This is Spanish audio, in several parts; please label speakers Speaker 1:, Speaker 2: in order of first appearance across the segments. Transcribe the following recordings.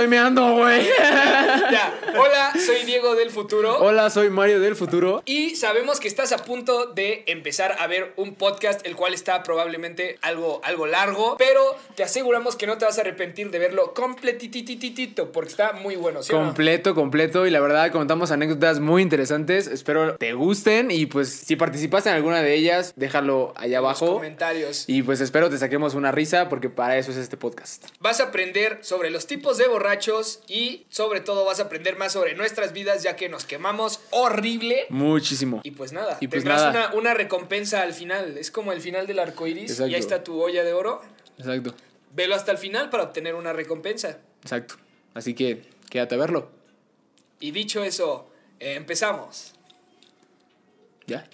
Speaker 1: estoy meando, güey.
Speaker 2: Ya. Hola, soy Diego del futuro.
Speaker 1: Hola, soy Mario del futuro.
Speaker 2: Y sabemos que estás a punto de empezar a ver un podcast, el cual está probablemente algo, algo largo, pero te aseguramos que no te vas a arrepentir de verlo completitititito, porque está muy bueno, ¿sí o no?
Speaker 1: Completo, completo. Y la verdad, contamos anécdotas muy interesantes. Espero te gusten. Y pues, si participaste en alguna de ellas, déjalo allá
Speaker 2: En los
Speaker 1: abajo.
Speaker 2: comentarios.
Speaker 1: Y pues espero te saquemos una risa, porque para eso es este podcast.
Speaker 2: Vas a aprender sobre los tipos de borrachos y sobre todo vas a aprender más sobre nuestras vidas, ya que nos quemamos horrible.
Speaker 1: Muchísimo.
Speaker 2: Y pues nada,
Speaker 1: Y pues
Speaker 2: tendrás
Speaker 1: nada.
Speaker 2: Una, una recompensa al final. Es como el final del arco iris.
Speaker 1: Exacto.
Speaker 2: Y ahí está tu olla de oro.
Speaker 1: Exacto,
Speaker 2: Velo hasta el final para obtener una recompensa.
Speaker 1: exacto. Así que quédate a verlo.
Speaker 2: Y dicho eso, eh, empezamos.
Speaker 1: Ya.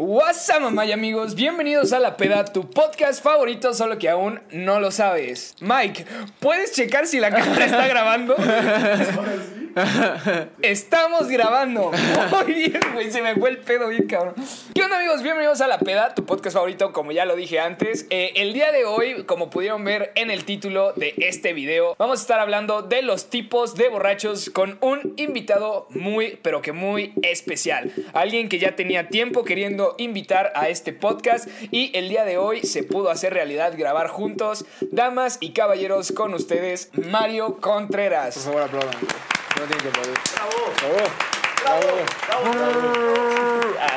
Speaker 2: What's up, mamá y amigos, bienvenidos a La Peda, tu podcast favorito, solo que aún no lo sabes. Mike, ¿puedes checar si la cámara está grabando? Estamos grabando. Muy bien, güey, se me fue el pedo bien, cabrón. ¿Qué onda, amigos? Bienvenidos a La Peda, tu podcast favorito, como ya lo dije antes. Eh, el día de hoy, como pudieron ver en el título de este video, vamos a estar hablando de los tipos de borrachos con un invitado muy, pero que muy especial. Alguien que ya tenía tiempo queriendo invitar a este podcast y el día de hoy se pudo hacer realidad grabar juntos. Damas y caballeros, con ustedes, Mario
Speaker 1: Por
Speaker 2: Contreras.
Speaker 1: favor, aplaudan. No tienen que aplaudir.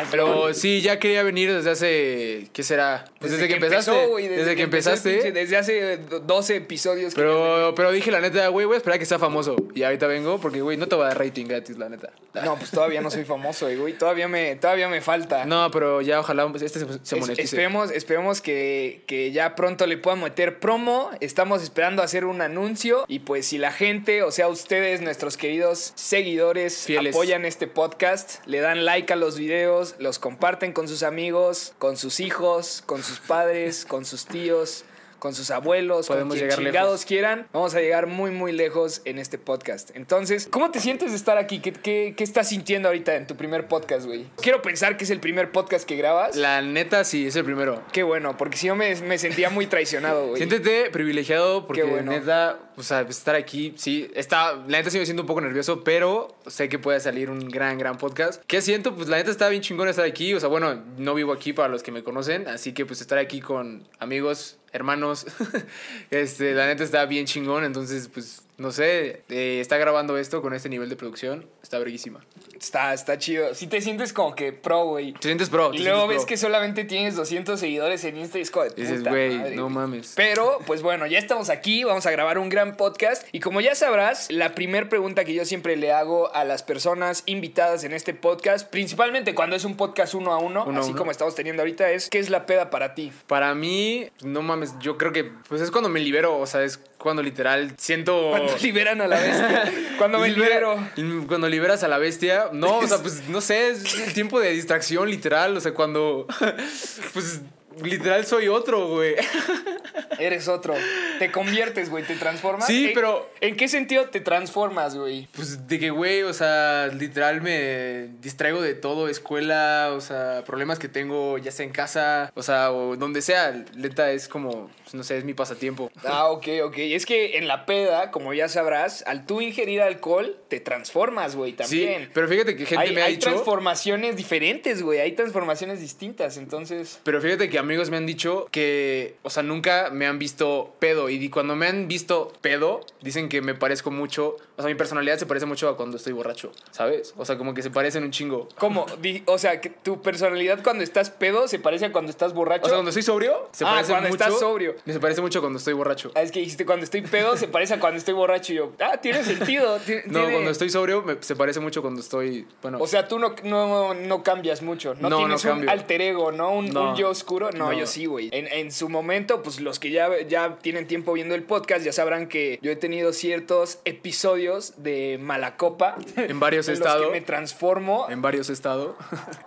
Speaker 1: Pero sí, ya quería venir desde hace. ¿Qué será? Pues desde, que, empezaste.
Speaker 2: empezó,
Speaker 1: desde, que, empezaste.
Speaker 2: pinche, Desde hace 12 episodios. que
Speaker 1: Pero, pero dije la neta, güey, voy a esperar a que sea famoso. Y ahorita vengo porque, güey, no te va a dar rating gratis, la neta.
Speaker 2: No, pues todavía no soy famoso, güey. Todavía me, todavía me falta.
Speaker 1: No, pero ya ojalá este se, se
Speaker 2: Es-
Speaker 1: monetice.
Speaker 2: esperemos esperemos que, que ya pronto le puedan meter promo. Estamos esperando hacer un anuncio. Y pues si la gente, o sea, ustedes, nuestros queridos seguidores,
Speaker 1: Fieles.
Speaker 2: apoyan este podcast, le dan like a los videos, los comparten con sus amigos, con sus hijos, con sus padres, con sus tíos. Con sus abuelos,
Speaker 1: Podemos
Speaker 2: con quien
Speaker 1: llegar
Speaker 2: chingados
Speaker 1: lejos.
Speaker 2: quieran, vamos a llegar muy, muy lejos en este podcast. Entonces, ¿cómo te sientes de estar aquí? ¿Qué, qué, qué estás sintiendo ahorita en tu primer podcast, güey? Quiero pensar que es el primer podcast que grabas.
Speaker 1: La neta, sí, es el primero.
Speaker 2: Qué bueno, porque si yo me, me sentía muy traicionado, güey.
Speaker 1: Siéntete privilegiado porque
Speaker 2: bueno.
Speaker 1: neta, o sea, estar aquí, sí, está, la neta sí me siento un poco nervioso, pero sé que puede salir un gran, gran podcast. ¿Qué siento? Pues la neta está bien chingón estar aquí, o sea, bueno, no vivo aquí para los que me conocen, así que pues estar aquí con amigos, hermanos, este, la neta está bien chingón, entonces pues, no sé, eh, está grabando esto con este nivel de producción, está verguísima.
Speaker 2: Está, está chido. Si te sientes como que pro, güey.
Speaker 1: Te sientes pro.
Speaker 2: Y luego ves
Speaker 1: pro.
Speaker 2: que solamente tienes 200 seguidores en Insta y es como de
Speaker 1: Dices, güey, no
Speaker 2: güey".
Speaker 1: mames.
Speaker 2: Pero, pues bueno, ya estamos aquí, vamos a grabar un gran podcast. Y como ya sabrás, la primera pregunta que yo siempre le hago a las personas invitadas en este podcast, principalmente cuando es un podcast uno a uno, así
Speaker 1: uno.
Speaker 2: como estamos teniendo ahorita, es ¿qué es la peda para ti?
Speaker 1: Para mí, no mames, yo creo que pues es cuando me libero, o sea, es cuando literal siento...
Speaker 2: Cuando liberan a la bestia. Cuando me libero.
Speaker 1: Cuando liberas a la bestia. No, o sea, pues no sé, es el tiempo de distracción, literal. O sea, cuando. Pues literal soy otro, güey.
Speaker 2: Eres otro. Te conviertes, güey, te transformas.
Speaker 1: Sí,
Speaker 2: ¿En-
Speaker 1: pero-
Speaker 2: ¿En qué sentido te transformas, güey?
Speaker 1: Pues de que, güey, o sea, literal me distraigo de todo, escuela, o sea, problemas que tengo, ya sea en casa, o sea, o donde sea. Neta, es como, pues, no sé, es mi pasatiempo.
Speaker 2: Ah, ok, ok. Es que en la peda, como ya sabrás, al tú ingerir alcohol, te transformas, güey, también.
Speaker 1: Sí, pero fíjate que gente
Speaker 2: hay
Speaker 1: me ha
Speaker 2: hay
Speaker 1: dicho.
Speaker 2: transformaciones diferentes, güey. Hay transformaciones distintas, entonces...
Speaker 1: Pero fíjate que amigos me han dicho que, o sea, nunca me han visto pedo. Y cuando me han visto pedo, dicen que me parezco mucho. O sea, mi personalidad se parece mucho a cuando estoy borracho, ¿sabes? O sea, como que se parecen un chingo.
Speaker 2: ¿Cómo? O sea, que tu personalidad cuando estás pedo se parece a cuando estás borracho.
Speaker 1: O sea, cuando estoy sobrio, se
Speaker 2: Ah,
Speaker 1: parece
Speaker 2: cuando
Speaker 1: mucho.
Speaker 2: estás sobrio.
Speaker 1: Se parece mucho cuando estoy borracho.
Speaker 2: Ah, es que dijiste cuando estoy pedo se parece a cuando estoy borracho y yo. Ah, tiene sentido. ti-
Speaker 1: No,
Speaker 2: tiene-
Speaker 1: cuando estoy sobrio me- se parece mucho cuando estoy. Bueno,
Speaker 2: O sea, tú no, no, no cambias mucho. No,
Speaker 1: No,
Speaker 2: tienes
Speaker 1: no
Speaker 2: un alter ego, ¿no? Un,
Speaker 1: No.
Speaker 2: un yo oscuro. No,
Speaker 1: No.
Speaker 2: yo sí, güey. En, en su momento, pues los que ya, ya tienen tiempo viendo el podcast ya sabrán que yo he tenido ciertos episodios de mala copa.
Speaker 1: en varios he
Speaker 2: en los
Speaker 1: estado.
Speaker 2: que me transformo.
Speaker 1: En varios he estado.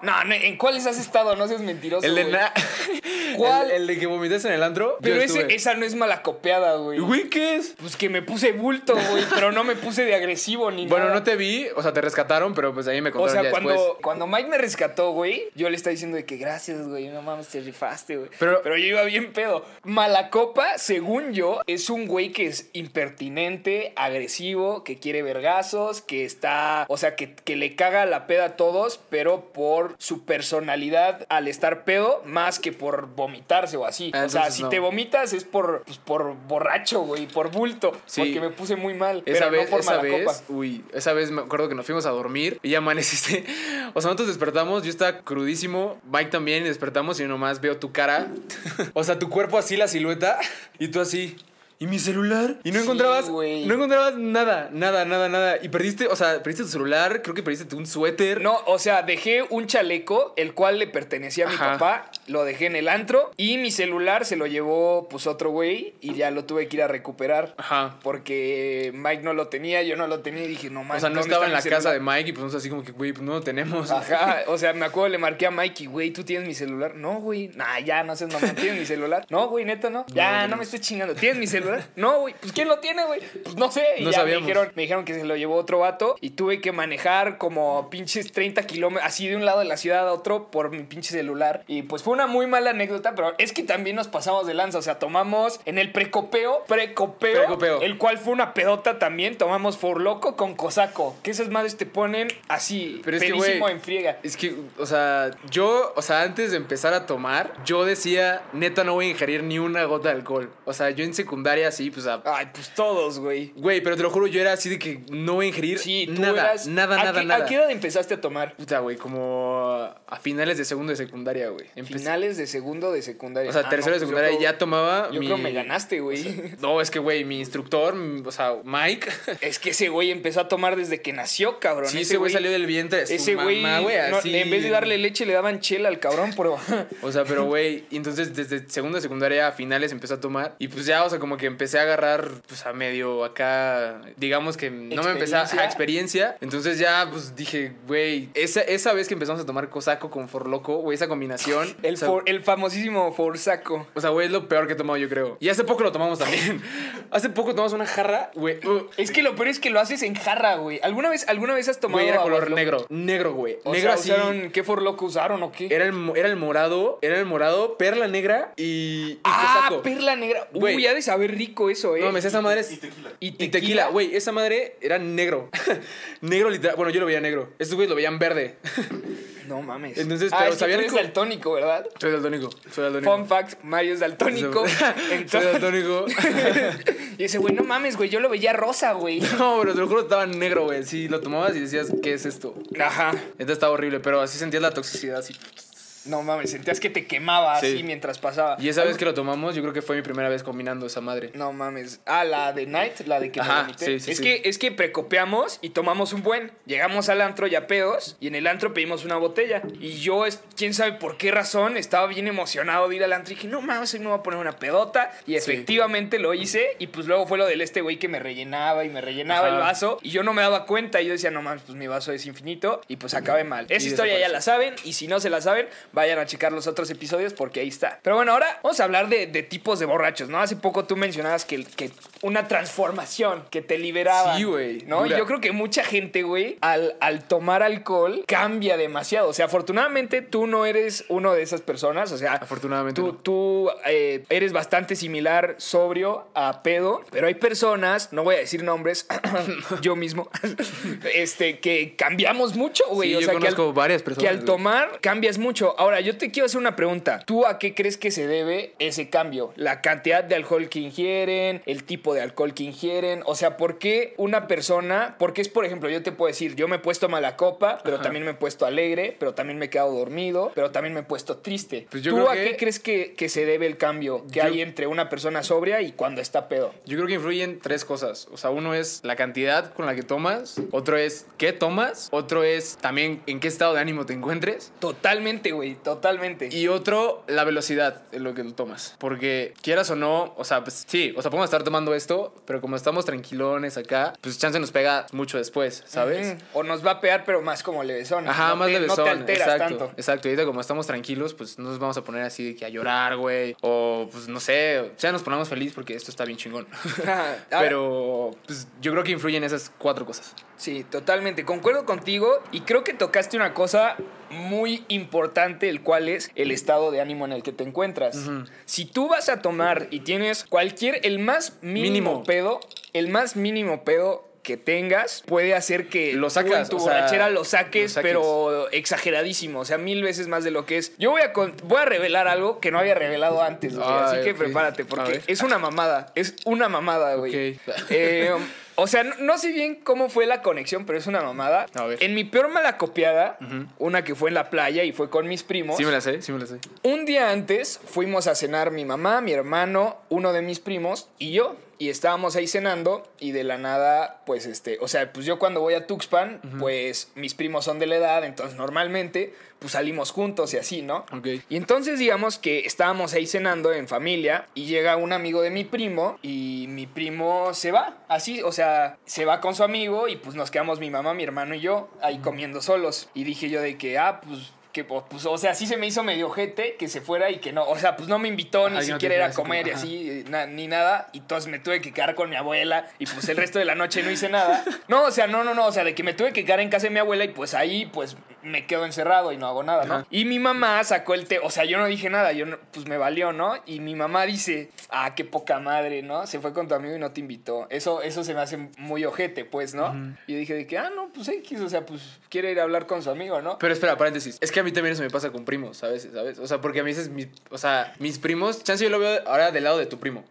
Speaker 2: No, no, ¿en cuáles has estado? No seas mentiroso.
Speaker 1: El de na-
Speaker 2: ¿Cuál?
Speaker 1: El, el de que vomitas en el antro.
Speaker 2: Pero ese, esa no es malacopeada, güey.
Speaker 1: Güey, ¿qué es?
Speaker 2: Pues que me puse bulto, güey, pero no me puse de agresivo ni
Speaker 1: Bueno,
Speaker 2: nada.
Speaker 1: no te vi, o sea, te rescataron, pero pues ahí me
Speaker 2: O
Speaker 1: contaron
Speaker 2: sea,
Speaker 1: ya
Speaker 2: cuando,
Speaker 1: después.
Speaker 2: cuando Mike me rescató, güey, yo le estaba diciendo de que gracias, güey, no mames, te rifaste, güey.
Speaker 1: Pero-
Speaker 2: Pero, yo iba bien pedo. Malacopa, según yo, es un güey que es impertinente, agresivo, que quiere vergazos, que está, o sea, que, que le caga la peda a todos, pero por su personalidad al estar pedo, más que por vomitarse o así.
Speaker 1: Ah,
Speaker 2: o sea, si
Speaker 1: no.
Speaker 2: te vomitas es por, pues, por borracho, güey, por bulto,
Speaker 1: Sí.
Speaker 2: porque me puse muy mal.
Speaker 1: Esa
Speaker 2: pero
Speaker 1: vez,
Speaker 2: no por
Speaker 1: esa
Speaker 2: malacopa.
Speaker 1: vez, uy, esa vez me acuerdo que nos fuimos a dormir y ya amaneciste. O sea, nosotros despertamos, yo estaba crudísimo, Mike también, y despertamos y nomás veo tu cara. O sea, tu cuerpo así, la silueta, y tú así. ¿Y mi celular? Y no
Speaker 2: Sí,
Speaker 1: encontrabas,
Speaker 2: güey.
Speaker 1: no encontrabas nada, nada, nada, nada. Y perdiste, o sea, perdiste tu celular, creo que perdiste un suéter.
Speaker 2: No, o sea, dejé un chaleco, el cual le pertenecía a mi
Speaker 1: Ajá.
Speaker 2: papá, lo dejé en el antro y mi celular se lo llevó pues otro güey y ya lo tuve que ir a recuperar.
Speaker 1: Ajá.
Speaker 2: Porque Mike no lo tenía, yo no lo tenía y dije, no
Speaker 1: O
Speaker 2: mames.
Speaker 1: sea, no
Speaker 2: ¿dónde
Speaker 1: estaba en la casa de? Mike y pues nosotros así como que, güey, pues no lo tenemos.
Speaker 2: Ajá, o sea, me acuerdo, le marqué a Mike y, güey, ¿tú tienes mi celular? No, güey, nah, ya, no sé, no, ¿tienes mi celular? No, güey, neta, no. Ya, no, me estoy chingando. ¿Tienes mi celular? No, güey, pues ¿quién lo tiene, güey? Pues no sé. Y
Speaker 1: No
Speaker 2: ya
Speaker 1: sabíamos.
Speaker 2: me dijeron, me dijeron que se lo llevó otro vato y tuve que manejar como pinches 30 kilómetros, así de un lado de la ciudad a otro por mi pinche celular. Y pues fue una muy mala anécdota, pero es que también nos pasamos de lanza. O sea, tomamos en el precopeo, precopeo,
Speaker 1: Precopeo.
Speaker 2: el cual fue una pedota también. Tomamos For Loco con Cosaco. Que esas madres te ponen así,
Speaker 1: Pero es que, güey,
Speaker 2: en friega.
Speaker 1: Es que, o sea, yo, o sea, antes de empezar a tomar, yo decía, neta, no voy a ingerir ni una gota de alcohol. O sea, yo en secundaria, sí, pues, a-
Speaker 2: Ay, pues todos, güey.
Speaker 1: güey, pero te lo juro, yo era así de que no voy a ingerir
Speaker 2: Sí, tú
Speaker 1: nada,
Speaker 2: eras-
Speaker 1: nada,
Speaker 2: ¿a
Speaker 1: nada,
Speaker 2: qué,
Speaker 1: nada.
Speaker 2: ¿A qué edad empezaste a tomar?
Speaker 1: Puta, güey, como a finales de segundo de secundaria, güey. Empecé-
Speaker 2: Finales de segundo de secundaria.
Speaker 1: O sea,
Speaker 2: Ah,
Speaker 1: tercero
Speaker 2: no,
Speaker 1: de
Speaker 2: pues
Speaker 1: secundaria
Speaker 2: creo-
Speaker 1: ya tomaba
Speaker 2: Yo
Speaker 1: mi...
Speaker 2: creo me ganaste, güey.
Speaker 1: No, es que, güey, mi instructor, o sea, Mike,
Speaker 2: Es que ese güey empezó a tomar desde que nació, cabrón.
Speaker 1: sí, ese güey salió del vientre de
Speaker 2: Ese güey, no,
Speaker 1: así.
Speaker 2: en vez de darle leche, le daban chela al cabrón, pero.
Speaker 1: O sea, pero güey, entonces desde segundo de secundaria a finales empezó a tomar. Y pues ya, o sea, como que empecé a agarrar, pues a medio acá, digamos que no me empecé a
Speaker 2: Experiencia.
Speaker 1: Entonces ya, pues dije, güey, esa, esa vez que empezamos a tomar cosaco con forloco, güey, esa combinación.
Speaker 2: El,
Speaker 1: o sea,
Speaker 2: for- el famosísimo Forsaco.
Speaker 1: o sea, güey, es lo peor que he tomado, yo creo. Y hace poco lo tomamos también. hace poco tomamos una jarra, güey. uh,
Speaker 2: Es que lo peor es que lo haces en jarra, güey. ¿Alguna vez, ¿Alguna vez has tomado
Speaker 1: Güey, era color negro. Negro, güey.
Speaker 2: O
Speaker 1: negro
Speaker 2: sea,
Speaker 1: así.
Speaker 2: usaron, ¿Qué Forloco usaron o qué?
Speaker 1: Era el, era el morado, era el morado, perla negra y, y
Speaker 2: ah,
Speaker 1: cosaco.
Speaker 2: perla negra.
Speaker 1: Güey.
Speaker 2: Uy, ha de saber rico eso, eh.
Speaker 1: No, me esa madre es.
Speaker 3: Y tequila.
Speaker 2: Y
Speaker 1: Y
Speaker 2: tequila.
Speaker 1: güey, esa madre era negro. negro literal. Bueno, yo lo veía negro. Estos güeyes lo veían verde.
Speaker 2: No mames.
Speaker 1: Entonces,
Speaker 2: ah,
Speaker 1: pero
Speaker 2: es que
Speaker 1: sabían
Speaker 2: tú eres daltónico, ¿verdad?
Speaker 1: Soy daltónico. Soy daltónico.
Speaker 2: Fun fact, Mario es daltónico.
Speaker 1: Soy
Speaker 2: Entonces,
Speaker 1: daltónico.
Speaker 2: y ese güey, no mames, güey, yo lo veía rosa, güey.
Speaker 1: no, pero te lo juro, estaba negro, güey. Sí, lo tomabas y decías, ¿qué es esto?
Speaker 2: Ajá.
Speaker 1: Entonces estaba horrible, pero así sentías la toxicidad. Así.
Speaker 2: No mames, sentías que te quemaba
Speaker 1: Sí.
Speaker 2: así mientras pasaba.
Speaker 1: Y esa vez que lo tomamos, yo creo que fue mi primera vez combinando esa madre.
Speaker 2: No mames. Ah, la de Night, la de que me
Speaker 1: Ajá,
Speaker 2: vomité.
Speaker 1: sí, sí,
Speaker 2: es que es que precopeamos y tomamos un buen. Llegamos al antro ya pedos y en el antro pedimos una botella. Y yo, es- quién sabe por qué razón, estaba bien emocionado de ir al antro y dije, no mames, hoy me voy a poner una pedota. Y efectivamente lo hice. Y pues luego fue lo del este güey que me rellenaba y me rellenaba
Speaker 1: Ajá.
Speaker 2: el vaso. Y yo no me daba cuenta. Y yo decía, no mames, pues mi vaso es infinito. Y pues acabé mal. Esa
Speaker 1: Y
Speaker 2: historia ya la saben. Y si no se la saben, vayan a checar los otros episodios porque ahí está. Pero bueno, ahora vamos a hablar de, de tipos de borrachos, ¿no? Hace poco tú mencionabas que, que una transformación que te liberaba.
Speaker 1: Sí, güey,
Speaker 2: ¿No?
Speaker 1: Dura.
Speaker 2: yo creo que mucha gente, güey, al, al tomar alcohol cambia demasiado. O sea, afortunadamente tú no eres uno de esas personas. O sea,
Speaker 1: Afortunadamente.
Speaker 2: tú,
Speaker 1: no.
Speaker 2: tú eh, eres bastante similar sobrio a pedo, pero hay personas, no voy a decir nombres, yo mismo, este, que cambiamos mucho, güey.
Speaker 1: Sí,
Speaker 2: o
Speaker 1: yo
Speaker 2: sea, que al-
Speaker 1: conozco varias personas,
Speaker 2: Que al
Speaker 1: güey.
Speaker 2: tomar cambias mucho. Ahora, yo te quiero hacer una pregunta. ¿Tú a qué crees que se debe ese cambio? ¿La cantidad de alcohol que ingieren? ¿El tipo de alcohol que ingieren? O sea, ¿por qué una persona? Porque es, por ejemplo, yo te puedo decir, yo me he puesto mala copa, pero
Speaker 1: Ajá.
Speaker 2: también me he puesto alegre, pero también me he quedado dormido, pero también me he puesto triste.
Speaker 1: Pues yo
Speaker 2: ¿Tú
Speaker 1: creo
Speaker 2: a
Speaker 1: que-
Speaker 2: qué crees que, que se debe el cambio que
Speaker 1: Yo-
Speaker 2: hay entre una persona sobria y cuando está pedo?
Speaker 1: Yo creo que influyen tres cosas. O sea, uno es la cantidad con la que tomas, otro es qué tomas, otro es también en qué estado de ánimo te encuentres.
Speaker 2: Totalmente, güey. güey, totalmente.
Speaker 1: Y otro, la velocidad en lo que lo tomas. Porque quieras o no, o sea, pues sí, o sea, podemos estar tomando esto, pero como estamos tranquilones acá, pues chance nos pega mucho después, ¿sabes?
Speaker 2: O nos va a pegar, pero más como levesón.
Speaker 1: Ajá,
Speaker 2: no
Speaker 1: más
Speaker 2: te,
Speaker 1: levesón.
Speaker 2: No te alteras
Speaker 1: exacto,
Speaker 2: tanto.
Speaker 1: Exacto. Y ahorita como estamos tranquilos, pues no nos vamos a poner así de que a llorar, güey. O pues no sé, ya nos ponemos feliz porque esto está bien chingón. Pero pues yo creo que influyen esas cuatro cosas.
Speaker 2: Sí, totalmente. Concuerdo contigo y creo que tocaste una cosa muy importante, el cual es el estado de ánimo en el que te encuentras. Si tú vas a tomar y tienes cualquier, el más mínimo,
Speaker 1: Mínimo.
Speaker 2: pedo, el más mínimo pedo que tengas puede hacer que
Speaker 1: Lo
Speaker 2: tú
Speaker 1: sacas,
Speaker 2: en tu
Speaker 1: o sea,
Speaker 2: borrachera lo saques,
Speaker 1: lo saques.
Speaker 2: pero exageradísimo, o sea, mil veces más de lo que es. Yo voy a, voy a revelar algo que no había revelado antes, güey, así
Speaker 1: Ay,
Speaker 2: que prepárate, porque es una mamada, es una mamada, güey. Eh, o sea, no, no sé bien cómo fue la conexión, pero es una mamada.
Speaker 1: A ver.
Speaker 2: En mi peor mala copiada, una que fue en la playa y fue con mis primos.
Speaker 1: Sí me la sé, sí me la sé.
Speaker 2: Un día antes fuimos a cenar mi mamá, mi hermano, uno de mis primos y yo. Y estábamos ahí cenando y de la nada, pues este, o sea, pues yo cuando voy a Tuxpan, pues mis primos son de la edad, entonces normalmente pues salimos juntos y así, ¿no?
Speaker 1: Ok.
Speaker 2: Y entonces digamos que estábamos ahí cenando en familia y llega un amigo de mi primo y mi primo se va, así, o sea, se va con su amigo y pues nos quedamos mi mamá, mi hermano y yo ahí comiendo solos. Y dije yo de que, ah, pues... Que, pues, o sea, sí se me hizo medio ojete que se fuera y que no, o sea, pues no me invitó ni
Speaker 1: Ay, no te
Speaker 2: siquiera ir a comer y así, eh, na- ni nada, y entonces me tuve que quedar con mi abuela y pues el resto de la noche no hice nada. No, o sea, no, no, no, o sea, de que me tuve que quedar en casa de mi abuela y pues ahí pues me quedo encerrado y no hago nada, ¿no?
Speaker 1: Ajá.
Speaker 2: Y mi mamá sacó el té, o sea, yo no dije nada, yo no- pues me valió, ¿no? Y mi mamá dice, ah, qué poca madre, ¿no? Se fue con tu amigo y no te invitó. Eso, eso se me hace muy ojete, pues, ¿no? Y yo dije de que, ah, no, pues X, o sea, pues quiere ir a hablar con su amigo, ¿no?
Speaker 1: Pero espera, paréntesis. Es que a mí también eso me pasa con primos, ¿sabes? ¿Sabes? O sea, porque a mí veces, mi- o sea, mis primos, chance yo lo veo ahora del lado de tu primo.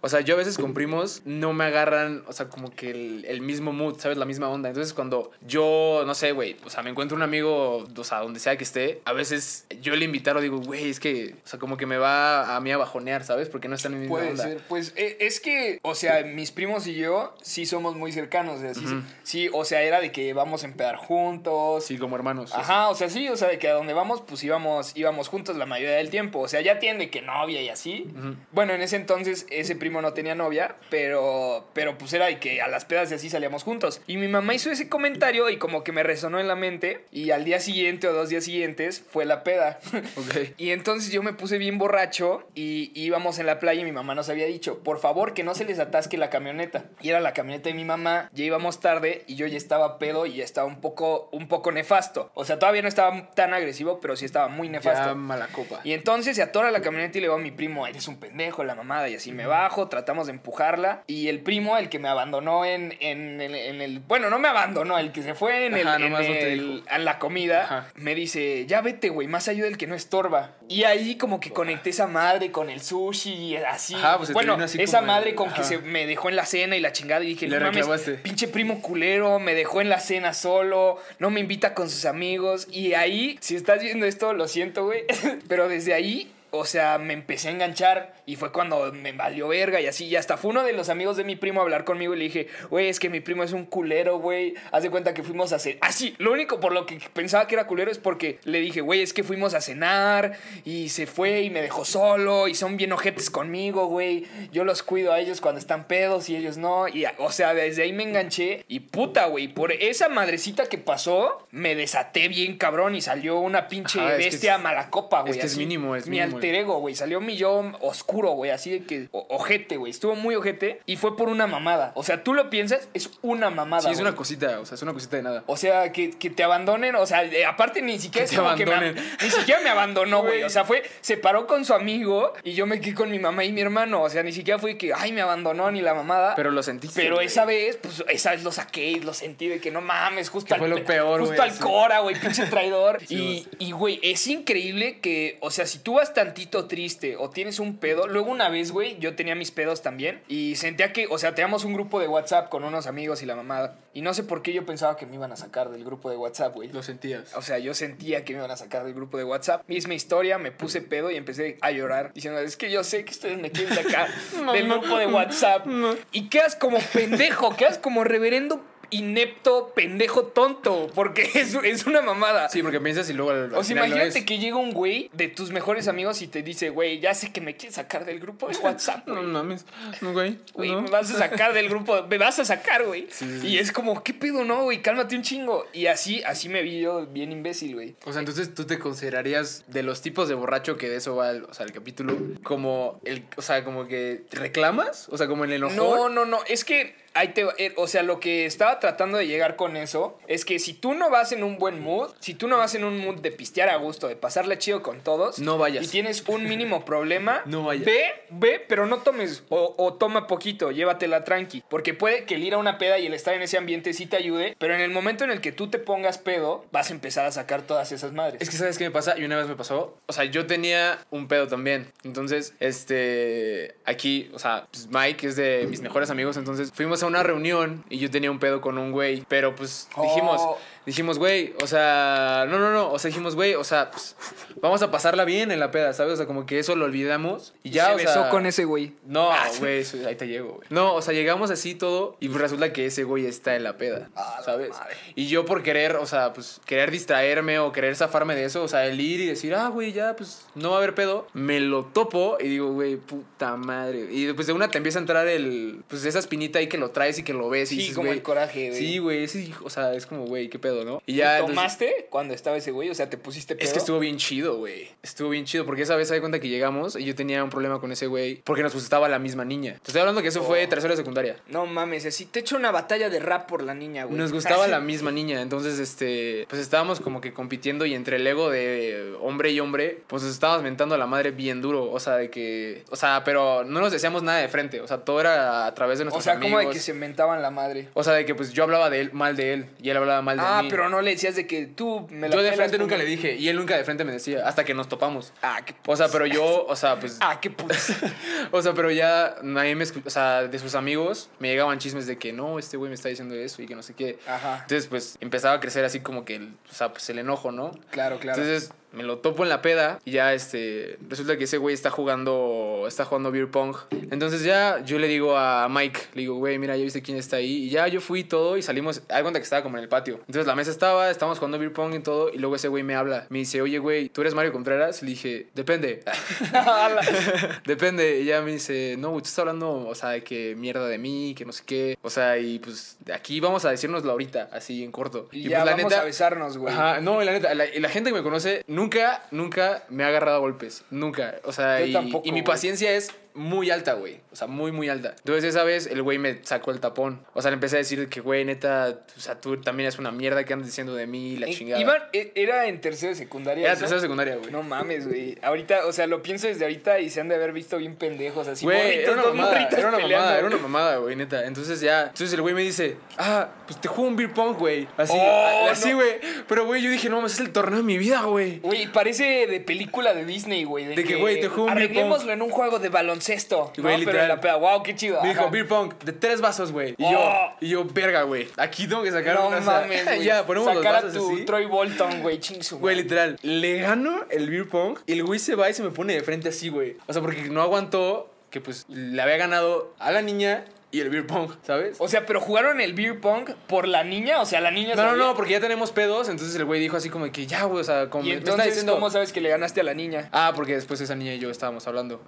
Speaker 1: O sea, yo a veces con primos no me agarran, o sea, como que el, el mismo mood, ¿sabes? La misma onda. Entonces, cuando yo, no sé, güey, o sea, me encuentro un amigo, o sea, donde sea que esté, a veces yo le invitarlo digo, güey, es que, o sea, como que me va a mí a bajonear, ¿sabes? Porque no está en mi misma
Speaker 2: Puede
Speaker 1: onda.
Speaker 2: ser. Pues eh, es que, o sea, mis primos y yo sí somos muy cercanos. O sea, sí, o sea, era de que vamos a empedar juntos.
Speaker 1: Sí, como hermanos. sí,
Speaker 2: Ajá, o sea, sí, o sea, de que a donde vamos, pues íbamos, íbamos juntos la mayoría del tiempo. O sea, ya tiene que novia y así. Bueno, en ese entonces ese primo no tenía novia, pero, pero pues era de que a las pedas y así salíamos juntos. Y mi mamá hizo ese comentario y como que me resonó en la mente. Y al día siguiente o dos días siguientes fue la peda.
Speaker 1: sí. Ok.
Speaker 2: Y entonces yo me puse bien borracho y íbamos en la playa y mi mamá nos había dicho, por favor, que no se les atasque la camioneta. Y era la camioneta de mi mamá, ya íbamos tarde y yo ya estaba pedo y ya estaba un poco, un poco nefasto. O sea, todavía no estaba tan agresivo, pero sí estaba muy nefasto.
Speaker 1: Ya mala copa.
Speaker 2: Y entonces se atora la camioneta y le digo a mi primo, eres un pendejo, la mamada. Y así me bajo, tratamos de empujarla. Y el primo, el que me abandonó en, en, el- en el... Bueno, no me abandonó, el que se fue en, el, en,
Speaker 1: no
Speaker 2: el- en la comida,
Speaker 1: Ajá.
Speaker 2: me dice, ya vete, güey, más ayuda el que no estorba. Y ahí como que conecté esa madre con el sushi y así.
Speaker 1: Ajá, pues
Speaker 2: bueno,
Speaker 1: así
Speaker 2: esa
Speaker 1: como
Speaker 2: madre con que se me dejó en la cena y la chingada. Y dije,
Speaker 1: Le
Speaker 2: no mames, pinche primo culero, me dejó en la cena solo, no me invita con sus amigos. Y ahí, si estás viendo esto, lo siento, güey. Pero desde ahí, o sea, me empecé a enganchar y fue cuando me valió verga y así. Y hasta fue uno de los amigos de mi primo a hablar conmigo y le dije, güey, es que mi primo es un culero, güey. Haz de cuenta que fuimos a cenar. Así, lo único por lo que pensaba que era culero es porque le dije, güey, es que fuimos a cenar y se fue y me dejó solo y son bien ojetes conmigo, güey. Yo los cuido a ellos cuando están pedos y ellos no. Y, o sea, desde ahí me enganché y puta, güey, por esa madrecita que pasó, me desaté bien cabrón y salió una pinche
Speaker 1: Ajá, es que
Speaker 2: bestia
Speaker 1: es-
Speaker 2: mala copa, güey.
Speaker 1: es que es mínimo, es mínimo.
Speaker 2: Alter ego, güey. Salió mi yo oscuro, güey. Así de que o- ojete, güey. Estuvo muy ojete y fue por una mamada. O sea, tú lo piensas, es una mamada.
Speaker 1: Sí, es
Speaker 2: güey.
Speaker 1: una cosita, o sea, es una cosita de nada.
Speaker 2: O sea, que, que te abandonen, o sea, eh, aparte ni siquiera
Speaker 1: Que
Speaker 2: es que me, ni siquiera me abandonó, güey. O sea, fue, se paró con su amigo y yo me quedé con mi mamá y mi hermano. O sea, ni siquiera fue que, ay, me abandonó ni la mamada.
Speaker 1: Pero lo sentiste.
Speaker 2: Pero
Speaker 1: güey.
Speaker 2: esa vez, pues esa vez lo saqué y lo sentí de que no mames, justo al,
Speaker 1: fue lo peor,
Speaker 2: justo
Speaker 1: güey,
Speaker 2: al
Speaker 1: sí.
Speaker 2: Cora, güey, pinche traidor.
Speaker 1: Sí,
Speaker 2: y, y, güey, es increíble que, o sea, si tú vas tantito triste o tienes un pedo, luego una vez, güey, yo tenía mis pedos también y sentía que, o sea, teníamos un grupo de WhatsApp con unos amigos y la mamada. Y no sé por qué yo pensaba que me iban a sacar del grupo de WhatsApp, güey.
Speaker 1: Lo sentías.
Speaker 2: O sea, yo sentía que me iban a sacar del grupo de WhatsApp. Misma historia, me puse pedo y empecé a llorar diciendo, es que yo sé que ustedes me quieren sacar del grupo de WhatsApp. Y quedas como pendejo, quedas como reverendo inepto, pendejo, tonto, porque es, es una mamada.
Speaker 1: Sí, porque piensas y luego al, al
Speaker 2: O sea, imagínate que llega un güey de tus mejores amigos y te dice, güey, ya sé que me quieres sacar del grupo de WhatsApp,
Speaker 1: No
Speaker 2: güey.
Speaker 1: mames, no, güey.
Speaker 2: Güey,
Speaker 1: no.
Speaker 2: me vas a sacar del grupo, me vas a sacar, güey.
Speaker 1: Sí, sí, sí.
Speaker 2: Y es como, ¿qué pedo, no, güey? Cálmate un chingo. Y así, así me vi yo bien imbécil, güey.
Speaker 1: O sea, entonces tú te considerarías de los tipos de borracho que de eso va el, o sea, el capítulo, como el, o sea, como que reclamas, o sea, como en el enojón.
Speaker 2: No, no, no, es que ahí te eh, o sea, lo que estaba tratando de llegar con eso es que si tú no vas en un buen mood, si tú no vas en un mood de pistear a gusto, de pasarle chido con todos,
Speaker 1: No vayas.
Speaker 2: Y tienes un mínimo problema,
Speaker 1: No vayas.
Speaker 2: Ve, ve, pero no tomes o, o toma poquito, llévatela tranqui, porque puede que el ir a una peda y el estar en ese ambiente sí te ayude, pero en el momento en el que tú te pongas pedo, vas a empezar a sacar todas esas madres.
Speaker 1: Es que sabes qué me pasa y una vez me pasó, o sea, yo tenía un pedo también. Entonces, este, aquí, o sea, pues Mike es de mis mejores amigos, entonces fuimos a una reunión y yo tenía un pedo con un güey, pero pues dijimos,
Speaker 2: Oh.
Speaker 1: Dijimos, güey, o sea, no, no, no, o sea, dijimos, güey, o sea, pues, vamos a pasarla bien en la peda, ¿sabes? O sea, como que eso lo olvidamos y ya,
Speaker 2: se
Speaker 1: o
Speaker 2: besó
Speaker 1: sea,
Speaker 2: con ese güey.
Speaker 1: No,
Speaker 2: Ah,
Speaker 1: güey, ahí te llego, güey. No, o sea, llegamos así todo y pues resulta que ese güey está en la peda,
Speaker 2: Ah,
Speaker 1: ¿sabes? Y yo por querer, o sea, pues querer distraerme o querer zafarme de eso, o sea, el ir y decir, ah, güey, ya, pues no va a haber pedo, me lo topo y digo, güey, puta madre. Y después de una te empieza a entrar el, pues esa espinita ahí que lo traes y que lo ves y
Speaker 2: Sí,
Speaker 1: dices,
Speaker 2: como el coraje, güey.
Speaker 1: Sí, güey, sí, o sea, es como, güey, qué pedo, ¿no? Y ya.
Speaker 2: ¿Tomaste cuando estaba ese güey? O sea, ¿te pusiste pedo?
Speaker 1: es que estuvo bien chido, güey. Estuvo bien chido porque esa vez se cuenta que llegamos y yo tenía un problema con ese güey porque nos gustaba la misma niña. Te estoy hablando que eso fue
Speaker 2: Oh.
Speaker 1: tercera de secundaria.
Speaker 2: No mames, así te echo una batalla de rap por la niña, güey.
Speaker 1: Nos gustaba la misma niña, entonces este, pues estábamos como que compitiendo y entre el ego de hombre y hombre, pues nos estábamos mentando a la madre bien duro, o sea, de que, o sea, pero no nos decíamos nada de frente, o sea, todo era a través de
Speaker 2: O
Speaker 1: nuestros
Speaker 2: sea,
Speaker 1: amigos.
Speaker 2: como de que se mentaban la madre.
Speaker 1: O sea, de que pues yo hablaba de él, mal de él, y él hablaba mal de
Speaker 2: Ah,
Speaker 1: mí.
Speaker 2: Pero no le decías de que tú me la
Speaker 1: Yo de
Speaker 2: pelas
Speaker 1: frente nunca le dije, y él nunca de frente me decía, hasta que nos topamos.
Speaker 2: Ah, qué
Speaker 1: O sea, pero yo, o sea, pues
Speaker 2: Ah, qué puto.
Speaker 1: O sea, pero ya nadie me escu- o sea, de sus amigos me llegaban chismes de que no, este güey me está diciendo eso y que no sé qué.
Speaker 2: Ajá.
Speaker 1: Entonces, pues empezaba a crecer así como que el, o sea, pues el enojo, ¿no?
Speaker 2: Claro, claro.
Speaker 1: Entonces me lo topo en la peda y ya este resulta que ese güey está jugando está jugando beer pong. Entonces ya yo le digo a Mike, le digo, "Güey, mira, ya viste quién está ahí." Y ya yo fui y todo y salimos, hay cuenta que estaba como en el patio. Entonces la mesa estaba, estábamos jugando beer pong y todo y luego ese güey me habla. Me dice, "Oye, güey, ¿tú eres Mario Contreras?" Y le dije, "Depende." Depende. Y ya me dice, no, tú estás hablando, o sea, de que mierda de mí, que no sé qué. O sea, y pues de aquí vamos a decirnoslo ahorita, así en corto.
Speaker 2: y,
Speaker 1: pues
Speaker 2: ya vamos a besarnos, güey.
Speaker 1: Ajá, no, y la neta, la, y la gente que me conoce nunca, nunca me ha agarrado a golpes. Nunca. O sea,
Speaker 2: Yo
Speaker 1: y,
Speaker 2: tampoco,
Speaker 1: y mi paciencia es muy alta, güey. O sea, muy, muy alta. Entonces, esa vez el güey me sacó el tapón. O sea, le empecé a decir que, güey, neta, o sea, tú también eres una mierda que andas diciendo de mí, la chingada.
Speaker 2: Iván, e- era en tercero de secundaria.
Speaker 1: Era
Speaker 2: eso?
Speaker 1: tercera secundaria, güey.
Speaker 2: No mames, güey. Ahorita, o sea, lo pienso desde ahorita y se han de haber visto bien pendejos así.
Speaker 1: Güey, era una mamada, era una
Speaker 2: peleando.
Speaker 1: mamada, era una mamada, güey, neta. Entonces ya, entonces el güey me dice, ah, pues te juego un beer pong, güey. Así,
Speaker 2: Oh,
Speaker 1: así,
Speaker 2: no.
Speaker 1: güey. Pero, güey, yo dije, no, mames, es el torneo de mi vida, güey.
Speaker 2: Güey, parece de película de Disney, güey.
Speaker 1: De que, güey, te juego un beer pong.
Speaker 2: En un juego de baloncesto.
Speaker 1: Güey,
Speaker 2: no, pero
Speaker 1: literal.
Speaker 2: en la peda. Wow, qué chido.
Speaker 1: Me
Speaker 2: ajá.
Speaker 1: dijo, beer pong, de tres vasos, güey. Y
Speaker 2: Oh.
Speaker 1: yo, y yo, verga, güey. Aquí tengo que sacar
Speaker 2: No
Speaker 1: una.
Speaker 2: mames, güey.
Speaker 1: ya, ponemos
Speaker 2: Sacar
Speaker 1: los
Speaker 2: a tu
Speaker 1: así.
Speaker 2: Troy Bolton, güey, ching su
Speaker 1: Güey, literal, le gano el beer pong y el güey se va y se me pone de frente así, güey. O sea, porque no aguantó que pues le había ganado a la niña y el beer pong, ¿sabes?
Speaker 2: O sea, pero jugaron el beer pong por la niña, o sea, la niña
Speaker 1: No, no,
Speaker 2: sabía?
Speaker 1: no, porque ya tenemos pedos, entonces el güey dijo así como que ya, güey, o sea, como
Speaker 2: Y
Speaker 1: me está
Speaker 2: entonces,
Speaker 1: diciendo...
Speaker 2: ¿cómo sabes que le ganaste a la niña?
Speaker 1: Ah, porque después esa niña y yo estábamos hablando.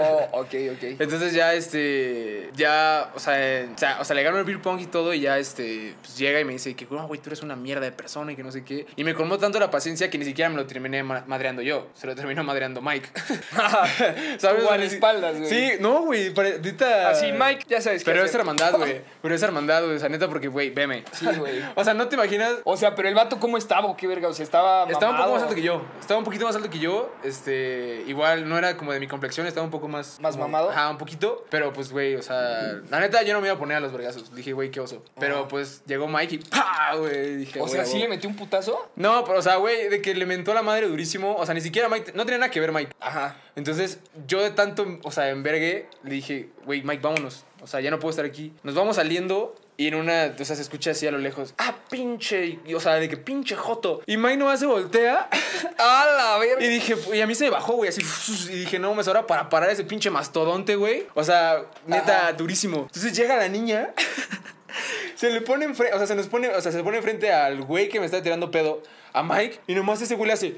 Speaker 2: Oh, ok, ok.
Speaker 1: Entonces ya, este, ya, o sea, eh, o sea, o sea, le ganó el beer pong y todo y ya, este, pues llega y me dice que, no, güey, tú eres una mierda de persona y que no sé qué. Y me colmó tanto la paciencia que ni siquiera me lo terminé ma- madreando yo, se lo terminó madreando Mike. ¿Sabes?
Speaker 2: Tú a espaldas, güey.
Speaker 1: Sí, no, güey, ahorita...
Speaker 2: Así, Mike, ya sabes
Speaker 1: Pero es hermandad, güey. Pero es hermandad, güey. O sea, neta, porque, güey, veme.
Speaker 2: Sí, güey.
Speaker 1: O sea, no te imaginas
Speaker 2: O sea, pero el vato, ¿cómo estaba qué verga? O sea, estaba.
Speaker 1: Estaba un poco más alto que yo. Estaba un poquito más alto que yo. Este, igual no era como de mi complexión, estaba un poco más.
Speaker 2: ¿Más
Speaker 1: como-
Speaker 2: mamado?
Speaker 1: Ajá, un poquito. Pero pues, güey, o sea, la neta yo no me iba a poner a los vergazos. Dije, güey, qué oso. Pero pues llegó Mike y ¡pa! Güey, dije,
Speaker 2: O sea, ¿sí le metió un putazo?
Speaker 1: No, pero o sea, güey, de que le mentó a la madre durísimo. O sea, ni siquiera Mike. No tenía nada que ver Mike.
Speaker 2: Ajá.
Speaker 1: Entonces, yo de tanto, o sea, envergue, le dije, güey, Mike, vámonos. O sea, ya no puedo estar aquí. Nos vamos saliendo y en una, o sea, se escucha así a lo lejos, ah, pinche, y, o sea, de que pinche joto. Y Mike nomás se voltea
Speaker 2: ¡A la verga!
Speaker 1: y dije, y a mí se me bajó, güey, así, y dije, no, mames, ahora para parar ese pinche mastodonte, güey. O sea, neta,
Speaker 2: Ajá.
Speaker 1: durísimo. Entonces llega la niña. se le pone enfrente, o sea, se nos pone, o sea, se pone enfrente al güey que me está tirando pedo, a Mike, y nomás ese güey le hace.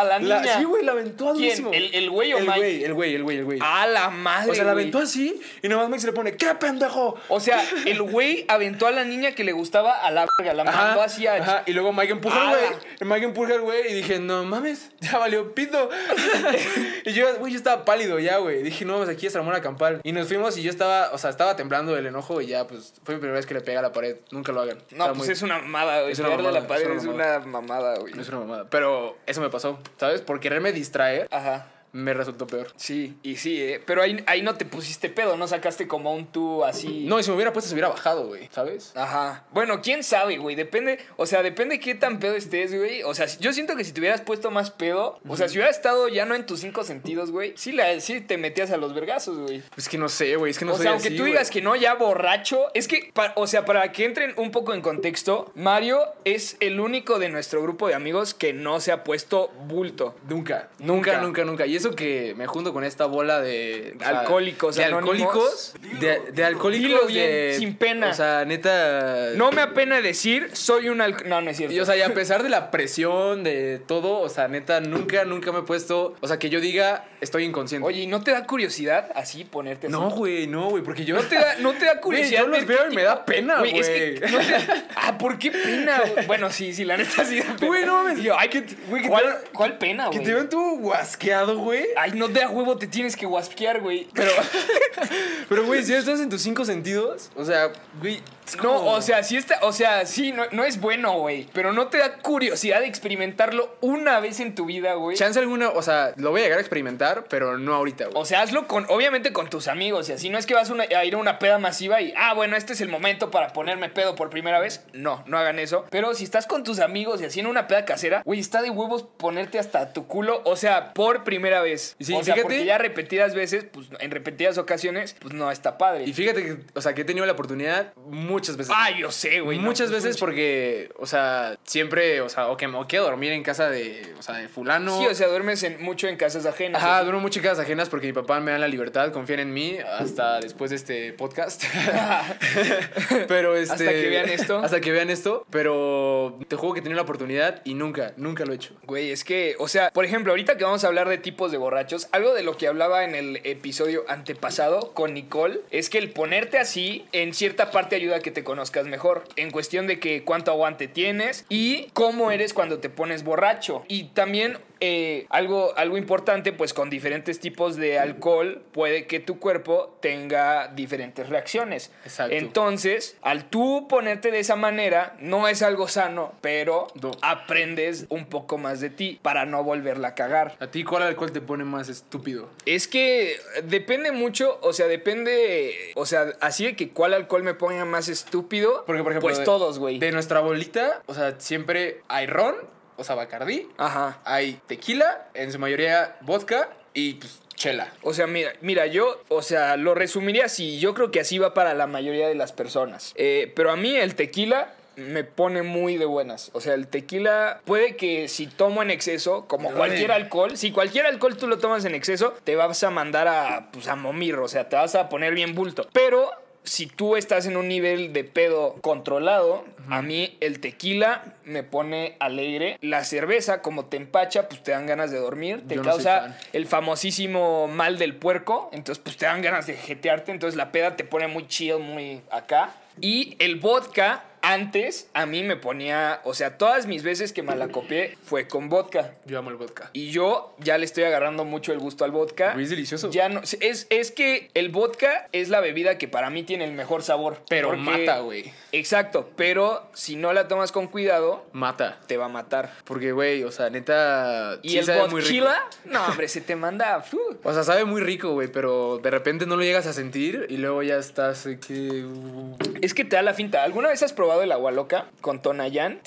Speaker 2: A la
Speaker 1: La-
Speaker 2: niña.
Speaker 1: sí, güey, la aventó a
Speaker 2: ¿Quién?
Speaker 1: durísimo.
Speaker 2: ¿El- el güey o
Speaker 1: el
Speaker 2: Mike?
Speaker 1: Güey, el güey, el güey, el güey.
Speaker 2: A la madre.
Speaker 1: o sea, la
Speaker 2: güey.
Speaker 1: aventó así, y nomás Mike se le pone, ¡qué pendejo!
Speaker 2: O sea, el güey aventó a la niña que le gustaba a la verga, la mandó así a.
Speaker 1: ajá, y luego Mike empuja al güey. Mike empuja al güey y dije, no mames, ya valió pito. y yo, güey, yo estaba pálido ya, güey. Dije, no, pues aquí es Ramón Campal. Y nos fuimos y yo estaba, o sea, estaba temblando del enojo y ya, pues fue mi primera vez que le pega a la pared. Nunca lo hagan.
Speaker 2: No, pues
Speaker 1: muy-
Speaker 2: es una mamada, güey.
Speaker 1: es una
Speaker 2: Pegarle a la
Speaker 1: mamada,
Speaker 2: pared
Speaker 1: es
Speaker 2: una mamada, güey.
Speaker 1: Es una mamada. Pero eso me pasó, ¿sabes? Por quererme distraer,
Speaker 2: Ajá.
Speaker 1: Me resultó peor.
Speaker 2: Sí, y sí, ¿eh? Pero ahí, ahí no te pusiste pedo, no sacaste como un tú así.
Speaker 1: No, y si me hubiera puesto, se hubiera bajado, güey, ¿sabes?
Speaker 2: Ajá. Bueno, quién sabe, güey. Depende, o sea, depende qué tan pedo estés, güey. O sea, yo siento que si te hubieras puesto más pedo, o sea, si hubieras estado ya no en tus cinco sentidos, güey, sí, la, sí te metías a los vergazos, güey.
Speaker 1: Es que no sé, güey, es que no
Speaker 2: o
Speaker 1: soy
Speaker 2: sea, aunque
Speaker 1: así,
Speaker 2: tú
Speaker 1: güey.
Speaker 2: digas que no, ya borracho, es que, pa- o sea, para que entren un poco en contexto, Mario es el único de nuestro grupo de amigos que no se ha puesto bulto.
Speaker 1: Nunca,
Speaker 2: Nunca.
Speaker 1: nunca, nunca, nunca. Y eso que me junto con esta bola de o sea,
Speaker 2: Alcohólicos
Speaker 1: de
Speaker 2: anónimos.
Speaker 1: alcohólicos, de, de alcohólicos,
Speaker 2: Dilo bien,
Speaker 1: de-
Speaker 2: sin pena.
Speaker 1: O sea, neta.
Speaker 2: No me apena decir, soy un alco- No, no es cierto.
Speaker 1: Y, o sea, y a pesar de la presión, de todo, o sea, neta, nunca, nunca me he puesto. O sea, que yo diga, estoy inconsciente.
Speaker 2: Oye, ¿y no te da curiosidad así ponerte así?
Speaker 1: no, güey, no, güey, porque yo.
Speaker 2: No te da, no te da curiosidad.
Speaker 1: yo los veo y me da pena,
Speaker 2: Güey, es que
Speaker 1: güey.
Speaker 2: no te- Ah, ¿por qué pena? güey? Bueno, sí, sí, la neta sí da pena.
Speaker 1: Güey, no mames.
Speaker 2: Yo, ay,
Speaker 1: Que- güey, que
Speaker 2: ¿cuál,
Speaker 1: te-
Speaker 2: ¿Cuál pena,
Speaker 1: Que
Speaker 2: güey?
Speaker 1: te ven tú guasqueado, güey.
Speaker 2: Ay, no te da huevo, te tienes que guasquear, güey.
Speaker 1: Pero, pero, güey, si estás en tus cinco sentidos, o sea, güey.
Speaker 2: No, o sea, sí está, o sea, sí, no, no es bueno, güey. Pero no te da curiosidad de experimentarlo una vez en tu vida, güey.
Speaker 1: Chance alguna, o sea, lo voy a llegar a experimentar, pero no ahorita, güey.
Speaker 2: O sea, hazlo con, obviamente con tus amigos y así. No es que vas una- a ir a una peda masiva y, ah, bueno, este es el momento para ponerme pedo por primera vez. No, no hagan eso. Pero si estás con tus amigos y así en una peda casera, güey, está de huevos ponerte hasta tu culo, o sea, por primera vez.
Speaker 1: Sí,
Speaker 2: o sea,
Speaker 1: fíjate-
Speaker 2: porque ya repetidas veces, pues en repetidas ocasiones, pues no está padre.
Speaker 1: Y fíjate que, o sea, que he tenido la oportunidad muchas veces.
Speaker 2: ah, yo sé, güey.
Speaker 1: Muchas veces porque, o sea, siempre, o sea, o que me quedo a dormir en casa de, o sea, de fulano.
Speaker 2: Sí, o sea, duermes en- mucho en casas ajenas.
Speaker 1: Ajá, duermo mucho en casas ajenas porque mi papá me da la libertad, confían en mí hasta después de este podcast. pero este
Speaker 2: Hasta que vean esto.
Speaker 1: Hasta que vean esto, pero te juego que tenido la oportunidad y nunca, nunca lo he hecho.
Speaker 2: Güey, es que, o sea, por ejemplo, ahorita que vamos a hablar de tipos de borrachos, algo de lo que hablaba en el episodio antepasado con Nicole es que el ponerte así en cierta parte ayuda a que te conozcas mejor. En cuestión de que cuánto aguante tienes y cómo eres cuando te pones borracho. Y también eh, algo, algo importante, pues con diferentes tipos de alcohol puede que tu cuerpo tenga diferentes reacciones.
Speaker 1: Exacto.
Speaker 2: Entonces, al tú ponerte de esa manera, no es algo sano, pero
Speaker 1: No.
Speaker 2: aprendes un poco más de ti para no volverla a cagar.
Speaker 1: ¿A ti cuál alcohol te pone más estúpido?
Speaker 2: Es que depende mucho, o sea, depende, o sea, así de que cuál alcohol me ponga más estúpido,
Speaker 1: Porque, por ejemplo,
Speaker 2: pues
Speaker 1: de-
Speaker 2: todos, güey.
Speaker 1: De nuestra bolita, o sea, siempre hay ron, o sea, bacardí,
Speaker 2: Ajá.
Speaker 1: hay tequila, en su mayoría vodka y pues chela.
Speaker 2: O sea, mira, mira, yo, o sea, lo resumiría así. Yo creo que así va para la mayoría de las personas. Eh, pero a mí el tequila me pone muy de buenas. O sea, el tequila puede que si tomo en exceso, como cualquier alcohol, si cualquier alcohol tú lo tomas en exceso, te vas a mandar a, pues, a momir. O sea, te vas a poner bien bulto. Pero si tú estás en un nivel de pedo controlado, a mí el tequila me pone alegre. La cerveza, como te empacha, pues te dan ganas de dormir. Te
Speaker 1: Yo
Speaker 2: causa el famosísimo mal del puerco. Entonces, pues te dan ganas de jetearte. Entonces, la peda te pone muy chill, muy acá. Y el vodka, antes, a mí me ponía. O sea, todas mis veces que me la copié fue con vodka.
Speaker 1: Yo amo el vodka.
Speaker 2: Y yo ya le estoy agarrando mucho el gusto al vodka.
Speaker 1: Güey, es delicioso.
Speaker 2: Ya no. Es, es que el vodka es la bebida que para mí tiene el mejor sabor.
Speaker 1: Pero mata, güey.
Speaker 2: Exacto. Pero si no la tomas con cuidado,
Speaker 1: Mata.
Speaker 2: te va a matar.
Speaker 1: Porque, güey, o sea, neta.
Speaker 2: Y
Speaker 1: sí
Speaker 2: el
Speaker 1: sabe muy rico.
Speaker 2: vodka, no, hombre, se te manda.
Speaker 1: O sea, sabe muy rico, güey, pero de repente no lo llegas a sentir y luego ya estás de que. uh,
Speaker 2: Es que te da la finta. ¿Alguna vez has probado el agua loca con Tonayan?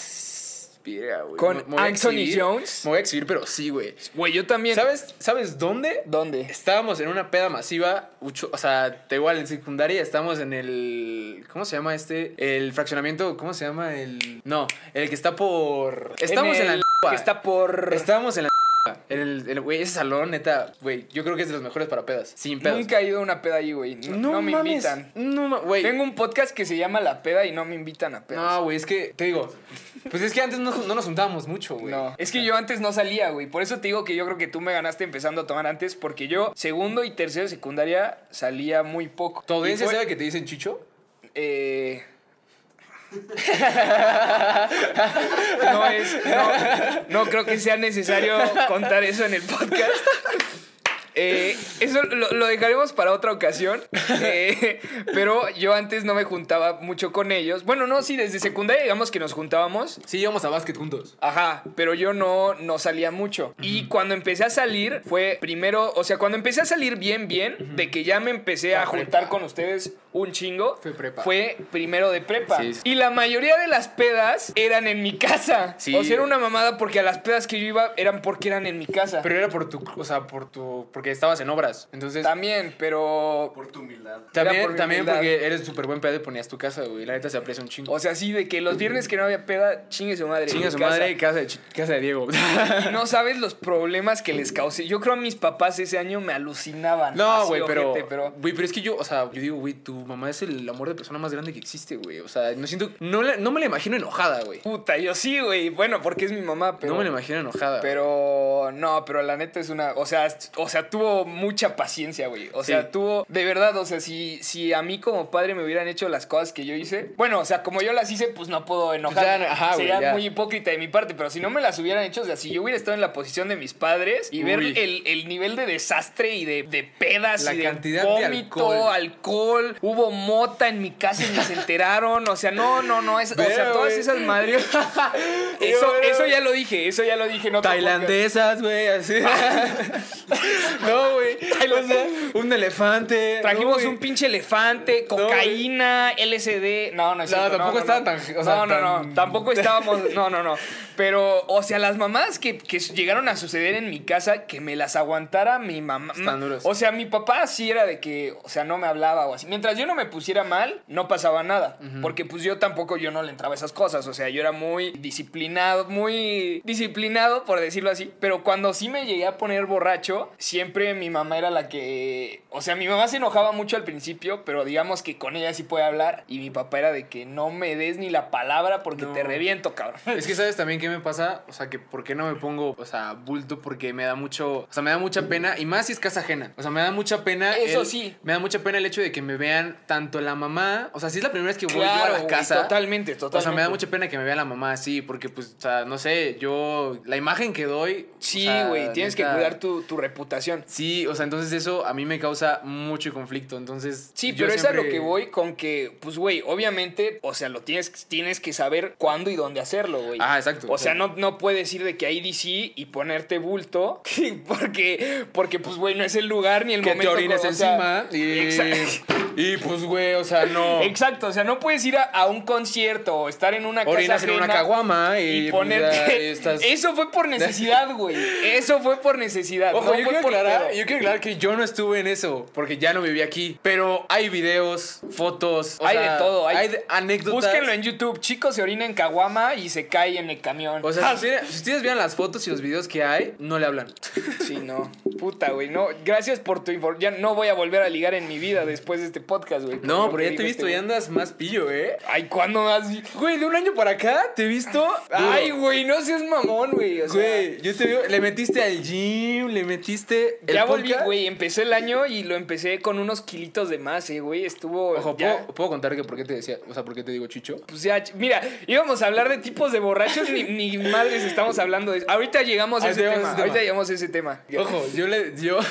Speaker 1: Güey.
Speaker 2: Con
Speaker 1: Me- me
Speaker 2: Anthony
Speaker 1: exhibir.
Speaker 2: Jones.
Speaker 1: Me voy a exhibir, pero sí, güey.
Speaker 2: Güey, yo también.
Speaker 1: ¿Sabes, ¿Sabes dónde?
Speaker 2: ¿Dónde?
Speaker 1: Estábamos en una peda masiva, ucho- o sea, da igual, en secundaria estábamos en el... ¿Cómo se llama este? El fraccionamiento, ¿cómo se llama? El... No, el que está por... Estamos en,
Speaker 2: el
Speaker 1: la...
Speaker 2: Que está por.
Speaker 1: Estábamos en la... En el, el- güey, ese salón, neta, güey, yo creo que es de los mejores para pedas. Sin pedos.
Speaker 2: Nunca he ido a una peda ahí, güey. No, no me
Speaker 1: mames,
Speaker 2: invitan.
Speaker 1: No, güey.
Speaker 2: Tengo un podcast que se llama La Peda y no me invitan a pedas.
Speaker 1: No, güey, es que, te digo, pues es que antes no, no nos juntábamos mucho, güey.
Speaker 2: No, es que yo antes no salía, güey. Por eso te digo que yo creo que tú me ganaste empezando a tomar antes, porque yo, segundo y tercero de secundaria, salía muy poco.
Speaker 1: ¿Tu audiencia
Speaker 2: Y fue-
Speaker 1: sabe que te dicen chicho?
Speaker 2: Eh... no es. No, no creo que sea necesario contar eso en el podcast. Eh, eso lo, lo dejaremos para otra ocasión. Eh, pero yo antes no me juntaba mucho con ellos. Bueno, no, sí, desde secundaria digamos que nos juntábamos.
Speaker 1: Sí, íbamos a básquet juntos.
Speaker 2: Ajá, pero yo no, no salía mucho. Y cuando empecé a salir, fue primero, o sea, cuando empecé a salir bien, bien, de que ya me empecé a juntar con ustedes un chingo,
Speaker 1: Fue prepa.
Speaker 2: fue primero de prepa.
Speaker 1: Sí, sí.
Speaker 2: Y la mayoría de las pedas eran en mi casa.
Speaker 1: Sí.
Speaker 2: O sea, era una mamada porque a las pedas que yo iba eran porque eran en mi casa.
Speaker 1: Pero era por tu, o sea, por tu, porque estabas en obras. Entonces,
Speaker 2: También, pero...
Speaker 3: Por tu humildad.
Speaker 1: También,
Speaker 2: por
Speaker 1: también
Speaker 2: humildad.
Speaker 1: porque eres súper buen pedo y ponías tu casa, güey. La neta se aprecia un chingo.
Speaker 2: O sea, sí, de que los viernes que no había peda, chingue su madre.
Speaker 1: Chinga
Speaker 2: mi
Speaker 1: su
Speaker 2: casa.
Speaker 1: madre, casa de, casa de Diego.
Speaker 2: Y no sabes los problemas que les causé. Yo creo a mis papás ese año me alucinaban.
Speaker 1: No, güey, pero. Güey, pero es que yo, o sea, yo digo, güey, tu mamá es el amor de persona más grande que existe, güey. O sea, no siento. No, la- no me la imagino enojada, güey.
Speaker 2: Puta, yo sí, güey. Bueno, porque es mi mamá, pero...
Speaker 1: no me la imagino enojada.
Speaker 2: Pero no, pero la neta es una, o sea, o sea, tuvo mucha paciencia, güey. O sea,
Speaker 1: Sí.
Speaker 2: tuvo de verdad, o sea, si si a mí como padre me hubieran hecho las cosas que yo hice, bueno, o sea, como yo las hice, pues no puedo enojar.
Speaker 1: Ya, ajá,
Speaker 2: Sería
Speaker 1: ya.
Speaker 2: muy hipócrita de mi parte, pero si no me las hubieran hecho, o sea, si yo hubiera estado en la posición de mis padres y ver el, el nivel de desastre y de, de pedas
Speaker 1: La
Speaker 2: y de
Speaker 1: cantidad de
Speaker 2: vómito,
Speaker 1: alcohol.
Speaker 2: alcohol, hubo mota en mi casa y ni se enteraron, o sea, no, no, no, es, o sea, todas esas madres. eso, eso ya lo dije, eso ya lo dije podcast.
Speaker 1: Tailandesas, güey, así. no, güey. O sea, un elefante.
Speaker 2: Trajimos
Speaker 1: No,
Speaker 2: un pinche elefante, cocaína, LSD. No, no es
Speaker 1: No, tampoco estaban tan- o sea,
Speaker 2: no, no, no. Tampoco estábamos. No, no, no. Pero, o sea, las mamás que, que llegaron a suceder en mi casa, que me las aguantara mi mamá.
Speaker 1: Están duras.
Speaker 2: O sea, mi papá sí era de que, o sea, no me hablaba o así. Mientras yo no me pusiera mal, no pasaba nada. Porque, pues yo tampoco, yo no le entraba a esas cosas. O sea, yo era muy disciplinado, muy disciplinado, por decirlo así. Pero cuando sí me llegué a poner borracho, siempre mi mamá era la que. O sea, mi mamá se enojaba mucho al principio, pero digamos que con ella sí puede hablar. Y mi papá era de que no me des ni la palabra porque
Speaker 1: No.
Speaker 2: te reviento, cabrón.
Speaker 1: Es que sabes también qué me pasa, o sea, que por qué no me pongo, o sea, bulto porque me da mucho, o sea, me da mucha pena y más si es casa ajena. O sea, me da mucha pena
Speaker 2: Eso
Speaker 1: el-
Speaker 2: sí.
Speaker 1: Me da mucha pena el hecho de que me vean tanto la mamá, o sea, si es la primera vez que voy yo a
Speaker 2: Claro,
Speaker 1: la
Speaker 2: güey,
Speaker 1: casa.
Speaker 2: totalmente, totalmente.
Speaker 1: O sea, me da mucha pena que me vea la mamá así, porque pues, o sea, no sé, yo la imagen que doy, o
Speaker 2: Sí,
Speaker 1: sea,
Speaker 2: güey, tienes que cuidar tu, tu reputación.
Speaker 1: Sí, o sea, entonces eso a mí me causa mucho conflicto, entonces
Speaker 2: Sí, pero es a lo que voy con que, pues, güey, obviamente, o sea, lo tienes, tienes que saber cuándo y dónde hacerlo, güey.
Speaker 1: Ah, exacto.
Speaker 2: O sea, no, no puedes ir de que hay DC y ponerte bulto, porque, porque pues, güey, no es el lugar ni el
Speaker 1: que te
Speaker 2: momento.
Speaker 1: orines
Speaker 2: o sea,
Speaker 1: encima y,
Speaker 2: Exacto.
Speaker 1: y pues güey, o sea, no
Speaker 2: Exacto, o sea, no puedes ir a, a un concierto o estar en una casa
Speaker 1: Orinas en una caguama y,
Speaker 2: y
Speaker 1: pues,
Speaker 2: ponerte...
Speaker 1: estás-
Speaker 2: Eso fue por necesidad, güey. Eso fue por necesidad.
Speaker 1: Ojo,
Speaker 2: no
Speaker 1: yo
Speaker 2: fue por
Speaker 1: aclarar, yo quiero aclarar que yo no estuve en eso, porque ya no viví aquí. Pero hay videos, fotos. o
Speaker 2: hay
Speaker 1: sea,
Speaker 2: de todo. Hay,
Speaker 1: de- anécdotas.
Speaker 2: Búsquenlo en YouTube. Chico se orina en caguama y se cae en el camión.
Speaker 1: O sea, si ustedes, si ustedes vean las fotos y los videos que hay, no le hablan.
Speaker 2: Sí, no. Puta, güey. No, gracias por tu información. Ya no voy a volver a ligar en mi vida después de este podcast, güey.
Speaker 1: No, pero ya te he
Speaker 2: dijo
Speaker 1: visto
Speaker 2: este
Speaker 1: y
Speaker 2: güey.
Speaker 1: andas más pillo, ¿eh?
Speaker 2: Ay, ¿cuándo más?
Speaker 1: Güey, de un año para acá te he visto.
Speaker 2: Ay, güey, no seas mamón, güey. O sea,
Speaker 1: Güey, yo te veo, le metiste al gym, le metiste el
Speaker 2: ya volví, güey. Empecé el año y lo empecé con unos kilitos de más, eh, güey. Estuvo.
Speaker 1: Ojo,
Speaker 2: ya-
Speaker 1: ¿puedo, puedo contar que por qué te decía, o sea, por qué te digo chicho?
Speaker 2: Pues ya, mira, íbamos a hablar de tipos de borrachos, ni, ni madres estamos hablando de eso. Ahorita llegamos a ese tema.
Speaker 1: a ese
Speaker 2: Ahorita
Speaker 1: tema.
Speaker 2: llegamos a ese tema.
Speaker 1: Ojo, yo le. Yo.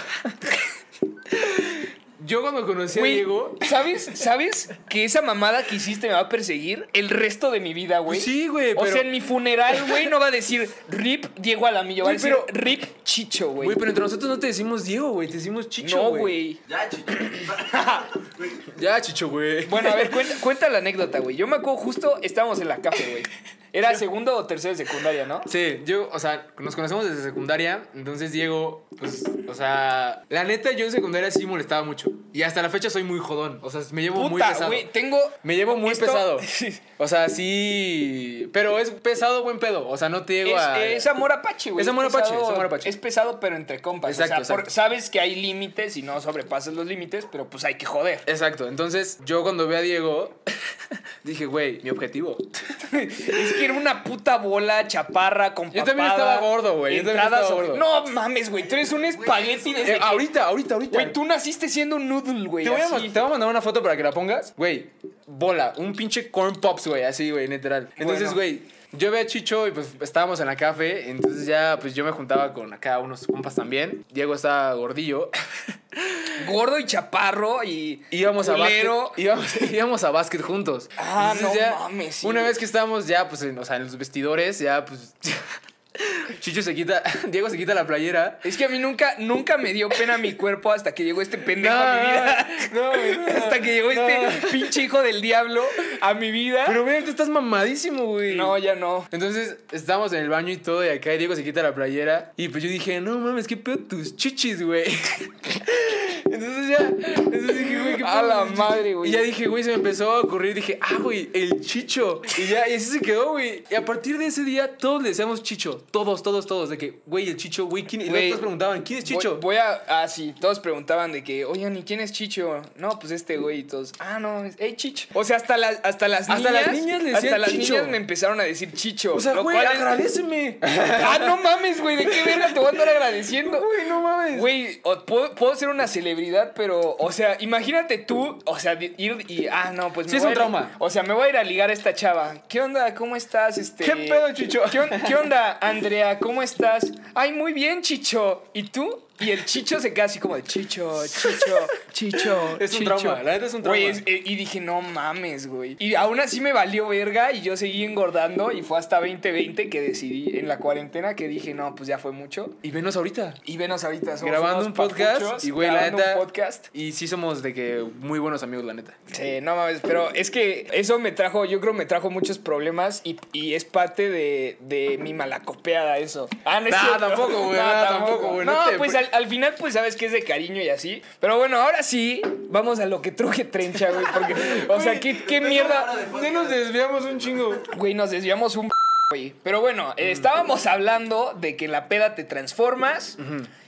Speaker 1: yo cuando conocí a Diego.
Speaker 2: ¿sabes? ¿Sabes que esa mamada que hiciste me va a perseguir el resto de mi vida, güey?
Speaker 1: Sí, güey,
Speaker 2: O
Speaker 1: pero-
Speaker 2: sea, en mi funeral, güey, no va a decir RIP Diego Alamillo, va a decir
Speaker 1: pero-
Speaker 2: RIP Chicho, güey.
Speaker 1: Güey, pero entre nosotros no te decimos Diego, güey, te decimos Chicho.
Speaker 2: no, güey.
Speaker 3: Ya, chicho.
Speaker 1: Ya, Chicho, güey.
Speaker 2: Bueno, a ver, cuenta, cuenta la anécdota, güey. Yo me acuerdo justo, estábamos en la café, güey. Era segundo o tercero de secundaria, ¿no?
Speaker 1: Sí, yo, o sea, nos conocemos desde secundaria, entonces Diego, pues, o sea, la neta yo en secundaria sí molestaba mucho. Y hasta la fecha soy muy jodón, o sea, me llevo muy pesado.
Speaker 2: tengo...
Speaker 1: Me llevo muy
Speaker 2: esto-
Speaker 1: pesado. O sea, sí, pero es pesado buen pedo, o sea, no te llego
Speaker 2: Es,
Speaker 1: a...
Speaker 2: es amor apache, güey.
Speaker 1: Es amor apache, es amor apache.
Speaker 2: Es pesado, pero entre compas.
Speaker 1: Exacto,
Speaker 2: o sea, por- sabes que hay límites y no sobrepasas los límites, pero pues hay que joder.
Speaker 1: Exacto, entonces yo cuando vi a Diego, dije, güey, mi objetivo.
Speaker 2: es que era una puta bola chaparra con
Speaker 1: Yo también
Speaker 2: papada,
Speaker 1: estaba gordo, güey, yo también estaba gordo.
Speaker 2: No mames, güey. Tú eres un espagueti desde
Speaker 1: Eh,
Speaker 2: que-
Speaker 1: ahorita, ahorita, ahorita.
Speaker 2: Güey, tú naciste siendo un noodle, güey.
Speaker 1: Te voy, a,
Speaker 2: así.
Speaker 1: ma- te voy a mandar una foto para que la pongas. Güey, bola, un pinche corn pops, güey, así, güey, literal. Entonces,
Speaker 2: Bueno.
Speaker 1: Yo ve a Chicho y pues estábamos en la café, entonces ya pues yo me juntaba con acá unos compas también. Diego estaba gordillo.
Speaker 2: Gordo y chaparro y.
Speaker 1: Íbamos a básquet, íbamos, íbamos a básquet juntos.
Speaker 2: Ah,
Speaker 1: Entonces,
Speaker 2: no
Speaker 1: ya,
Speaker 2: mames, sí,
Speaker 1: Una vez que estábamos ya pues en, o sea, en los vestidores, ya pues Chicho se quita, Diego se quita la playera.
Speaker 2: Es que a mí nunca, nunca me dio pena mi cuerpo hasta que llegó este pendejo a mi vida.
Speaker 1: no, güey, no.
Speaker 2: hasta que llegó este pinche hijo del diablo a mi vida.
Speaker 1: Pero güey, tú estás mamadísimo, güey.
Speaker 2: no, ya no.
Speaker 1: Entonces estábamos en el baño y todo, y acá Diego se quita la playera. Y pues yo dije, no mames, qué pedo tus chichis, güey. Entonces ya, entonces dije, güey, qué pedo
Speaker 2: A la madre, güey.
Speaker 1: Y ya dije, güey, se me empezó a ocurrir. Dije, ah, güey, el chicho. Y ya, y así se quedó, güey. Y a partir de ese día, todos le decíamos chicho. Todos, todos, todos. De que, güey, el chicho, güey, ¿quién? Y luego todos preguntaban, ¿quién es chicho?
Speaker 2: Voy, voy a. Ah, sí, todos preguntaban de que, oigan, ¿y quién es Chicho? No, pues este güey y todos. Ah, no, es. ¡Ey, Chicho! O sea, hasta, las hasta las
Speaker 1: Hasta
Speaker 2: niñas.
Speaker 1: las niñas le
Speaker 2: Hasta las
Speaker 1: Chicho.
Speaker 2: niñas me empezaron a decir Chicho.
Speaker 1: o sea, güey,
Speaker 2: cual es-
Speaker 1: agradeceme.
Speaker 2: Ah, no mames, güey, ¿de qué verga te voy a andar agradeciendo?
Speaker 1: Güey, no mames.
Speaker 2: Güey, puedo, puedo ser una celebridad, pero, o sea, imagínate tú, o sea, ir y, ah, no, pues
Speaker 1: Sí,
Speaker 2: me
Speaker 1: es
Speaker 2: voy
Speaker 1: un
Speaker 2: a ir-
Speaker 1: trauma.
Speaker 2: O sea, me voy a ir a ligar a esta chava. ¿Qué onda? ¿Cómo estás? Este,
Speaker 1: ¿Qué pedo, Chicho?
Speaker 2: ¿Qué, on- qué onda, Andrea? ¿Cómo estás? Ay, muy bien, Chicho. ¿Y tú? Y el Chicho se queda así como de Chicho, Chicho, Chicho.
Speaker 1: Es un
Speaker 2: Chicho".
Speaker 1: trauma, la neta es un
Speaker 2: Güey,
Speaker 1: trauma.
Speaker 2: es- eh, y dije, no mames, güey. Y aún así me valió verga y yo seguí engordando y fue hasta 2020 que decidí en la cuarentena que dije, no, pues ya fue mucho.
Speaker 1: Y venos ahorita.
Speaker 2: Y venos ahorita, somos
Speaker 1: grabando un podcast y güey la neta
Speaker 2: un podcast.
Speaker 1: y sí somos de que muy buenos amigos la neta
Speaker 2: Sí, no mames, pero es que eso me trajo, yo creo me trajo muchos problemas y, y es parte de, de mi malacopeada eso. Ah, no es
Speaker 1: Nah,
Speaker 2: cierto.
Speaker 1: tampoco, güey, nah, tampoco, güey, no
Speaker 2: No, pues al, al final pues sabes que es de cariño y así. Pero bueno, ahora sí, vamos a lo que truje trencha, güey, porque, o sea, ¿qué, qué mierda?
Speaker 1: ya nos desviamos un chingo
Speaker 2: Güey, nos desviamos un güey. Pero bueno, eh, estábamos hablando de que en la peda te transformas.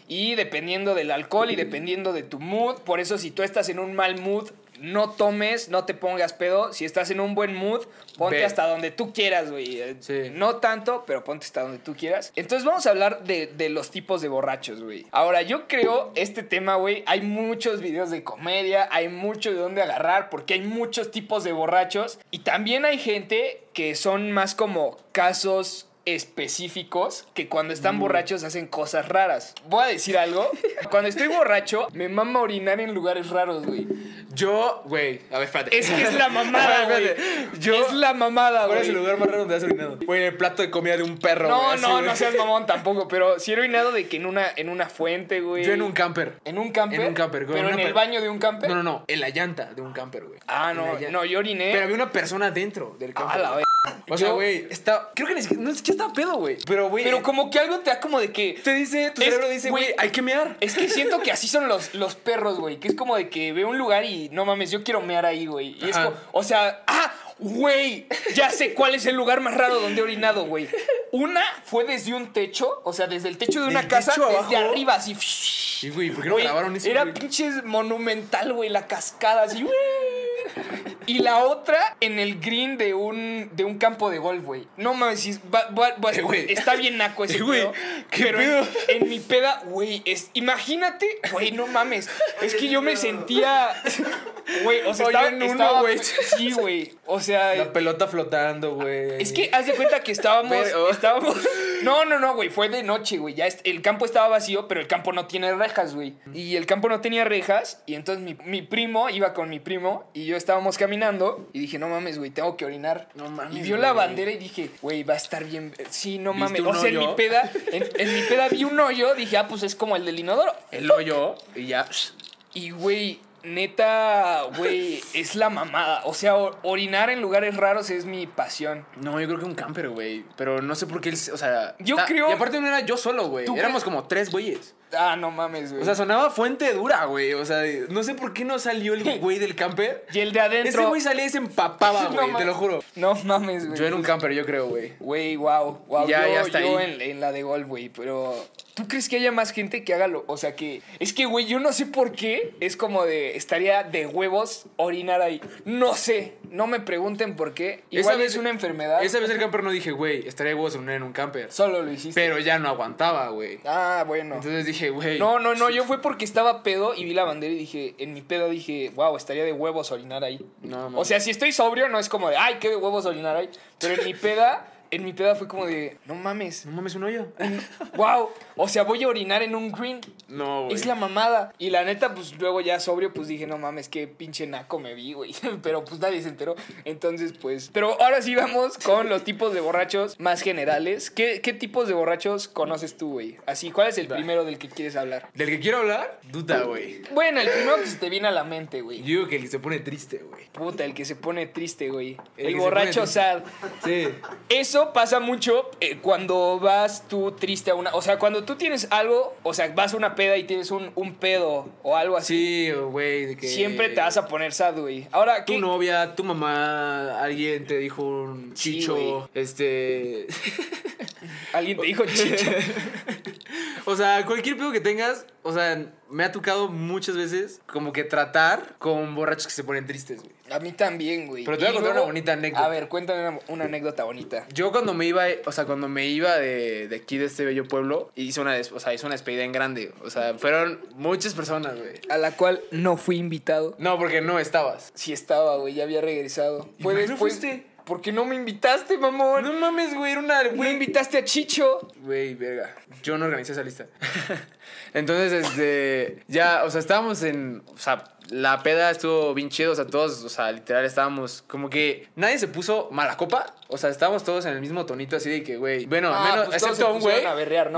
Speaker 2: Y dependiendo del alcohol y dependiendo de tu mood, por eso si tú estás en un mal mood, no tomes, no te pongas pedo. Si estás en un buen mood, ponte
Speaker 1: Ve.
Speaker 2: hasta donde tú quieras, güey. Eh,
Speaker 1: Sí.
Speaker 2: No tanto, pero ponte hasta donde tú quieras. Entonces vamos a hablar de, de los tipos de borrachos, güey. Ahora, yo creo este tema, güey, hay muchos videos de comedia, hay mucho de dónde agarrar, porque hay muchos tipos de borrachos. Y también hay gente que son más como casos específicos que cuando están borrachos hacen cosas raras. Voy a decir algo. Cuando estoy borracho, me mama orinar en lugares raros, güey.
Speaker 1: yo güey a ver espérate
Speaker 2: Es que es la mamada, güey.
Speaker 1: Yo
Speaker 2: Es la mamada,
Speaker 1: ¿cuál es el
Speaker 2: güey.
Speaker 1: lugar más raro donde has orinado? güey el plato de comida de un perro
Speaker 2: No,
Speaker 1: güey, así,
Speaker 2: no,
Speaker 1: güey.
Speaker 2: no seas mamón tampoco, pero sí he orinado de que en una, en una fuente, güey.
Speaker 1: yo en un camper
Speaker 2: ¿En un camper?
Speaker 1: En un camper, güey,
Speaker 2: ¿Pero
Speaker 1: en
Speaker 2: el baño de un camper?
Speaker 1: no no no en la llanta de un camper güey
Speaker 2: Ah, no, no, yo oriné.
Speaker 1: pero había una persona dentro del camper
Speaker 2: Ah, la
Speaker 1: güey. o sea güey está creo que ni siquiera no es que estaba pedo güey pero güey
Speaker 2: Pero como que algo te da como de que...
Speaker 1: te dice tu
Speaker 2: Es-
Speaker 1: cerebro dice
Speaker 2: güey,
Speaker 1: hay que mear
Speaker 2: Es que siento que así son los, los perros, güey. Que es como de que veo un lugar y no mames, yo quiero mear ahí, güey. Y es como, o sea, ¡ah! Güey, ya sé cuál es el lugar más raro donde he orinado, güey. Una fue desde un techo, o sea, desde el techo de una
Speaker 1: ¿Del
Speaker 2: casa, desde arriba, así.
Speaker 1: sí güey ¿por qué no grabaron eso
Speaker 2: Era
Speaker 1: güey?
Speaker 2: pinches monumental, güey, la cascada, así, güey. Y la otra en el green de un, de un campo de golf, güey. No mames, si- va- va- va-
Speaker 1: Eh,
Speaker 2: está bien naco ese
Speaker 1: Eh, güey,
Speaker 2: pedo.
Speaker 1: ¿qué
Speaker 2: pero en-
Speaker 1: pedo?
Speaker 2: En, mi peda, güey, es, imagínate, güey, no mames. Es que yo me sentía, güey, o sea, estaba,
Speaker 1: en uno, güey.
Speaker 2: sí, güey. O sea,
Speaker 1: la pelota flotando güey
Speaker 2: es que haz de cuenta que estábamos.
Speaker 1: Oh.
Speaker 2: estábamos no, no, no, güey. Fue de noche, güey. Ya el campo estaba vacío, pero el campo no tiene rejas, güey. Y el campo no tenía rejas. Y entonces mi, mi primo iba con mi primo y yo estábamos caminando. Y dije, no mames, güey, tengo que orinar.
Speaker 1: No mames,
Speaker 2: Y vio la bandera y dije, güey, va a estar bien. Sí, no
Speaker 1: ¿Viste
Speaker 2: mames. O sea, en mi peda, en, en mi peda vi un hoyo. Dije, ah, pues es como el del inodoro.
Speaker 1: el hoyo y ya
Speaker 2: Y, güey, neta, güey, es la mamada. O sea, or- orinar en lugares raros es mi pasión.
Speaker 1: No, yo creo que un camper, güey. Pero no sé por qué él, o sea.
Speaker 2: Yo creo-
Speaker 1: Y aparte no era yo solo, güey.
Speaker 2: ¿Tú
Speaker 1: Éramos como tres güeyes.
Speaker 2: Ah, no mames, güey.
Speaker 1: O sea, sonaba fuente dura, güey. O sea, no sé por qué no salió el güey del camper.
Speaker 2: y el de adentro.
Speaker 1: Ese güey salía y se empapaba,
Speaker 2: No
Speaker 1: güey. te lo juro.
Speaker 2: No mames, güey.
Speaker 1: Yo era un camper, yo creo, güey.
Speaker 2: Güey, wow, wow.
Speaker 1: Ya,
Speaker 2: yo
Speaker 1: ya está
Speaker 2: yo
Speaker 1: ahí.
Speaker 2: en, en la de golf, güey, pero ¿tú crees que haya más gente que haga lo, o sea, que es que güey, yo no sé por qué es como de estaría de huevos orinar ahí. No sé, no me pregunten por qué. Igual
Speaker 1: Esa vez-
Speaker 2: es una enfermedad.
Speaker 1: Esa vez el camper no dije, güey, estaría huevos en en un camper.
Speaker 2: Solo lo hiciste.
Speaker 1: Pero ya no aguantaba, güey.
Speaker 2: Ah, bueno.
Speaker 1: Entonces dije, güey.
Speaker 2: No, no, no, yo fue porque estaba pedo y vi la bandera y dije, en mi pedo dije, wow, estaría de huevos orinar ahí.
Speaker 1: No, no.
Speaker 2: O sea, si estoy sobrio no es como de, ay, qué de huevos orinar ahí. Pero en mi peda, en mi peda fue como de, no mames,
Speaker 1: No mames, un hoyo.
Speaker 2: wow. O sea, voy a orinar en un green.
Speaker 1: No, güey.
Speaker 2: Es la mamada. Y la neta, pues luego ya sobrio, pues dije, no mames, qué pinche naco me vi, güey. Pero pues nadie se enteró. Entonces, pues. Pero ahora sí vamos con los tipos de borrachos más generales. ¿Qué, qué tipos de borrachos conoces tú, güey? Así, ¿cuál es el primero del que quieres hablar?
Speaker 1: Del que quiero hablar, duda, güey.
Speaker 2: Bueno, el primero que se te viene a la mente, güey.
Speaker 1: Yo digo que el que se pone triste, güey.
Speaker 2: Puta, el que se pone triste, güey.
Speaker 1: El
Speaker 2: El, borracho sad.
Speaker 1: Sí.
Speaker 2: Eso pasa mucho eh, cuando vas tú triste a una. O sea, cuando tú tienes algo, o sea, vas a una peda y tienes un, un pedo o algo así.
Speaker 1: Sí, güey, de que.
Speaker 2: Siempre te vas a poner sad, güey. Ahora,
Speaker 1: Tu
Speaker 2: ¿qué?
Speaker 1: novia, tu mamá, alguien te dijo un chicho, este.
Speaker 2: Alguien te dijo chicho.
Speaker 1: o sea, cualquier pedo que tengas, o sea, me ha tocado muchas veces como que tratar con borrachos que se ponen tristes, güey.
Speaker 2: A mí también, güey.
Speaker 1: Pero te voy a contar una bonita anécdota.
Speaker 2: A ver, cuéntame una, una anécdota bonita.
Speaker 1: Yo cuando me iba, o sea, cuando me iba de, de aquí, de este bello pueblo, hice una, o sea, hice una despedida en grande. O sea, fueron muchas personas, güey.
Speaker 2: A la cual no fui invitado.
Speaker 1: No, porque no estabas.
Speaker 2: Sí estaba, güey, ya había regresado.
Speaker 1: ¿Y qué no fuiste?
Speaker 2: ¿Por qué no me invitaste, mamón?
Speaker 1: No mames, güey, era una...
Speaker 2: No
Speaker 1: Güey,
Speaker 2: invitaste a Chicho.
Speaker 1: Güey, verga. Yo no organizé esa lista. Entonces, este. Ya, o sea, estábamos en. O sea, la peda estuvo bien chido. O sea, todos, o sea, literal, estábamos como que. Nadie se puso mala copa. O sea, estábamos todos en el mismo tonito, así de que, güey. Bueno,
Speaker 2: Ah,
Speaker 1: menos.
Speaker 2: pues
Speaker 1: excepto un güey.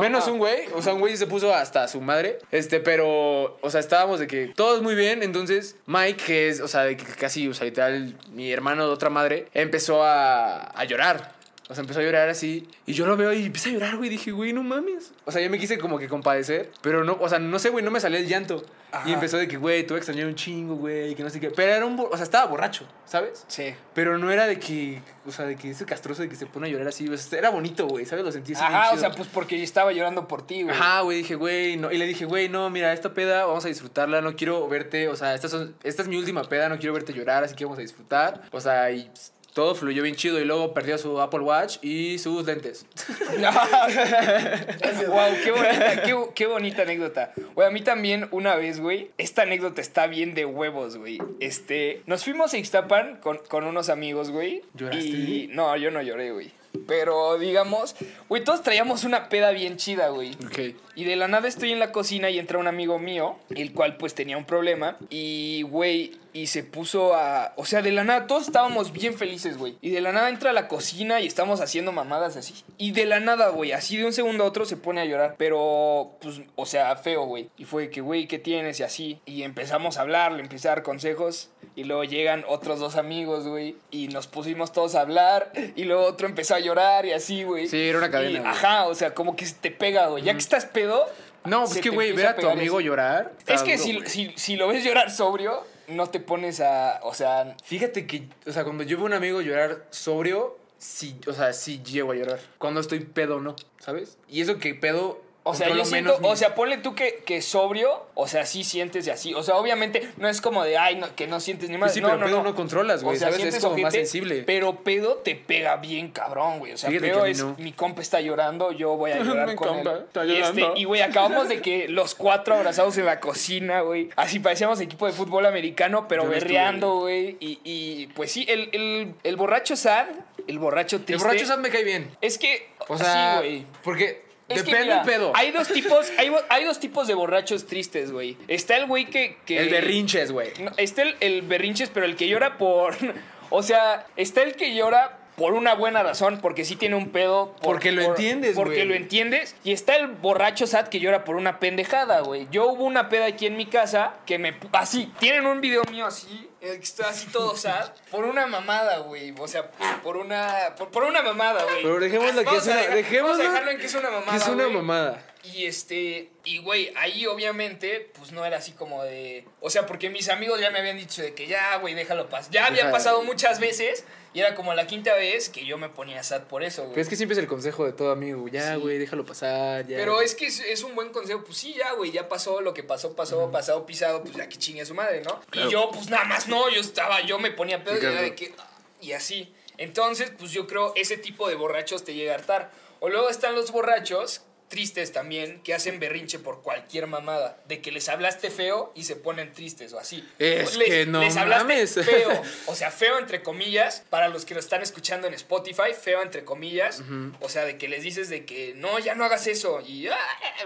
Speaker 1: Menos
Speaker 2: Ah.
Speaker 1: un güey. O sea, un güey se puso hasta su madre. Este, pero. O sea, estábamos de que todos muy bien. Entonces, Mike, que es, o sea, de que casi, o sea, literal, mi hermano de otra madre, empezó a, a llorar. O sea, empezó a llorar así. Y yo lo veo y empieza a llorar, güey. Dije, güey, no mames. O sea, yo me quise como que compadecer. Pero no, o sea, no sé, güey, no me salió el llanto.
Speaker 2: Ajá.
Speaker 1: Y empezó de que, güey, tuve que extrañar un chingo, güey, que no sé qué. Pero era un. O sea, estaba borracho, ¿sabes?
Speaker 2: Sí.
Speaker 1: Pero no era de que. O sea, de que ese castroso de que se pone a llorar así. O sea, era bonito, güey, ¿sabes? Lo sentí así.
Speaker 2: Ajá, o sea, pues porque yo estaba llorando por ti, güey.
Speaker 1: Ajá, güey, dije, güey, no. Y le dije, güey, no, mira, esta peda vamos a disfrutarla, no quiero verte, o sea, esta, son, esta es mi última peda, no quiero verte llorar, así que vamos a disfrutar. O sea, y pues, todo fluyó bien chido y luego perdió su Apple Watch y sus lentes.
Speaker 2: wow, qué bonita, qué, qué bonita anécdota. Güey, a mí también una vez, güey, esta anécdota está bien de huevos, güey. Este, nos fuimos a Ixtapan con, con unos amigos, güey.
Speaker 1: ¿Lloraste?
Speaker 2: Y no, yo no lloré, güey. Pero digamos, güey, todos traíamos una peda bien chida, güey.
Speaker 1: Ok.
Speaker 2: Y de la nada estoy en la cocina y entra un amigo mío, el cual pues tenía un problema. Y, güey, y se puso a... O sea, de la nada, todos estábamos bien felices, güey. Y de la nada entra a la cocina y estamos haciendo mamadas así. Y de la nada, güey, así de un segundo a otro se pone a llorar. Pero, pues, o sea, feo, güey. Y fue que, güey, ¿qué tienes? Y así. Y empezamos a hablar, le empecé a dar consejos. Y luego llegan otros dos amigos, güey. Y nos pusimos todos a hablar. Y luego otro empezó a llorar y así, güey.
Speaker 1: Sí, era una cadena,
Speaker 2: Y, ajá, o sea, como que se te pega, güey. Ya que estás pedo.
Speaker 1: No, pues que, güey, ver a tu amigo llorar.
Speaker 2: Es que
Speaker 1: duro,
Speaker 2: si, si, si lo ves llorar sobrio, no te pones a. O sea.
Speaker 1: Fíjate que, o sea, cuando yo veo a un amigo llorar sobrio, sí, o sea, sí llego a llorar. Cuando estoy pedo, no, ¿sabes? Y eso que pedo.
Speaker 2: O sea, yo siento, o sea, ponle tú que, que sobrio, o sea, sí sientes y así. O sea, obviamente no es como de, ay, no, que no sientes ni más.
Speaker 1: Pues sí,
Speaker 2: no,
Speaker 1: pero
Speaker 2: no,
Speaker 1: pedo
Speaker 2: no.
Speaker 1: no controlas, güey, ¿sabes? Es
Speaker 2: sientes
Speaker 1: como más sensible.
Speaker 2: Pero pedo te pega bien cabrón, güey. O sea,
Speaker 1: Fíjate
Speaker 2: pedo es, mi compa está llorando, yo voy a llorar
Speaker 1: Mi
Speaker 2: con
Speaker 1: compa
Speaker 2: él.
Speaker 1: está
Speaker 2: y, este,
Speaker 1: llorando.
Speaker 2: y, güey, acabamos de que los cuatro abrazados en la cocina, güey. Así parecíamos equipo de fútbol americano, pero
Speaker 1: Yo
Speaker 2: berreando, güey. Y, y, pues sí, el, el, el borracho sad, el borracho triste.
Speaker 1: El borracho sad me cae bien.
Speaker 2: Es que,
Speaker 1: O sea,
Speaker 2: sí, güey.
Speaker 1: porque
Speaker 2: Es que,
Speaker 1: depende
Speaker 2: mira,
Speaker 1: del pedo.
Speaker 2: Hay dos tipos, hay, hay dos tipos de borrachos tristes, güey. Está el güey que, que-
Speaker 1: El berrinches, güey.
Speaker 2: No, está el, el berrinches, pero el que llora por. O sea, está el que llora por una buena razón, porque sí tiene un pedo. por-
Speaker 1: Porque lo
Speaker 2: por-
Speaker 1: entiendes,
Speaker 2: Porque lo entiendes. Y está el borracho sad que llora por una pendejada, güey. Yo hubo una peda aquí en mi casa que me. Así, tienen un video mío así, eh, que está así todo sad, por una mamada, güey. O sea, por una. Por, por una mamada, güey.
Speaker 1: Pero dejémoslo que es una-
Speaker 2: dejar-
Speaker 1: dejémoslo
Speaker 2: Vamos a dejarlo en que es una mamada.
Speaker 1: Que es una
Speaker 2: güey.
Speaker 1: mamada.
Speaker 2: Y este, y güey, ahí obviamente, pues no era así como de. O sea, porque mis amigos ya me habían dicho de que ya, güey, déjalo pasar. Ya había pasado muchas veces y era como la quinta vez que yo me ponía sad por eso, güey.
Speaker 1: Pero es que siempre es el consejo de todo amigo. Ya,
Speaker 2: Sí.
Speaker 1: güey, déjalo pasar. Ya.
Speaker 2: Pero es que es, es un buen consejo. Pues sí, ya, güey, ya pasó lo que pasó, pasó, pasado, pisado, pues ya que chingue a su madre, ¿no?
Speaker 1: Claro.
Speaker 2: Y yo, pues nada más no, yo estaba, yo me ponía pedo
Speaker 1: Sí,
Speaker 2: y era de que. Y así. Entonces, pues yo creo ese tipo de borrachos te llega a hartar. O luego están los borrachos tristes también que hacen berrinche por cualquier mamada de que les hablaste feo y se ponen tristes o así
Speaker 1: Es
Speaker 2: les,
Speaker 1: que no
Speaker 2: les hablaste
Speaker 1: mames.
Speaker 2: feo o sea feo entre comillas para los que lo están escuchando en Spotify feo entre comillas o sea de que les dices de que no ya no hagas eso y ah,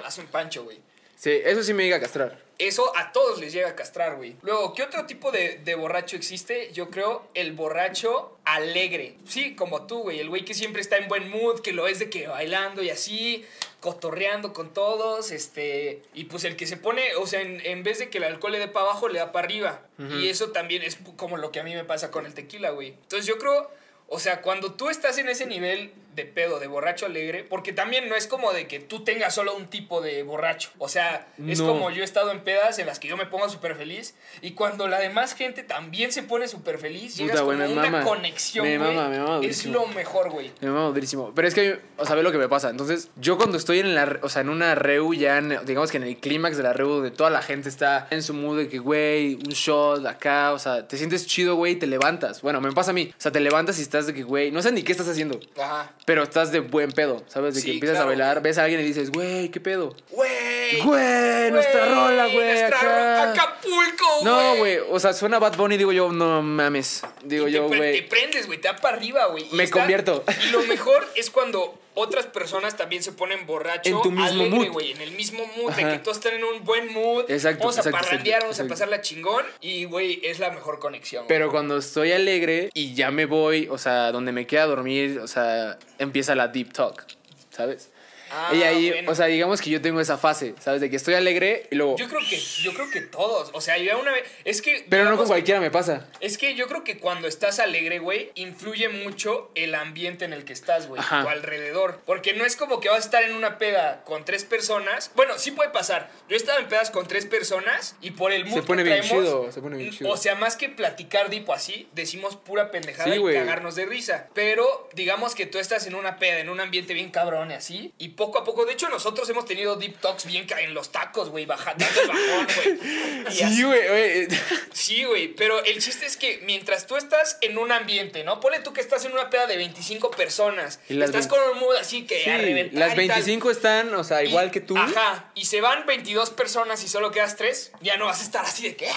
Speaker 2: vas un pancho güey
Speaker 1: Sí, eso sí me llega a castrar.
Speaker 2: Eso a todos les llega a castrar, güey. Luego, ¿qué otro tipo de, de borracho existe? Yo creo el borracho alegre. Sí, como tú, güey. El güey que siempre está en buen mood, que lo es de que bailando y así, cotorreando con todos, este... Y pues el que se pone, o sea, en, en vez de que el alcohol le dé para abajo, le da para arriba. Y eso también es como lo que a mí me pasa con el tequila, güey. Entonces yo creo... O sea, cuando tú estás en ese nivel de pedo, de borracho alegre, porque también no es como de que tú tengas solo un tipo de borracho. O sea, es
Speaker 1: No.
Speaker 2: como yo he estado en pedas en las que yo me pongo súper feliz y cuando la demás gente también se pone súper feliz,
Speaker 1: Puta,
Speaker 2: llegas como una
Speaker 1: mama.
Speaker 2: conexión,
Speaker 1: Me mama, me mama
Speaker 2: es lo mejor, güey.
Speaker 1: Me mama durísimo. Pero es que, o sea, ve lo que me pasa. Entonces, yo cuando estoy en la, o sea, en una reu ya, en- digamos que en el clímax de la reu, donde toda la gente está en su mood de que, güey, un shot acá, o sea, te sientes chido, güey, y te levantas. Bueno, me pasa a mí. O sea, te levantas y estás de que, güey, no sé ni qué estás haciendo,
Speaker 2: Ajá.
Speaker 1: Pero estás de buen pedo, ¿sabes? De que empiezas
Speaker 2: claro,
Speaker 1: a bailar,
Speaker 2: güey.
Speaker 1: ves a alguien y dices, güey, ¿qué pedo?
Speaker 2: Güey.
Speaker 1: Güey, nuestra rola, güey,
Speaker 2: nuestra
Speaker 1: acá.
Speaker 2: ro- Acapulco, güey.
Speaker 1: No, güey, o sea, suena Bad Bunny digo yo, no mames. Digo
Speaker 2: Y
Speaker 1: yo,
Speaker 2: pre- Te
Speaker 1: güey.
Speaker 2: prendes, güey, te da para arriba, güey.
Speaker 1: Me convierto.
Speaker 2: Y lo mejor es cuando otras personas también se ponen borracho.
Speaker 1: En tu mismo
Speaker 2: alegre,
Speaker 1: mood.
Speaker 2: güey, en el mismo mood, de que todos están en un buen mood.
Speaker 1: Exacto,
Speaker 2: Vamos
Speaker 1: exacto,
Speaker 2: a parrandear,
Speaker 1: exacto,
Speaker 2: vamos a
Speaker 1: exacto.
Speaker 2: pasarla chingón. Y, güey, es la mejor conexión. güey.
Speaker 1: Pero cuando estoy alegre y ya me voy, o sea, donde me queda dormir, o sea, empieza la deep talk, ¿sabes?
Speaker 2: Ah,
Speaker 1: y ahí,
Speaker 2: bueno.
Speaker 1: o sea, digamos que yo tengo esa fase, ¿sabes? De que estoy alegre y luego...
Speaker 2: Yo creo que, yo creo que todos. O sea, ya una vez. Es que.
Speaker 1: Pero no con cualquiera me pasa.
Speaker 2: Es que yo creo que cuando estás alegre, güey, influye mucho el ambiente en el que estás, güey, o alrededor. Porque no es como que vas a estar en una peda con tres personas. Bueno, sí puede pasar. Yo he estado en pedas con tres personas y por el mood
Speaker 1: Se pone
Speaker 2: que
Speaker 1: bien
Speaker 2: traemos,
Speaker 1: chido, se pone bien chido.
Speaker 2: O sea, más que platicar tipo así, decimos pura pendejada
Speaker 1: Sí,
Speaker 2: y cagarnos de risa. Pero digamos que tú estás en una peda, en un ambiente bien cabrón y así, y poco a poco, de hecho, nosotros hemos tenido deep talks bien en los tacos, güey, bajando el bajón, güey.
Speaker 1: Sí, güey, güey.
Speaker 2: Sí, güey, pero el chiste es que mientras tú estás en un ambiente, ¿no? Ponle tú que estás en una peda de 25 personas.
Speaker 1: Y las
Speaker 2: estás con un mood así que a
Speaker 1: Sí,
Speaker 2: reventar
Speaker 1: las
Speaker 2: y tal.
Speaker 1: 25 están, o sea,
Speaker 2: Y-
Speaker 1: igual que tú.
Speaker 2: Ajá, y se van 22 personas y solo quedas 3, ya no vas a estar así de que...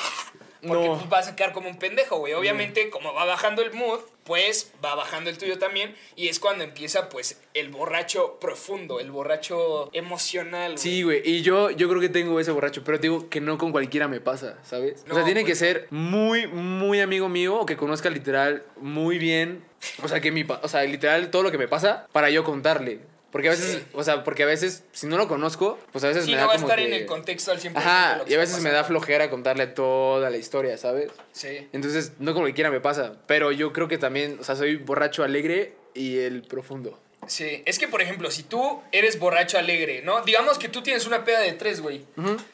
Speaker 2: Porque
Speaker 1: No.
Speaker 2: pues, vas a quedar como un pendejo, güey. Obviamente, como va bajando el mood, pues va bajando el tuyo también. Y es cuando empieza, pues, el borracho profundo, el borracho emocional, güey.
Speaker 1: Sí, güey, y yo, yo creo que tengo ese borracho, pero te digo que no con cualquiera me pasa, ¿sabes? o sea,
Speaker 2: No,
Speaker 1: tiene que
Speaker 2: pues,
Speaker 1: ser muy, muy amigo mío o que conozca literal muy bien, o sea, que mi, o sea, literal todo lo que me pasa para yo contarle. Porque a veces,
Speaker 2: Sí.
Speaker 1: o sea, porque a veces, si no lo conozco, pues a veces
Speaker 2: Sí,
Speaker 1: me
Speaker 2: no
Speaker 1: da
Speaker 2: va a
Speaker 1: como
Speaker 2: estar
Speaker 1: que-
Speaker 2: en el contexto al 100%. de
Speaker 1: Ajá,
Speaker 2: que
Speaker 1: y a veces me da flojera contarle toda la historia, ¿sabes?
Speaker 2: Sí.
Speaker 1: Entonces, no con cualquiera me pasa, pero yo creo que también, o sea, soy borracho alegre y el profundo.
Speaker 2: Sí, es que por ejemplo, si tú eres borracho alegre, ¿no? Digamos que tú tienes una peda de tres, güey.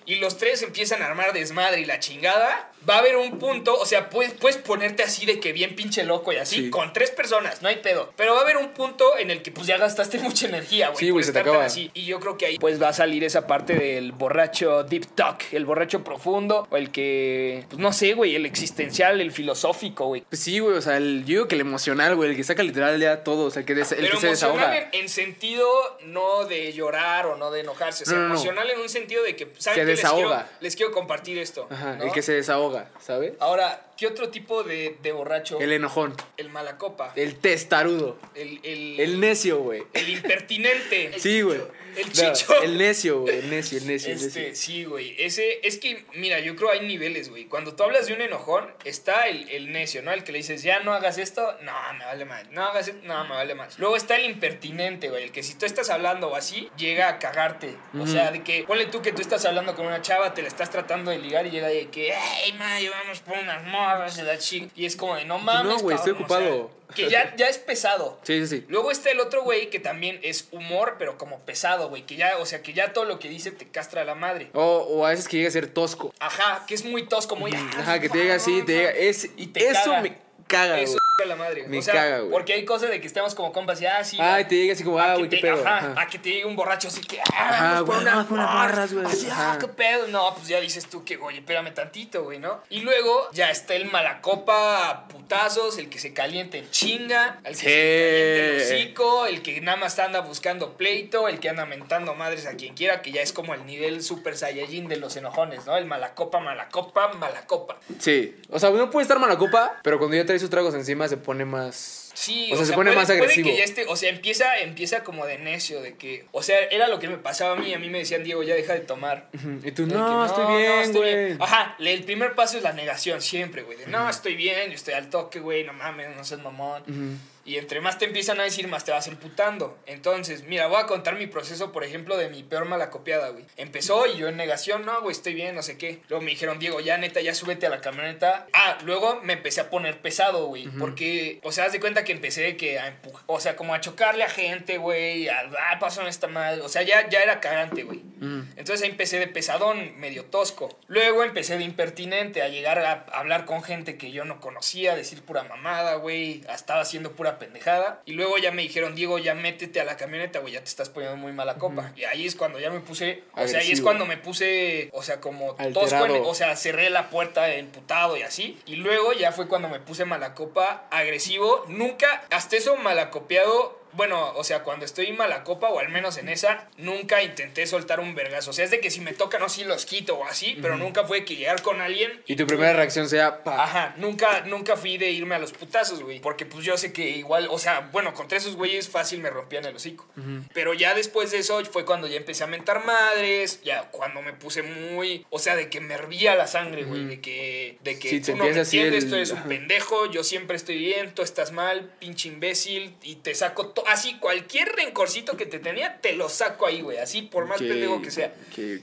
Speaker 2: Y los tres empiezan a armar desmadre y la chingada. Va a haber un punto, o sea, puedes, puedes ponerte así de que bien pinche loco y así,
Speaker 1: Sí.
Speaker 2: con tres personas, no hay pedo. Pero va a haber un punto en el que pues ya gastaste mucha energía, güey.
Speaker 1: Sí, güey, se te acaba.
Speaker 2: así. Y yo creo que ahí pues va a salir esa parte del borracho deep talk, el borracho profundo, o el que, pues no sé, güey, el existencial, el filosófico, güey.
Speaker 1: Pues sí, güey, o sea, el, yo digo que el emocional, güey, el que saca literal ya todo, o sea, el que, des- el que se
Speaker 2: emocional
Speaker 1: desahoga.
Speaker 2: en, en sentido no de llorar o no de enojarse. O sea,
Speaker 1: No, no, no.
Speaker 2: emocional en un sentido de que, ¿saben
Speaker 1: Se
Speaker 2: qué? Les quiero,
Speaker 1: desahoga.
Speaker 2: les quiero compartir esto.
Speaker 1: El que se desahoga, ¿sabes?
Speaker 2: Ahora, ¿qué otro tipo de, de borracho?
Speaker 1: El enojón.
Speaker 2: El malacopa.
Speaker 1: El testarudo.
Speaker 2: El, el,
Speaker 1: El necio, güey.
Speaker 2: el impertinente.
Speaker 1: Sí, güey.
Speaker 2: El
Speaker 1: No,
Speaker 2: chicho.
Speaker 1: el necio, güey. El necio, el necio, el
Speaker 2: Este,
Speaker 1: necio.
Speaker 2: sí, güey. Ese, es que, mira, yo creo hay niveles, güey. Cuando tú hablas de un enojón, está el, el necio, ¿no? El que le dices, ya no hagas esto, no, me vale más. No hagas esto, no, me vale más. Luego está el impertinente, güey. El que si tú estás hablando o así, llega a cagarte. O sea, de que, ponle tú que tú estás hablando con una chava, te la estás tratando de ligar y llega de que, hey, madre, vamos por unas y es como de, no mames,
Speaker 1: güey, estoy
Speaker 2: cabrón", o sea,
Speaker 1: ocupado.
Speaker 2: que ya, ya es pesado.
Speaker 1: Sí, sí, sí.
Speaker 2: Luego está el otro güey que también es humor, pero como pesado, güey. Que ya, o sea, que ya todo lo que dice te castra a la madre.
Speaker 1: O, o a veces que llega a ser tosco.
Speaker 2: Ajá, que es muy tosco, muy.
Speaker 1: Ajá, que te llega así, te llega. Es,
Speaker 2: Y te
Speaker 1: eso
Speaker 2: caga.
Speaker 1: me caga,
Speaker 2: Eso
Speaker 1: güey.
Speaker 2: La madre.
Speaker 1: Me
Speaker 2: o sea,
Speaker 1: caga, güey.
Speaker 2: Porque hay cosas de que estamos como compas y, ah, sí.
Speaker 1: Ay,
Speaker 2: va.
Speaker 1: te llega así como, ah,
Speaker 2: que
Speaker 1: güey, qué
Speaker 2: te-
Speaker 1: pedo.
Speaker 2: Ajá,
Speaker 1: Ajá.
Speaker 2: a que te llegue un borracho así que, ah,
Speaker 1: güey,
Speaker 2: unas morras,
Speaker 1: güey.
Speaker 2: Así, ah, qué pedo. No, pues ya dices tú que, oye, espérame tantito, güey, ¿no? Y luego ya está el malacopa putazos, el que se calienta en chinga, el que
Speaker 1: Sí.
Speaker 2: se calienta el hocico, el que nada más anda buscando pleito, el que anda mentando madres a quien quiera, que ya es como el nivel super saiyajin de los enojones, ¿no? El malacopa, malacopa, malacopa.
Speaker 1: Sí. O sea, uno puede estar mala copa, pero cuando ya trae sus tragos encima se pone más.
Speaker 2: Sí,
Speaker 1: O sea, se pone más
Speaker 2: puede
Speaker 1: agresivo.
Speaker 2: que ya esté, o sea, empieza, empieza como de necio, de que, o sea, era lo que me pasaba a mí, a mí me decían, Diego, ya deja de tomar.
Speaker 1: Y tú, no, estoy bien, güey.
Speaker 2: Ajá, le- el primer paso es la negación siempre, güey, de no, estoy bien, yo estoy al toque, güey, no mames, no seas mamón.
Speaker 1: Ujú.
Speaker 2: Y entre más te empiezan a decir, más te vas emputando. Entonces, mira, voy a contar mi proceso, por ejemplo, de mi peor malacopiada, güey. Empezó y yo en negación, no, güey, estoy bien, no sé qué. Luego me dijeron, Diego, ya neta, ya súbete a la camioneta. Ah, luego me empecé a poner pesado, güey. Porque, o sea, haz de cuenta que empecé de que a empujar, o sea, como a chocarle a gente, güey. A, ah, pasó no está mal. O sea, ya, ya era cagante, güey.
Speaker 1: Ujú.
Speaker 2: Entonces ahí empecé de pesadón, medio tosco. Luego empecé de impertinente, a llegar a hablar con gente que yo no conocía, decir pura mamada, güey. Estaba haciendo pura pendejada. Y luego ya me dijeron, Diego, ya métete a la camioneta, güey, ya te estás poniendo muy mala copa. Y ahí es cuando ya me puse, o sea, ahí es cuando me puse, o sea, como tosco, en- o sea, cerré la puerta emputado y así. Y luego ya fue cuando me puse mala copa, agresivo. Nunca, hasta eso malacopiado. Bueno, o sea, cuando estoy en mala copa, o al menos en esa, nunca intenté soltar un vergazo. O sea, es de que si me tocan o sí los quito o así, pero nunca fue que llegar con alguien.
Speaker 1: Y tu primera reacción sea, pa.
Speaker 2: Ajá, nunca, nunca fui de irme a los putazos, güey. Porque pues yo sé que igual, o sea, bueno, contra esos güeyes fácil me rompían el hocico. Pero ya después de eso fue cuando ya empecé a mentar madres, ya cuando me puse muy, o sea, de que me hervía la sangre, güey, de que, de que
Speaker 1: Sí, te
Speaker 2: tú no me entiendes,
Speaker 1: el-
Speaker 2: tú eres un pendejo, yo siempre estoy bien, tú estás mal, pinche imbécil, y te saco to- así cualquier rencorcito que te tenía, te lo saco ahí, güey, así por más
Speaker 1: Ok,
Speaker 2: pendejo que sea.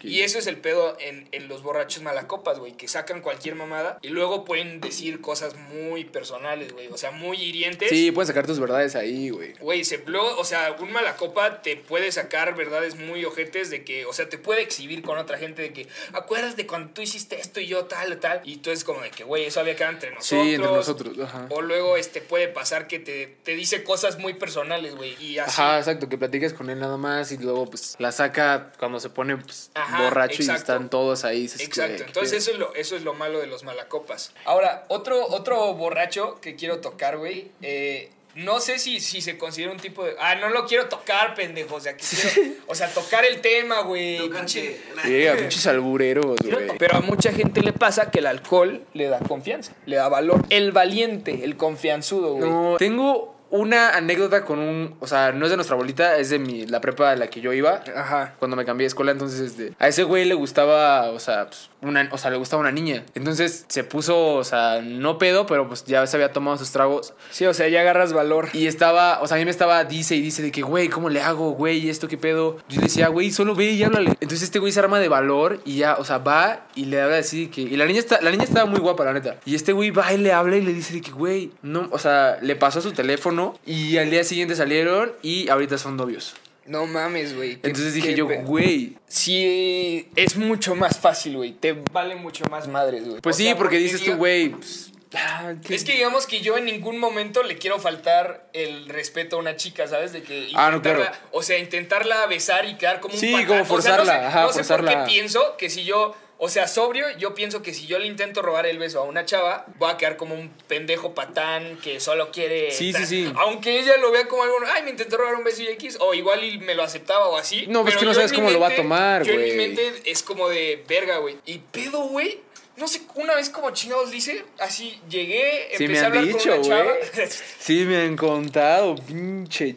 Speaker 2: Y eso es el pedo en, en los borrachos malacopas, güey, que sacan cualquier mamada y luego pueden decir cosas muy personales, güey, o sea, muy hirientes.
Speaker 1: Sí, puedes sacar tus verdades ahí, güey.
Speaker 2: Güey, se luego, o sea, un malacopa te puede sacar verdades muy ojetes de que, o sea, te puede exhibir con otra gente de que, acuerdas de cuando tú hiciste esto y yo tal, tal, y tú es como de que, güey, eso había quedado entre nosotros.
Speaker 1: Sí, entre nosotros. Ajá.
Speaker 2: O luego, este, puede pasar que te, te dice cosas muy personales, güey, y así.
Speaker 1: Ajá, exacto, que platiques con él nada más y luego pues la saca cuando se pone pues,
Speaker 2: Ajá,
Speaker 1: borracho
Speaker 2: exacto.
Speaker 1: y están todos ahí. dices,
Speaker 2: Exacto,
Speaker 1: qué
Speaker 2: entonces eso es, lo, eso es lo malo de los malacopas. Ahora, otro, otro borracho que quiero tocar, güey. eh, no sé si, si se considera un tipo de. Ah, no lo quiero tocar, pendejo. O sea, que quiero- o sea tocar el tema, güey. pinche-
Speaker 1: Sí, a pinches albureros, güey.
Speaker 2: Pero a mucha gente le pasa que el alcohol le da confianza, le da valor. El valiente, el confianzudo, güey.
Speaker 1: No, tengo una anécdota con un, o sea, no es de nuestra bolita, es de mi, la prepa a la que yo iba.
Speaker 2: Ajá.
Speaker 1: Cuando me cambié de escuela, entonces este, a ese güey le gustaba, o sea, pues, una, o sea, le gustaba una niña. Entonces se puso, o sea, no pedo, pero pues ya se había tomado sus tragos.
Speaker 2: Sí, o sea, ya agarras valor.
Speaker 1: Y estaba, o sea, a mí me estaba, dice y dice de que, güey, ¿cómo le hago, güey? ¿Y esto qué pedo? Yo le decía, güey, solo ve y háblale. Entonces este güey se arma de valor y ya, o sea, va y le habla así de que. Y la niña, está, la niña estaba muy guapa, la neta. Y este güey va y le habla y le dice de que, güey, no, o sea, le pasó su teléfono y al día siguiente salieron y ahorita son novios.
Speaker 2: No mames, güey.
Speaker 1: Entonces dije yo, güey.
Speaker 2: Sí, es mucho más fácil, güey. Te vale mucho más madres, güey.
Speaker 1: Pues
Speaker 2: O
Speaker 1: sí,
Speaker 2: sea,
Speaker 1: porque dices tú, güey, pues, ah.
Speaker 2: Es que digamos que yo en ningún momento le quiero faltar el respeto a una chica, ¿sabes? De que
Speaker 1: Ah, no, claro.
Speaker 2: o sea, intentarla besar y quedar como un
Speaker 1: Sí, como
Speaker 2: O sea,
Speaker 1: forzarla,
Speaker 2: no sé,
Speaker 1: ajá,
Speaker 2: no sé por
Speaker 1: forzarla.
Speaker 2: qué pienso que si yo, o sea, sobrio, yo pienso que si yo le intento robar el beso a una chava, voy a quedar como un pendejo patán que solo quiere...
Speaker 1: Sí, sí, sí.
Speaker 2: Aunque ella lo vea como algo, ay, me intentó robar un beso y X, o igual y me lo aceptaba o así.
Speaker 1: No, pues
Speaker 2: pero
Speaker 1: que no sabes cómo lo va a tomar,
Speaker 2: Yo en mi
Speaker 1: güey.
Speaker 2: mente es como de verga, güey. Y pedo, güey. no sé, una vez como chingados dice, así llegué,
Speaker 1: Sí, me
Speaker 2: empecé a hablar
Speaker 1: dicho,
Speaker 2: con una chava.
Speaker 1: güey. Sí, me han contado, pinche.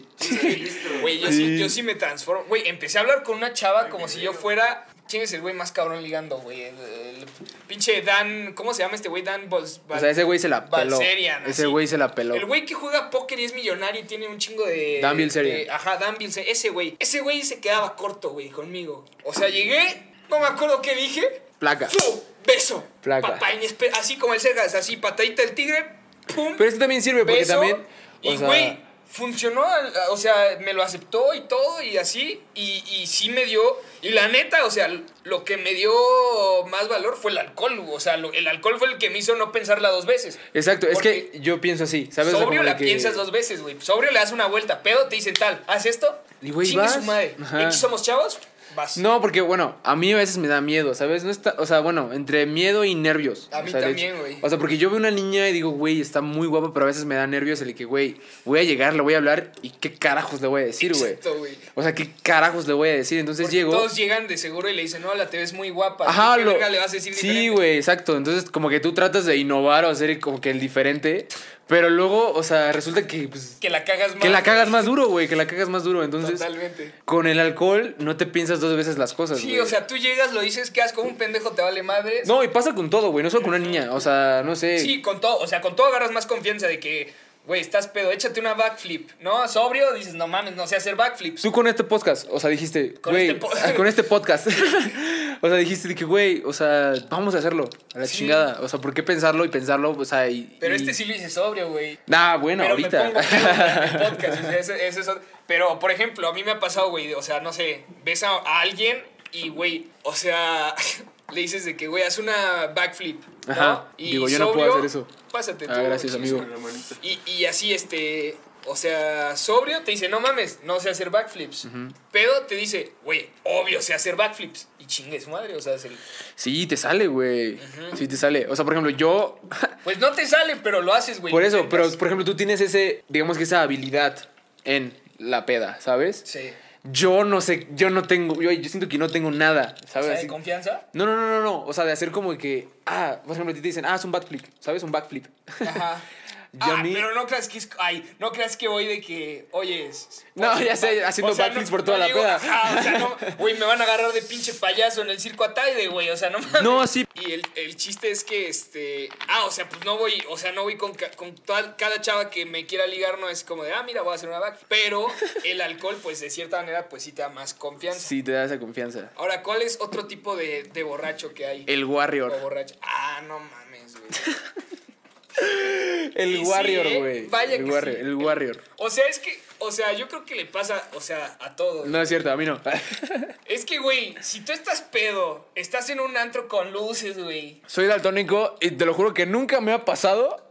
Speaker 2: Güey, yo. Sí. yo sí me transformo. Güey, empecé a hablar con una chava como si yo fuera. ¿Quién es el güey más cabrón ligando, güey? El, el pinche Dan. ¿Cómo se llama este güey? Dan Bols.
Speaker 1: O sea, ese güey se la peló.
Speaker 2: Balserian,
Speaker 1: Ese güey se la peló.
Speaker 2: El güey que juega póker y es millonario y tiene un chingo de.
Speaker 1: Dan Bilzerian.
Speaker 2: Ajá, Dan Bilzerian. Ese güey. Ese güey se quedaba corto, güey, conmigo. O sea, llegué, no me acuerdo qué dije.
Speaker 1: Placa.
Speaker 2: ¡Fu! Beso.
Speaker 1: Placa.
Speaker 2: Papá, así como el Cegas, así, patadita del tigre. ¡Pum!
Speaker 1: Pero es que también sirve porque
Speaker 2: beso,
Speaker 1: también. O
Speaker 2: y güey, funcionó, o sea, me lo aceptó y todo y así, y, y sí me dio, y la neta, o sea, lo que me dio más valor fue el alcohol, o sea, lo- el alcohol fue el que me hizo no pensarla dos veces.
Speaker 1: Exacto, es que yo pienso así, ¿sabes?
Speaker 2: Sobrio la
Speaker 1: que-
Speaker 2: piensas dos veces, güey. Sobrio le das una vuelta, pedo te dicen tal, haz esto,
Speaker 1: Y, güey,
Speaker 2: su madre.
Speaker 1: Ajá.
Speaker 2: ¿En qué somos chavos? Vas.
Speaker 1: No, porque bueno, a mí a veces me da miedo, ¿sabes? No está, o sea, bueno, entre miedo y nervios.
Speaker 2: A
Speaker 1: O
Speaker 2: mí
Speaker 1: sea,
Speaker 2: también, güey.
Speaker 1: O sea, porque yo veo una niña y digo, güey, está muy guapa, pero a veces me da nervios el que, güey, voy a llegar, le voy a hablar y qué carajos le voy a decir, güey. O sea, qué carajos le voy a decir. Entonces
Speaker 2: Porque
Speaker 1: llego.
Speaker 2: Todos llegan de seguro y le dicen, no, la te ves muy guapa.
Speaker 1: Ajá,
Speaker 2: ¿Qué
Speaker 1: lo-
Speaker 2: verga le vas a decir
Speaker 1: Sí, güey, exacto. Entonces, como que tú tratas de innovar o hacer como que el diferente, pero luego, o sea, resulta que, pues,
Speaker 2: Que la cagas más.
Speaker 1: que la cagas más duro, güey, que la cagas más duro. Entonces,
Speaker 2: Totalmente.
Speaker 1: con el alcohol no te piensas dos veces las cosas,
Speaker 2: Sí, o sea, tú llegas, lo dices, que como un pendejo, te vale madre.
Speaker 1: No, y pasa con todo, güey, no solo con una niña. O sea, no sé.
Speaker 2: Sí, con todo, o sea, con todo agarras más confianza de que, güey, estás pedo, échate una backflip, ¿no? Sobrio, dices, no mames, no sé hacer backflips.
Speaker 1: Tú con este podcast, o sea, dijiste,
Speaker 2: Con
Speaker 1: güey,
Speaker 2: este po-
Speaker 1: con este podcast. o sea, dijiste que, güey, o sea, vamos a hacerlo, a la
Speaker 2: Sí.
Speaker 1: chingada. O sea, ¿por qué pensarlo y pensarlo? O sea, y.
Speaker 2: Pero
Speaker 1: y-
Speaker 2: este sí lo hice sobrio, güey.
Speaker 1: Nah, bueno,
Speaker 2: pero
Speaker 1: ahorita.
Speaker 2: me pongo el podcast, o sea, ese- ese es otro- Pero, por ejemplo, a mí me ha pasado, güey, o sea, no sé, ves a, a alguien y, güey, o sea, le dices de que, güey, haz una backflip, ¿no?
Speaker 1: Ajá.
Speaker 2: Y
Speaker 1: Digo, yo no puedo hacer eso.
Speaker 2: Pásate tú.
Speaker 1: Ah, gracias,
Speaker 2: chingue
Speaker 1: amigo.
Speaker 2: Y, y así, este. O sea, sobrio te dice, no mames, no sé hacer backflips. Pedo te dice, güey, obvio sé hacer backflips. Y chingue su madre, o sea, es el-
Speaker 1: Sí, te sale, güey. Sí, te sale. O sea, por ejemplo, yo.
Speaker 2: Pues no te sale, pero lo haces, güey.
Speaker 1: por eso, pero por ejemplo, tú tienes ese, digamos que esa habilidad en la peda, ¿sabes?
Speaker 2: Sí.
Speaker 1: Yo no sé, yo no tengo, yo, yo siento que no tengo nada,
Speaker 2: O
Speaker 1: ¿sabes?
Speaker 2: sea, de confianza.
Speaker 1: no, no, no, no, no. O sea, de hacer como que, ah, por ejemplo, a ti te dicen, ah, es un backflip, ¿sabes? Un backflip.
Speaker 2: Ajá. Ah,
Speaker 1: mí-
Speaker 2: pero no creas que es. Ay, no creas que voy de que. Oye. es-
Speaker 1: No, ya sé, haciendo backflips por toda la
Speaker 2: digo,
Speaker 1: peda.
Speaker 2: o sea, no. Güey, me van a agarrar de pinche payaso en el circo Ataide, güey. O sea, no mames.
Speaker 1: No, sí.
Speaker 2: Y el, el chiste es que, este. Ah, o sea, pues no voy. O sea, no voy con, con toda- cada chava que me quiera ligar, no es como de, ah, mira, voy a hacer una back. Pero el alcohol, pues de cierta manera, pues sí te da más confianza.
Speaker 1: Sí, te da esa confianza.
Speaker 2: Ahora, ¿cuál es otro tipo de, de borracho que hay?
Speaker 1: El
Speaker 2: O
Speaker 1: Warrior.
Speaker 2: borracho. Ah, no mames, güey.
Speaker 1: El
Speaker 2: Y sí,
Speaker 1: Warrior,
Speaker 2: ¿eh?
Speaker 1: güey.
Speaker 2: Vaya
Speaker 1: el
Speaker 2: que
Speaker 1: Warrior,
Speaker 2: sí.
Speaker 1: el Warrior.
Speaker 2: O sea, es que, o sea, yo creo que le pasa, o sea, a todos.
Speaker 1: No es cierto, a mí no.
Speaker 2: Es que, güey, si tú estás pedo, estás en un antro con luces, güey.
Speaker 1: Soy daltónico y te lo juro que nunca me ha pasado.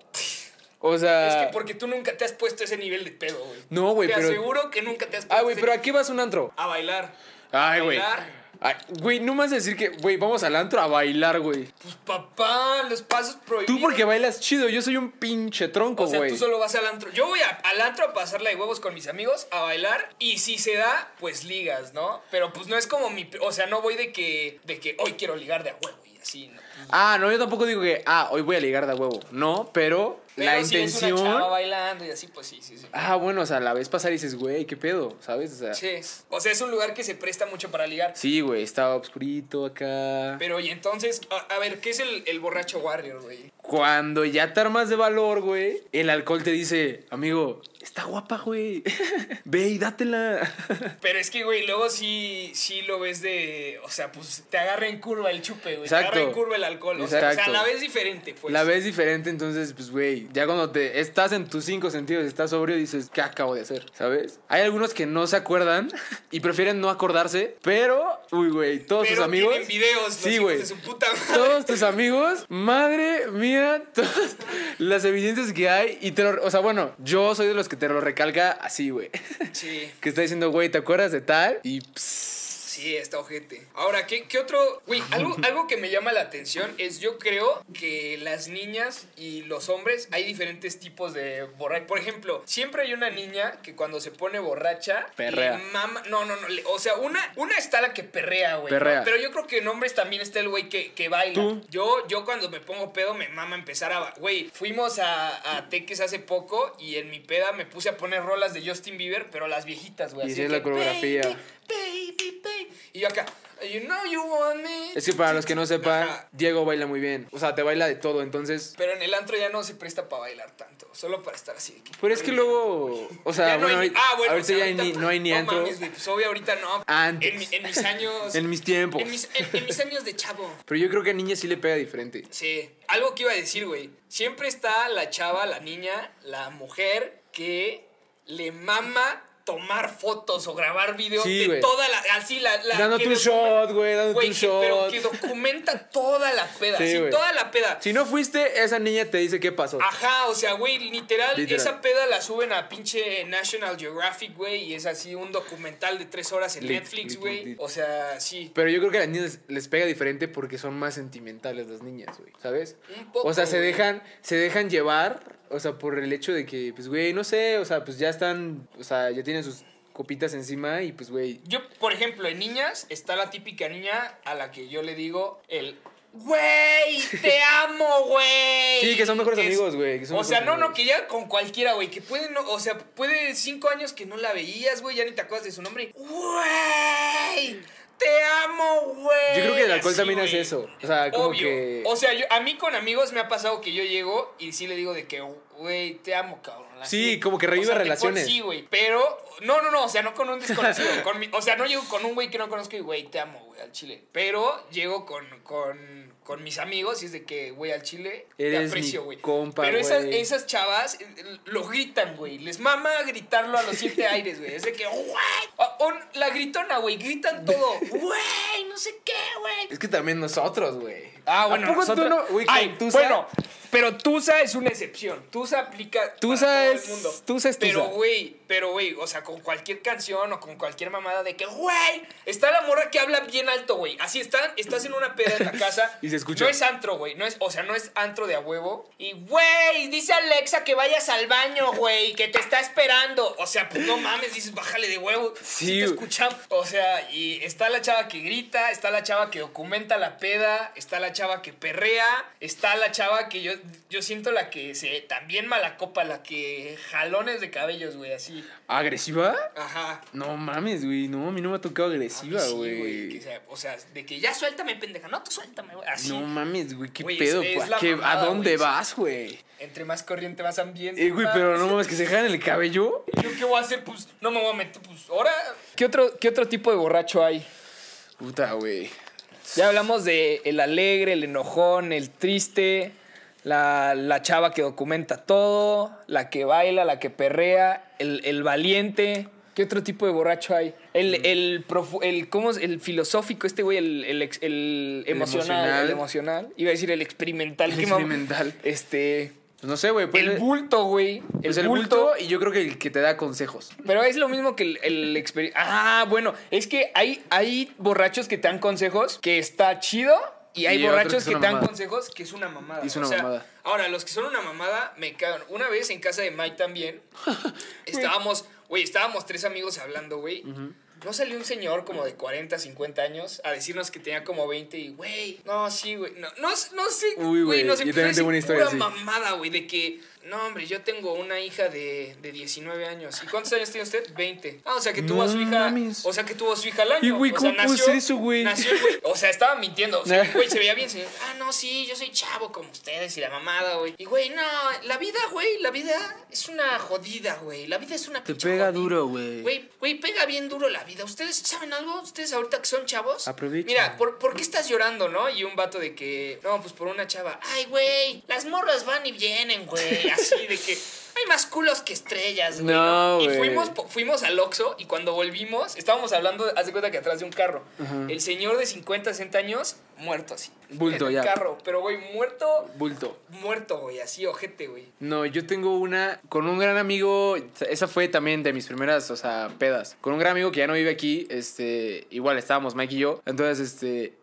Speaker 1: O sea.
Speaker 2: Es que porque tú nunca te has puesto ese nivel de pedo, güey.
Speaker 1: No, güey,
Speaker 2: Te
Speaker 1: pero-
Speaker 2: aseguro que nunca te has puesto
Speaker 1: Ah, güey,
Speaker 2: ese-
Speaker 1: pero ¿a qué vas a un antro?
Speaker 2: A bailar.
Speaker 1: Ay, güey.
Speaker 2: Bailar.
Speaker 1: Ay, Güey, no a decir que, güey, vamos al antro a bailar, güey.
Speaker 2: Pues, papá, los pasos prohibidos.
Speaker 1: Tú porque bailas chido, yo soy un pinche tronco,
Speaker 2: O sea,
Speaker 1: güey.
Speaker 2: tú solo vas al antro. Yo voy a- al antro a pasarla de huevos con mis amigos, a bailar. Y si se da, pues ligas, ¿no? Pero pues no es como mi. O sea, no voy de que, de que hoy quiero ligar de a huevo y así, ¿no?
Speaker 1: Ah, no, yo tampoco digo que, ah, hoy voy a ligar de huevo. No, pero,
Speaker 2: Pero
Speaker 1: la
Speaker 2: si ves
Speaker 1: intención.
Speaker 2: una chava bailando y así, pues sí, sí, sí.
Speaker 1: Ah, bueno, o sea, la ves pasar y dices, güey, ¿qué pedo? ¿Sabes? O sea,
Speaker 2: Sí. O sea, es un lugar que se presta mucho para ligar.
Speaker 1: sí, güey, estaba oscurito acá.
Speaker 2: Pero y entonces, a, a ver, ¿qué es el, el borracho warrior, güey?
Speaker 1: Cuando ya te armas de valor, güey, el alcohol te dice, amigo, está guapa, güey. Ve y dátela.
Speaker 2: Pero es que, güey, luego sí, sí lo ves de. O sea, pues te agarra en curva el chupe, güey. Te agarra en curva el alcohol. O sea, o sea,
Speaker 1: Exacto.
Speaker 2: la ves diferente, pues.
Speaker 1: La ves diferente, entonces, pues, güey, ya cuando te estás en tus cinco sentidos, estás sobrio, dices, ¿qué acabo de hacer? ¿Sabes? Hay algunos que no se acuerdan y prefieren no acordarse, pero, uy, güey, todos
Speaker 2: Pero
Speaker 1: tus amigos.
Speaker 2: tienen videos,
Speaker 1: Sí, güey. Todos tus amigos, madre mía, todas las evidencias que hay. Y te lo, o sea, bueno, yo soy de los que te lo recalca así, güey.
Speaker 2: Sí.
Speaker 1: Que está diciendo, güey, ¿te acuerdas de tal? Y pss,
Speaker 2: Sí, está ojete. Ahora, ¿qué, qué otro? Güey, algo, algo que me llama la atención es yo creo que las niñas y los hombres hay diferentes tipos de borracha. Por ejemplo, siempre hay una niña que cuando se pone borracha...
Speaker 1: Perrea.
Speaker 2: le mama- no, no, no. le- o sea, una, una está la que perrea, güey.
Speaker 1: Perrea.
Speaker 2: ¿no? Pero yo creo que en hombres también está el güey que, que baila.
Speaker 1: ¿Tú?
Speaker 2: Yo, yo cuando me pongo pedo me mama empezar a... Güey, fuimos a, a Teques hace poco y en mi peda me puse a poner rolas de Justin Bieber, pero las viejitas, güey.
Speaker 1: Y
Speaker 2: así
Speaker 1: hacías
Speaker 2: de
Speaker 1: la
Speaker 2: que,
Speaker 1: coreografía.
Speaker 2: Y yo acá, you know you want me.
Speaker 1: Es que para los que no sepan,
Speaker 2: Ajá.
Speaker 1: Diego baila muy bien. O sea, te baila de todo, entonces.
Speaker 2: Pero en el antro ya no se presta para bailar tanto, solo para estar así. que-
Speaker 1: Pero es que luego. O sea,
Speaker 2: no
Speaker 1: bueno,
Speaker 2: hay ni-
Speaker 1: ahorita,
Speaker 2: ah, bueno,
Speaker 1: ahorita
Speaker 2: o sea,
Speaker 1: ya ni- no hay ni
Speaker 2: no
Speaker 1: antro.
Speaker 2: mames, pues obvio ahorita no.
Speaker 1: Antes.
Speaker 2: En, mi- en mis años.
Speaker 1: En mis tiempos.
Speaker 2: En mis, en- en mis años de chavo.
Speaker 1: Pero yo creo que a niñas sí le pega diferente.
Speaker 2: Sí. Algo que iba a decir, güey. Siempre está la chava, la niña, la mujer que le mama tomar fotos o grabar videos
Speaker 1: Sí,
Speaker 2: de
Speaker 1: güey.
Speaker 2: toda la. Así la. la
Speaker 1: un
Speaker 2: docu-
Speaker 1: shot, güey,
Speaker 2: Güey,
Speaker 1: un
Speaker 2: que- pero
Speaker 1: shot.
Speaker 2: que documenta toda la peda.
Speaker 1: Sí,
Speaker 2: Sí,
Speaker 1: güey.
Speaker 2: toda la peda.
Speaker 1: Si no fuiste, esa niña te dice qué pasó.
Speaker 2: Ajá, o sea, güey, literal,
Speaker 1: Literal.
Speaker 2: esa peda la suben a pinche National Geographic, güey, y es así un documental de tres horas en
Speaker 1: Lit,
Speaker 2: Netflix, güey. O sea, sí.
Speaker 1: Pero yo creo que a las niñas les pega diferente porque son más sentimentales las niñas, güey, ¿sabes?
Speaker 2: Un poco,
Speaker 1: o sea, se dejan, se dejan llevar, o sea, por el hecho de que, pues, güey, no sé, o sea, pues ya están, o sea, ya tienen sus copitas encima y pues, güey,
Speaker 2: Yo, por ejemplo, en niñas está la típica niña a la que yo le digo el Güey, te amo, güey.
Speaker 1: Sí, que son mejores
Speaker 2: es-
Speaker 1: amigos, güey,
Speaker 2: O sea, no, no, que ya con cualquiera, güey. Que puede, no, o sea, puede cinco años que no la veías, güey. Ya ni te acuerdas de su nombre. Güey, te amo, güey.
Speaker 1: Yo creo que el alcohol
Speaker 2: Así,
Speaker 1: también
Speaker 2: güey.
Speaker 1: hace eso. O sea, como
Speaker 2: Obvio.
Speaker 1: que.
Speaker 2: O sea, yo, a mí con amigos me ha pasado que yo llego y sí le digo de que, güey, te amo, cabrón.
Speaker 1: Sí, como que revive
Speaker 2: de por
Speaker 1: relaciones.
Speaker 2: Sí, güey. Pero, no, no, no, o sea, no con un desconocido. con mi- o sea, no llego con un güey que no conozco y, güey, te amo, güey, al chile. Pero llego con, con, con mis amigos y es de que, güey, al chile te
Speaker 1: Eres
Speaker 2: aprecio,
Speaker 1: mi
Speaker 2: güey. Pero esas, esas chavas eh, lo gritan, güey. Les mama gritarlo a los siete aires, güey. Es de que, güey. La gritona, güey. Gritan todo. Güey, no sé qué, güey.
Speaker 1: Es que también nosotros, güey.
Speaker 2: Ah,
Speaker 1: ¿A
Speaker 2: bueno,
Speaker 1: poco
Speaker 2: nosotros-
Speaker 1: tú no, güey,
Speaker 2: Ay,
Speaker 1: Tusa?
Speaker 2: bueno, pero Tusa es una excepción. Tusa aplica
Speaker 1: Tusa
Speaker 2: para todo
Speaker 1: es-
Speaker 2: el mundo.
Speaker 1: Tusa es
Speaker 2: Pero,
Speaker 1: Tusa.
Speaker 2: güey, pero, güey, o sea, con cualquier canción o con cualquier mamada de que, güey, está la morra que habla bien alto, güey. Así está, estás en una peda en la casa.
Speaker 1: Y se escucha.
Speaker 2: No es antro, güey. No es, o sea, no es antro de a huevo. Y, güey, dice Alexa que vayas al baño, güey, que te está esperando. O sea, pues no mames, dices, bájale de huevo.
Speaker 1: Sí,
Speaker 2: te escuchamos. O sea, y está la chava que grita, está la chava que documenta la peda, está la chava que perrea, está la chava que yo, yo siento la que se también mala copa, la que jalones de cabellos, güey, así.
Speaker 1: ¿Agresiva?
Speaker 2: Ajá.
Speaker 1: No mames, güey. No, a mí no me ha tocado agresiva,
Speaker 2: sí,
Speaker 1: güey.
Speaker 2: o sea, de que ya suéltame, pendeja. No, tú suéltame, güey. Así.
Speaker 1: No mames, güey. ¿Qué
Speaker 2: Güey,
Speaker 1: pedo?
Speaker 2: es- es
Speaker 1: ¿A
Speaker 2: la
Speaker 1: qué- ¿A
Speaker 2: mamada,
Speaker 1: dónde
Speaker 2: güey,
Speaker 1: vas, güey?
Speaker 2: Entre más corriente, más ambiente.
Speaker 1: Eh, güey,
Speaker 2: más-
Speaker 1: pero no mames, que se dejan el cabello.
Speaker 2: ¿Yo qué voy a hacer? Pues no me voy a meter, pues ahora. ¿Qué otro, qué otro tipo de borracho hay?
Speaker 1: Puta, güey.
Speaker 2: Ya hablamos de el alegre, el enojón, el triste, la, la chava que documenta todo, la que baila, la que perrea, el, el valiente. ¿Qué otro tipo de borracho hay? El, el, profu- el, ¿cómo es? el filosófico, este güey, el, el, emocional,
Speaker 1: emocional.
Speaker 2: el emocional. Iba a decir el experimental.
Speaker 1: El experimental.
Speaker 2: Este.
Speaker 1: Pues no sé, güey. Pues,
Speaker 2: el bulto, güey.
Speaker 1: pues el bulto y yo creo que el que te da consejos.
Speaker 2: Pero es lo mismo que el, el exper- Ah, bueno, es que hay, hay borrachos que te dan consejos que está chido. Y hay
Speaker 1: Y que
Speaker 2: borrachos que,
Speaker 1: una
Speaker 2: te dan
Speaker 1: mamada.
Speaker 2: consejos que es una mamada.
Speaker 1: Es una
Speaker 2: O sea,
Speaker 1: mamada.
Speaker 2: Ahora, los que son una mamada me cagan. Una vez en casa de Mike también, estábamos, güey, estábamos tres amigos hablando, güey. No salió un señor como de 40, 50 años a decirnos que tenía como 20 y, güey, no, sí, güey. No, no, no sé,
Speaker 1: güey,
Speaker 2: nos
Speaker 1: yo
Speaker 2: empezó a
Speaker 1: también tengo una historia
Speaker 2: pura
Speaker 1: así.
Speaker 2: mamada, güey, de que, no, hombre, yo tengo una hija de, de 19 años. ¿Y cuántos años tiene usted? 20. Ah, o sea, que tuvo a su hija.
Speaker 1: mames.
Speaker 2: O sea, que tuvo a su hija al año.
Speaker 1: Y, güey,
Speaker 2: o sea,
Speaker 1: ¿cómo ser eso, güey?
Speaker 2: Nació, güey. O sea, estaba mintiendo. O sea, güey, se veía bien. Se veía, ah, no, sí, yo soy chavo como ustedes y la mamada, güey. Y, güey, no, la vida, güey, la vida es una jodida, güey. La vida es una
Speaker 1: Te pega
Speaker 2: jodida.
Speaker 1: duro, güey.
Speaker 2: Güey, güey, pega bien duro la vida. ¿Ustedes saben algo? ¿Ustedes ahorita que son chavos?
Speaker 1: Aprovechen.
Speaker 2: Mira, ¿por, ¿por qué estás llorando, no? Y un vato de que, no, pues por una chava. Ay, güey, las morras van y vienen, güey. Así de que, ay, hay más culos que estrellas, güey.
Speaker 1: No,
Speaker 2: Y fuimos, fuimos al Oxxo y cuando volvimos, estábamos hablando, haz de cuenta que atrás de un carro. El señor de 50, 60 años, muerto así.
Speaker 1: Bulto,
Speaker 2: en el
Speaker 1: ya.
Speaker 2: carro, pero güey, muerto,
Speaker 1: Bulto.
Speaker 2: muerto, güey, así, ojete, güey.
Speaker 1: No, yo tengo una con un gran amigo. Esa fue también de mis primeras, o sea, pedas. Con un gran amigo que ya no vive aquí. Este, igual estábamos Mike y yo. Entonces, este.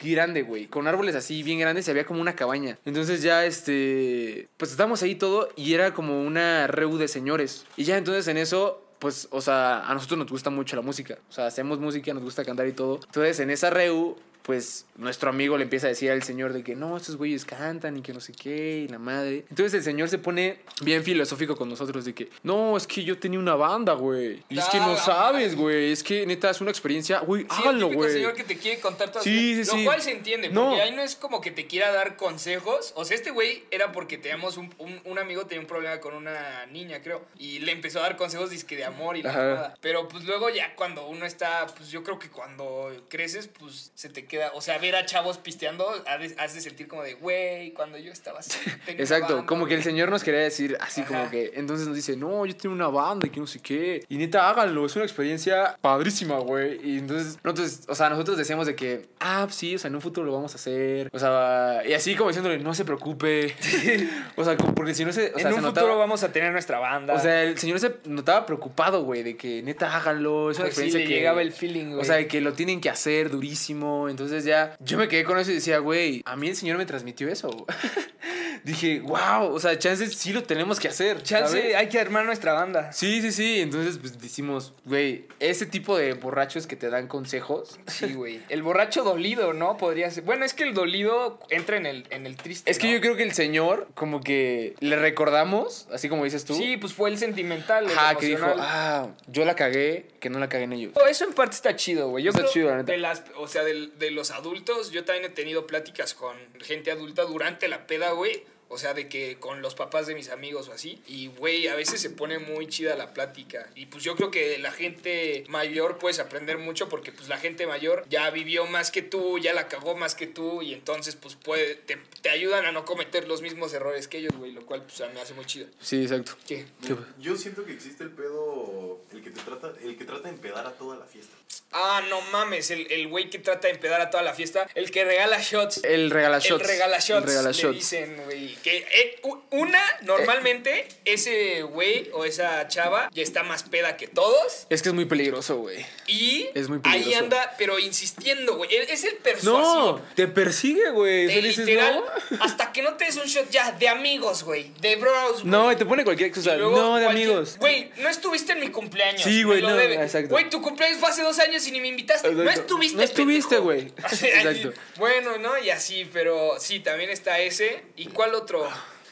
Speaker 1: Grande, güey. Con árboles así bien grandes y había como una cabaña. Entonces ya, este. Pues estábamos ahí todo y era como una reu de señores. Y ya entonces en eso. Pues, o sea, a nosotros nos gusta mucho la música. O sea, hacemos música, nos gusta cantar y todo. Entonces, en esa reu, pues nuestro amigo le empieza a decir al señor de que no, estos güeyes cantan y que no sé qué, y la madre. Entonces el señor se pone bien filosófico con nosotros de que no, es que yo tenía una banda, güey. Y es que no sabes, güey. Es que neta es una experiencia, güey,
Speaker 2: Sí, el
Speaker 1: háganlo, güey.
Speaker 2: señor que te quiere contar todas
Speaker 1: Sí, sí,
Speaker 2: Lo
Speaker 1: sí.
Speaker 2: cual se entiende,
Speaker 1: No.
Speaker 2: porque ahí no es como que te quiera dar consejos. O sea, este güey era porque teníamos un, un, un amigo tenía un problema con una niña, creo. Y le empezó a dar consejos disque de amor y la mamada. Pero pues luego ya cuando uno está, pues yo creo que cuando creces, pues se te queda. O sea, ver a chavos pisteando, has de, de sentir como de, güey, cuando yo estaba así.
Speaker 1: Exacto,
Speaker 2: banda,
Speaker 1: como que el
Speaker 2: güey".
Speaker 1: señor nos quería decir así
Speaker 2: Ajá.
Speaker 1: como que, entonces nos dice, no, yo tengo una banda y que no sé qué. Y neta, háganlo, es una experiencia padrísima, güey. Y entonces, nosotros, o sea, nosotros decíamos de que, ah, pues sí, o sea, en un futuro lo vamos a hacer. O sea, y así como diciéndole, no se preocupe. o sea, porque si no se, o sea,
Speaker 2: en
Speaker 1: se
Speaker 2: un
Speaker 1: notaba-
Speaker 2: futuro vamos a tener nuestra banda.
Speaker 1: O sea, el señor se notaba preocupado, güey, de que neta háganlo, es una
Speaker 2: Pues sí,
Speaker 1: experiencia
Speaker 2: le
Speaker 1: que
Speaker 2: llegaba el feeling, güey.
Speaker 1: O sea, que lo tienen que hacer durísimo. Entonces ya yo me quedé con eso y decía, güey, a mí el señor me transmitió eso. Dije, wow, o sea, chances sí lo tenemos que hacer.
Speaker 2: Chance,
Speaker 1: ¿sabes?
Speaker 2: hay que armar nuestra banda.
Speaker 1: Sí, sí, sí. Entonces, pues decimos, güey, ese tipo de borrachos que te dan consejos.
Speaker 2: Sí, güey. El borracho dolido, ¿no? Podría ser. Bueno, es que el dolido entra en el, en el triste.
Speaker 1: Es que
Speaker 2: ¿no?
Speaker 1: yo creo que el señor, como que le recordamos, así como dices tú.
Speaker 2: Sí, pues fue el sentimental. el
Speaker 1: Ajá, que dijo, ah, yo la cagué, que no la caguen ellos.
Speaker 2: Oh, Eso en parte está chido, güey. Yo
Speaker 1: Está
Speaker 2: creo
Speaker 1: chido, la neta.
Speaker 2: de las, o sea, del- de, los adultos, yo también he tenido pláticas con gente adulta durante la peda, güey. O sea, de que con los papás de mis amigos o así. Y, güey, a veces se pone muy chida la plática. Y pues yo creo que la gente mayor puedes aprender mucho porque pues la gente mayor ya vivió más que tú, ya la cagó más que tú. Y entonces pues puede, te, te ayudan a no cometer los mismos errores que ellos, güey. Lo cual pues me hace muy chido.
Speaker 1: Sí, exacto.
Speaker 2: ¿Qué?
Speaker 1: ¿Qué?
Speaker 3: Yo siento que existe el pedo, el que te trata, el que trata de empedar a toda la fiesta.
Speaker 2: Ah, no mames, el el güey que trata de empedar a toda la fiesta, el que regala shots.
Speaker 1: El regala shots.
Speaker 2: El regala shots.
Speaker 1: El regala
Speaker 2: le
Speaker 1: shots.
Speaker 2: dicen, güey. Que eh, una, normalmente, ese güey o esa chava ya está más peda que todos.
Speaker 1: Es que es muy peligroso, güey.
Speaker 2: Y
Speaker 1: Es muy
Speaker 2: ahí
Speaker 1: peligroso.
Speaker 2: anda, pero insistiendo, güey. Él Es el persuasivo.
Speaker 1: No, te persigue, güey. Dices,
Speaker 2: literal,
Speaker 1: no.
Speaker 2: hasta que no te des un shot ya de amigos, güey. De bros, güey.
Speaker 1: No, y te pone cualquier cosa.
Speaker 2: Luego
Speaker 1: No, de
Speaker 2: cualquier-
Speaker 1: amigos.
Speaker 2: Güey, no estuviste en mi cumpleaños.
Speaker 1: Sí, güey, no,
Speaker 2: debe.
Speaker 1: exacto.
Speaker 2: Güey, tu cumpleaños fue hace dos años y ni me invitaste. No
Speaker 1: Exacto.
Speaker 2: estuviste,
Speaker 1: No estuviste, güey. Exacto.
Speaker 2: Bueno, ¿no? Y así, pero sí, también está ese. ¿Y cuál otro?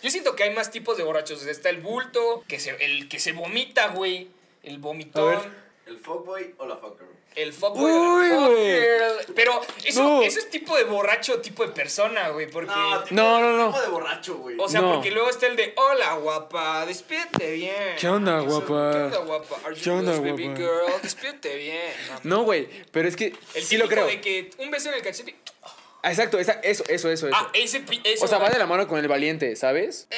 Speaker 2: Yo siento que hay más tipos de borrachos. Está el bulto, que se, el que se vomita, güey. El vomitón.
Speaker 3: ¿El fuckboy o la fucker?
Speaker 2: El fuckboy.
Speaker 1: Uy,
Speaker 2: el fuck
Speaker 1: güey.
Speaker 2: girl. Pero eso,
Speaker 1: No.
Speaker 2: eso es tipo de borracho, tipo de persona, güey. Porque.
Speaker 3: tipo-
Speaker 1: No, no, no.
Speaker 3: Tipo de borracho, güey.
Speaker 2: O sea,
Speaker 1: No.
Speaker 2: porque luego está el de Hola, guapa, despídete bien.
Speaker 1: ¿Qué onda, guapa?
Speaker 2: ¿Qué onda, guapa? Are you
Speaker 1: ¿Qué onda,
Speaker 2: lost, baby
Speaker 1: guapa?
Speaker 2: girl? Despídete bien.
Speaker 1: No, güey. Pero es que
Speaker 2: El
Speaker 1: sí lo creo.
Speaker 2: de que un beso en el cachete.
Speaker 1: Exacto, esa- eso, eso, eso, eso.
Speaker 2: Ah, ese. eso
Speaker 1: o sea, va de la mano con el valiente, ¿sabes?
Speaker 2: Eh,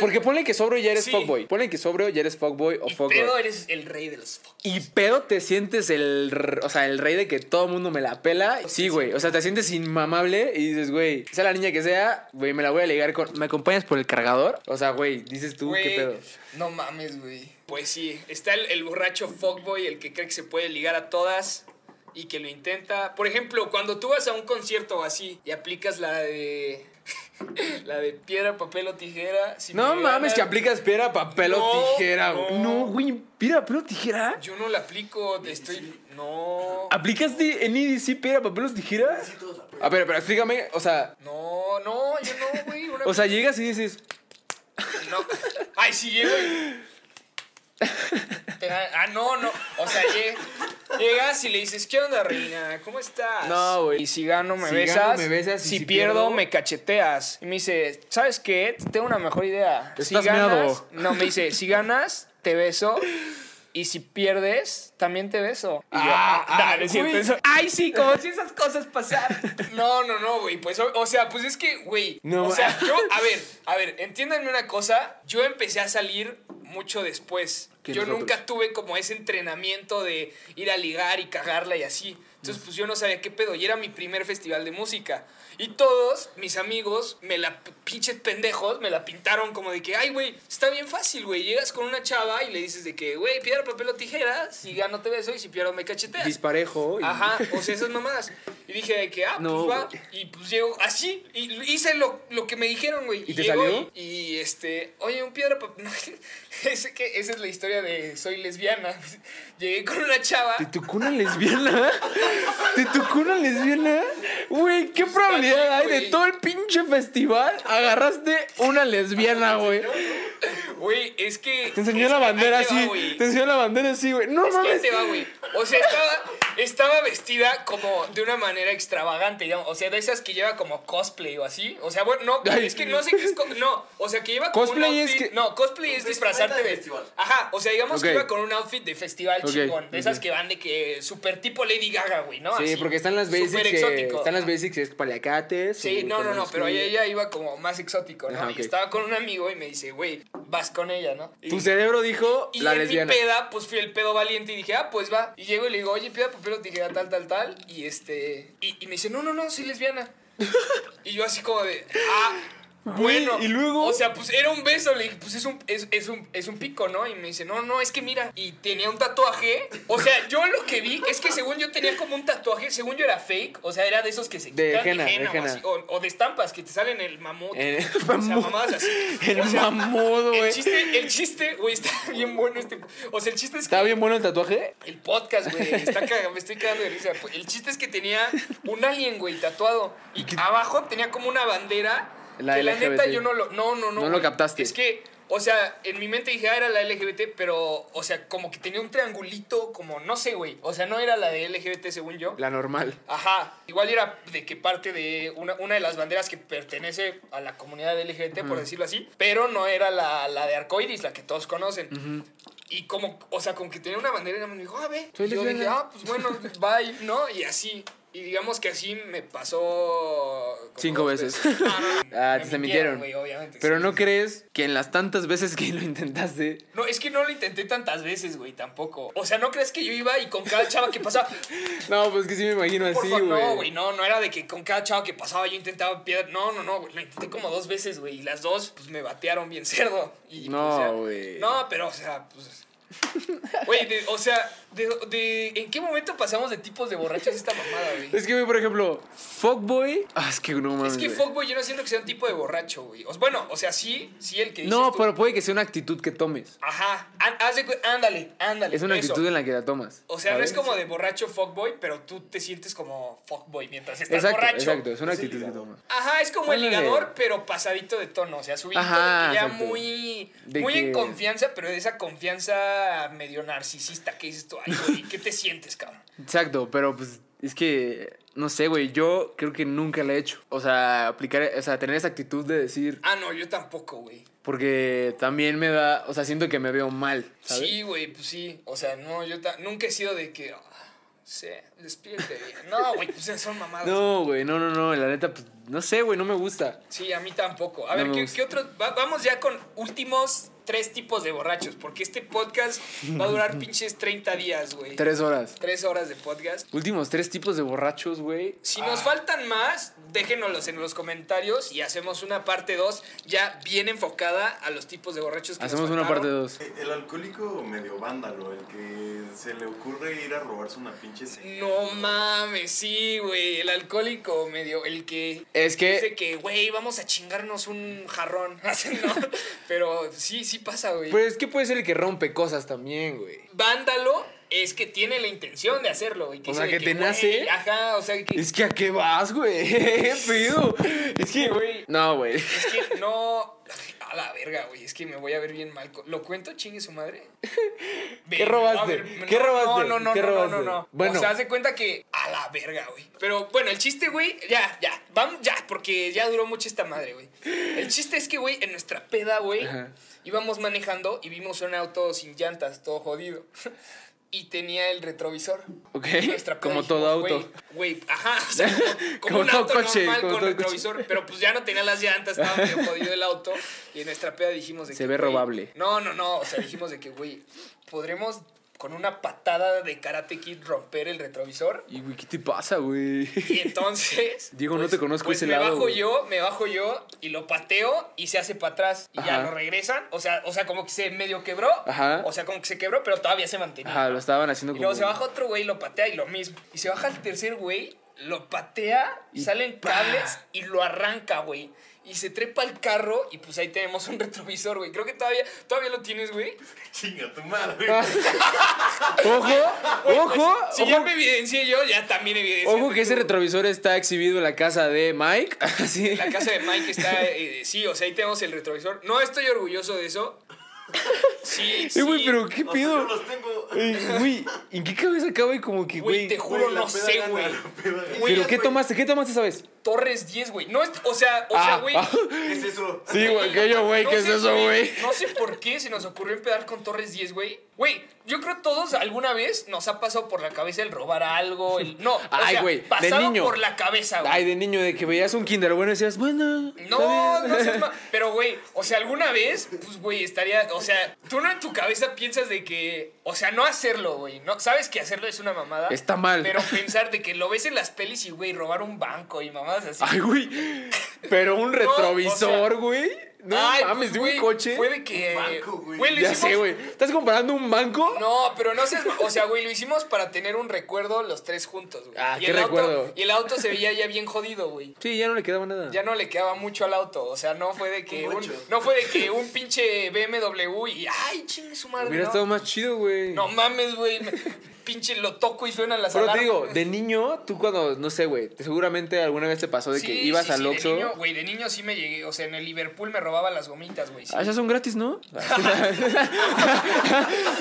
Speaker 1: Porque ponle que sobrio ya eres
Speaker 2: Sí.
Speaker 1: fuckboy. Ponle que sobrio ya eres fuckboy o
Speaker 2: y
Speaker 1: fuckboy.
Speaker 2: pedo eres el rey de los fuck.
Speaker 1: Y pedo te sientes el, o sea, el rey de que todo el mundo me la pela. Sí, güey. O sea, te sientes inmamable y dices, güey, sea la niña que sea, güey, me la voy a ligar con. ¿Me acompañas por el cargador? O sea, güey, dices tú,
Speaker 2: Güey,
Speaker 1: qué pedo.
Speaker 2: No mames, güey. Pues sí, está el, el borracho fuckboy, el que cree que se puede ligar a todas y que lo intenta. Por ejemplo, cuando tú vas a un concierto así y aplicas la de. la de piedra, papel o tijera. si
Speaker 1: No
Speaker 2: me
Speaker 1: mames, que aplicas piedra, papel
Speaker 2: No,
Speaker 1: o tijera. güey.
Speaker 2: no.
Speaker 1: No, güey, piedra, papel o tijera.
Speaker 2: Yo no la aplico, te estoy. No.
Speaker 1: ¿Aplicas de- en EDC piedra, papel o tijera?
Speaker 3: Sí, todos
Speaker 1: A ver, pero explícame, o sea,
Speaker 2: No, no, yo no, güey.
Speaker 1: o sea, llegas y dices,
Speaker 2: No. Ay, sí, llego y- Te Ah, no, no. O sea, lle- llegas y le dices, ¿qué onda, reina? ¿Cómo estás?
Speaker 1: No, güey.
Speaker 2: Y si gano, me
Speaker 1: Si
Speaker 2: besas.
Speaker 1: gano, me besas,
Speaker 2: Si,
Speaker 1: si
Speaker 2: pierdo,
Speaker 1: pierdo-
Speaker 2: me cacheteas. Y me dice, ¿sabes qué? Tengo una mejor idea.
Speaker 1: Estás
Speaker 2: si ganas.
Speaker 1: meado.
Speaker 2: No, me dice, si ganas, te beso. y si pierdes, también te beso. Y yo,
Speaker 1: Ah,
Speaker 2: ah,
Speaker 1: ah,
Speaker 2: cierto,
Speaker 1: güey.
Speaker 2: eso- Ay, sí, como si esas cosas pasaran. No, no, no, güey. Pues, o, o sea, pues es que, güey.
Speaker 1: No,
Speaker 2: o sea, yo, a ver, a ver, entiéndanme una cosa. Yo empecé a salir mucho después. Yo
Speaker 1: nosotros.
Speaker 2: nunca tuve como ese entrenamiento de ir a ligar y cagarla y así. Entonces, pues yo no sabía qué pedo. Y era mi primer festival de música. Y todos mis amigos, me la pinches pendejos, me la pintaron como de que, ay, güey, está bien fácil, güey. Llegas con una chava y le dices de que, güey, piedra, papel o tijera. Si gano te beso y si pierdo me cacheteas.
Speaker 1: Disparejo. y-
Speaker 2: Ajá, o sea, esas mamadas. Y dije de que, ah,
Speaker 1: No,
Speaker 2: pues va. Y pues llego así. Y hice lo, lo que me dijeron, güey.
Speaker 1: ¿Y te
Speaker 2: llego
Speaker 1: salió?
Speaker 2: Y, y, este, oye, un piedra, papel. Ese que, esa es la historia de soy lesbiana. Llegué con una chava.
Speaker 1: ¿Te tocó una lesbiana? ¿Te tocó una lesbiana? Güey, ¿qué probabilidad hay de todo el pinche festival? Agarraste una lesbiana, güey.
Speaker 2: Güey, es que.
Speaker 1: Te enseñó
Speaker 2: es
Speaker 1: la
Speaker 2: que
Speaker 1: bandera
Speaker 2: va,
Speaker 1: así. Te enseñó la bandera así, güey. No
Speaker 2: Es que
Speaker 1: mames.
Speaker 2: te va, güey. O sea, estaba, estaba vestida como de una manera extravagante, digamos. O sea, de esas que lleva como cosplay o así. O sea, bueno, no,
Speaker 1: Ay.
Speaker 2: es que no sé qué es. No, o sea, que lleva como
Speaker 1: Cosplay
Speaker 2: un
Speaker 1: es que-
Speaker 2: No, cosplay es disfrazarte
Speaker 3: de
Speaker 2: de.
Speaker 3: festival.
Speaker 2: Ajá, o sea, digamos que iba con un outfit de festival chingón. De esas que van de que super tipo Lady Gaga, güey, ¿no?
Speaker 1: Sí,
Speaker 2: Así,
Speaker 1: porque están las basics
Speaker 2: súper
Speaker 1: que,
Speaker 2: exótico.
Speaker 1: están las basics es paliacates.
Speaker 2: Sí, no, no, no, pero ella, ella iba como más exótico, ¿no?
Speaker 1: Ajá,
Speaker 2: Y estaba con un amigo y me dice, güey, vas con ella, ¿no? Y-
Speaker 1: Tu cerebro dijo
Speaker 2: y
Speaker 1: la
Speaker 2: en
Speaker 1: lesbiana.
Speaker 2: mi peda, pues fui el pedo valiente y dije, ah, pues va. Y llego y le digo, oye, piedra, papel o tijera, tal, tal, tal. Y este. Y, y me dice, no, no, no, soy lesbiana. y yo así como de, ah. Bueno,
Speaker 1: ¿y luego?
Speaker 2: O sea, pues era un beso. Le dije, pues es un, es, es un, es un pico, ¿no? Y me dice, no, no, es que mira. Y tenía un tatuaje. O sea, yo lo que vi es que según yo tenía como un tatuaje, según yo era fake. O sea, era de esos que se
Speaker 1: De
Speaker 2: quitan
Speaker 1: henna, de
Speaker 2: henna o,
Speaker 1: henna.
Speaker 2: así, o, o de estampas que te salen el mamut.
Speaker 1: El
Speaker 2: o sea, mamadas así.
Speaker 1: El
Speaker 2: O sea,
Speaker 1: mamudo,
Speaker 2: el
Speaker 1: güey.
Speaker 2: chiste, el chiste, güey, está bien bueno este. O sea, el chiste es que
Speaker 1: ¿Está bien bueno el tatuaje?
Speaker 2: el podcast, güey, me estoy cagando de risa. El chiste es que tenía un alien, güey, tatuado. Y abajo tenía como una bandera.
Speaker 1: La
Speaker 2: que la
Speaker 1: LGBT.
Speaker 2: neta yo no lo. No, no, no.
Speaker 1: No lo captaste.
Speaker 2: Es que, o sea, en mi mente dije, ah, era la LGBT, pero, o sea, como que tenía un triangulito, como, no sé, güey. O sea, no era la de LGBT según yo.
Speaker 1: La normal.
Speaker 2: Ajá, igual era de que parte de una, una de las banderas que pertenece a la comunidad LGBT, por decirlo así, pero no era la, la de arcoiris, la que todos conocen. Y como, o sea, como que tenía una bandera y me dijo, ah, ve.
Speaker 1: Soy
Speaker 2: Y yo dije, ah, pues bueno, bye, ¿no? Y así. Y digamos que así me pasó.
Speaker 1: Cinco veces.
Speaker 2: No, no, no.
Speaker 1: Ah, te mintieron.
Speaker 2: obviamente.
Speaker 1: Pero
Speaker 2: sí.
Speaker 1: no crees que en las tantas veces que lo intentaste.
Speaker 2: No, es que no lo intenté tantas veces, güey, tampoco. O sea, ¿no crees que yo iba y con cada chava que pasaba,
Speaker 1: No, pues que sí me imagino
Speaker 2: Por
Speaker 1: así, güey.
Speaker 2: no, güey, no, no era de que con cada chavo que pasaba yo intentaba piedra. No, no, no, güey, lo intenté como dos veces, güey. Y las dos, pues me batearon bien cerdo. Y,
Speaker 1: No,
Speaker 2: o sea,
Speaker 1: güey.
Speaker 2: No, pero, o sea, pues. Güey, o sea, de, de- ¿en qué momento pasamos de tipos de borrachos a esta mamada, güey?
Speaker 1: Es que, güey, por ejemplo, Fuckboy. Ah, es que no mames.
Speaker 2: Es que
Speaker 1: güey.
Speaker 2: fuckboy yo no siento que sea un tipo de borracho, güey. O- bueno, o sea, sí, sí el que dices
Speaker 1: No,
Speaker 2: tú.
Speaker 1: pero puede que sea una actitud que tomes.
Speaker 2: Ajá, Á- haz de cu- ándale, ándale.
Speaker 1: Es una
Speaker 2: eso.
Speaker 1: actitud en la que la tomas.
Speaker 2: O sea, no es
Speaker 1: ¿sabes?
Speaker 2: como de borracho fuckboy, pero tú te sientes como fuckboy mientras estás
Speaker 1: Exacto,
Speaker 2: borracho.
Speaker 1: exacto. Es una
Speaker 3: Es el
Speaker 1: actitud que
Speaker 3: ligador.
Speaker 1: tomas.
Speaker 2: Ajá, es como el
Speaker 1: Ándale.
Speaker 2: ligador, pero pasadito de tono. O sea, subidito
Speaker 1: Ajá,
Speaker 2: de que ya
Speaker 1: exacto.
Speaker 2: muy,
Speaker 1: De
Speaker 2: muy
Speaker 1: que-
Speaker 2: en confianza, pero de esa confianza medio narcisista que dices tú, ay, güey, ¿qué te sientes, cabrón?
Speaker 1: Exacto, pero pues es que. No sé, güey. Yo creo que nunca la he hecho. O sea, aplicar. O sea, tener esa actitud de decir.
Speaker 2: Ah, no, yo tampoco, güey.
Speaker 1: Porque también me da. O sea, siento que me veo mal. ¿sabes?
Speaker 2: Sí, güey, pues sí. O sea, no, yo nunca he sido de que, ah, sí, despídete bien. No, güey, pues son mamadas.
Speaker 1: No, güey, no, no, no. La neta, pues. No sé, güey, no me gusta.
Speaker 2: Sí, a mí tampoco. A
Speaker 1: No
Speaker 2: ver, ¿qué, qué otro? Va- vamos ya con últimos tres tipos de borrachos, porque este podcast va a durar pinches 30 días, güey.
Speaker 1: Tres horas.
Speaker 2: Tres horas de podcast.
Speaker 1: Últimos tres tipos de borrachos, güey.
Speaker 2: Si nos faltan más, déjenoslos en los comentarios y hacemos una parte 2 ya bien enfocada a los tipos de borrachos que nos
Speaker 1: Hacemos una parte dos.
Speaker 3: Eh, El alcohólico medio vándalo, el que se le ocurre ir a robarse una pinche señal.
Speaker 2: No mames, sí, güey. El alcohólico medio, el que
Speaker 1: Es que.
Speaker 2: dice que, güey, vamos a chingarnos un jarrón. ¿no? Pero sí, sí pasa, güey.
Speaker 1: Pues es que puede ser el que rompe cosas también, güey.
Speaker 2: Vándalo es que tiene la intención de hacerlo, güey.
Speaker 1: O sea, que te
Speaker 2: güey,
Speaker 1: nace.
Speaker 2: Ajá, o sea, que.
Speaker 1: Es que a qué vas, güey. Es que,
Speaker 2: güey.
Speaker 1: No, güey.
Speaker 2: Es que no. A la verga, güey. Es que me voy a ver bien mal. ¿Lo cuento, chingue su madre?
Speaker 1: ¿Qué robaste?
Speaker 2: Ver,
Speaker 1: ¿Qué
Speaker 2: no,
Speaker 1: robaste?
Speaker 2: No, no,
Speaker 1: ¿Qué
Speaker 2: no, no,
Speaker 1: robaste?
Speaker 2: no, no.
Speaker 1: Bueno.
Speaker 2: O sea, haz de cuenta que. A la verga, güey. Pero bueno, el chiste, güey. Ya, ya. Vamos, ya, porque ya duró mucho esta madre, güey. El chiste es que, güey, en nuestra peda, güey, íbamos manejando y vimos un auto sin llantas, todo jodido. Y tenía el retrovisor.
Speaker 1: Ok, como todo auto.
Speaker 2: Güey, ajá, o sea, como, como
Speaker 1: Como
Speaker 2: un
Speaker 1: todo
Speaker 2: auto
Speaker 1: coche,
Speaker 2: normal
Speaker 1: como
Speaker 2: con
Speaker 1: coche.
Speaker 2: retrovisor, pero pues ya no tenía las llantas, estaba medio jodido el auto. Y en nuestra peda dijimos de
Speaker 1: Se
Speaker 2: que,
Speaker 1: ve
Speaker 2: güey,
Speaker 1: robable.
Speaker 2: No, no, no, o sea, dijimos de que, güey, podremos con una patada de Karate Kid romper el retrovisor.
Speaker 1: Y, güey, ¿qué te pasa, güey?
Speaker 2: Y entonces.
Speaker 1: Diego, no te conozco
Speaker 2: pues
Speaker 1: ese
Speaker 2: me
Speaker 1: lado,
Speaker 2: bajo
Speaker 1: güey.
Speaker 2: yo, me bajo yo y lo pateo y se hace para atrás. Y ya lo regresan. O sea, o sea, como que se medio quebró.
Speaker 1: Ajá.
Speaker 2: O sea, como que se quebró, pero todavía se mantenía.
Speaker 1: Ajá, lo estaban haciendo
Speaker 2: Y
Speaker 1: como...
Speaker 2: luego se baja otro güey, lo patea y lo mismo. Y se baja el tercer güey, lo patea,
Speaker 1: Y
Speaker 2: salen cables y lo arranca, güey. Y se trepa al carro y pues ahí tenemos un retrovisor, güey. Creo que todavía, todavía lo tienes, güey.
Speaker 3: Chinga tu madre.
Speaker 1: ¡Ojo! ¡Ojo!
Speaker 2: Si ya
Speaker 1: ¡Ojo!
Speaker 2: me evidencié yo, ya también evidencié.
Speaker 1: Ojo que ese retrovisor está exhibido en la casa de Mike. Así.
Speaker 2: La casa de Mike está. eh, sí, o sea, ahí tenemos el retrovisor. No estoy orgulloso de eso. Sí, sí.
Speaker 1: Eh, güey, pero ¿qué
Speaker 3: O sea,
Speaker 1: pido?
Speaker 3: yo los tengo.
Speaker 1: Eh, Güey, ¿en qué cabeza cabe como que,
Speaker 2: Güey,
Speaker 1: güey?
Speaker 2: te juro, no sé, güey.
Speaker 1: ¿Pero qué tomaste? ¿Qué tomaste esa vez?
Speaker 2: Torres 10, güey. No es. O sea, o sea,
Speaker 1: Ah,
Speaker 2: güey.
Speaker 1: ah.
Speaker 3: ¿Qué es eso?
Speaker 1: Sí, güey, que yo, güey,
Speaker 2: No
Speaker 1: ¿qué es
Speaker 2: sé,
Speaker 1: eso, güey?
Speaker 2: No sé por qué se nos ocurrió empezar con Torres 10, güey. Güey, yo creo todos alguna vez nos ha pasado por la cabeza el robar algo. El... No, o
Speaker 1: Ay,
Speaker 2: sea,
Speaker 1: güey, de
Speaker 2: pasado
Speaker 1: niño.
Speaker 2: por la cabeza, güey.
Speaker 1: Ay, de niño, de que veías un kinder bueno y decías, bueno.
Speaker 2: No, no seas ma- Pero, güey, o sea, alguna vez, pues, güey, estaría. O sea, tú no en tu cabeza piensas de que. O sea, no hacerlo, güey. No, sabes que hacerlo es una mamada.
Speaker 1: Está mal.
Speaker 2: Pero pensar de que lo ves en las pelis y, güey, robar un banco y mamadas así.
Speaker 1: Ay, güey. Pero un retrovisor, güey. No
Speaker 2: Ay,
Speaker 1: mames, de
Speaker 2: güey,
Speaker 1: un coche.
Speaker 2: Fue de que.
Speaker 3: Un banco, güey.
Speaker 2: Güey, lo
Speaker 1: Ya
Speaker 2: hicimos-
Speaker 1: sé, güey. ¿Estás comparando un banco?
Speaker 2: No, pero no seas. O sea, güey, lo hicimos para tener un recuerdo los tres juntos, güey.
Speaker 1: Ah,
Speaker 2: y
Speaker 1: qué
Speaker 2: el auto-
Speaker 1: recuerdo.
Speaker 2: y el auto se veía ya bien jodido, güey.
Speaker 1: Sí, ya no le quedaba nada.
Speaker 2: Ya no le quedaba mucho al auto. O sea, no fue de que un,
Speaker 3: Mucho.
Speaker 2: no fue de que un pinche BMW y ay, chingue su madre.
Speaker 1: Hubiera
Speaker 2: no.
Speaker 1: estado más chido, güey.
Speaker 2: No mames, güey. me- Pinche lo toco y suenan las
Speaker 1: Pero te
Speaker 2: alarmas.
Speaker 1: digo, de niño, tú cuando, no sé, güey, seguramente alguna vez te pasó de que
Speaker 2: Sí,
Speaker 1: ibas
Speaker 2: sí,
Speaker 1: al
Speaker 2: sí, de
Speaker 1: Oxxo.
Speaker 2: niño, Güey, de niño sí me llegué. O sea, en el Liverpool me robaba las gomitas, güey. sí.
Speaker 1: Ah, esas son gratis, ¿no? no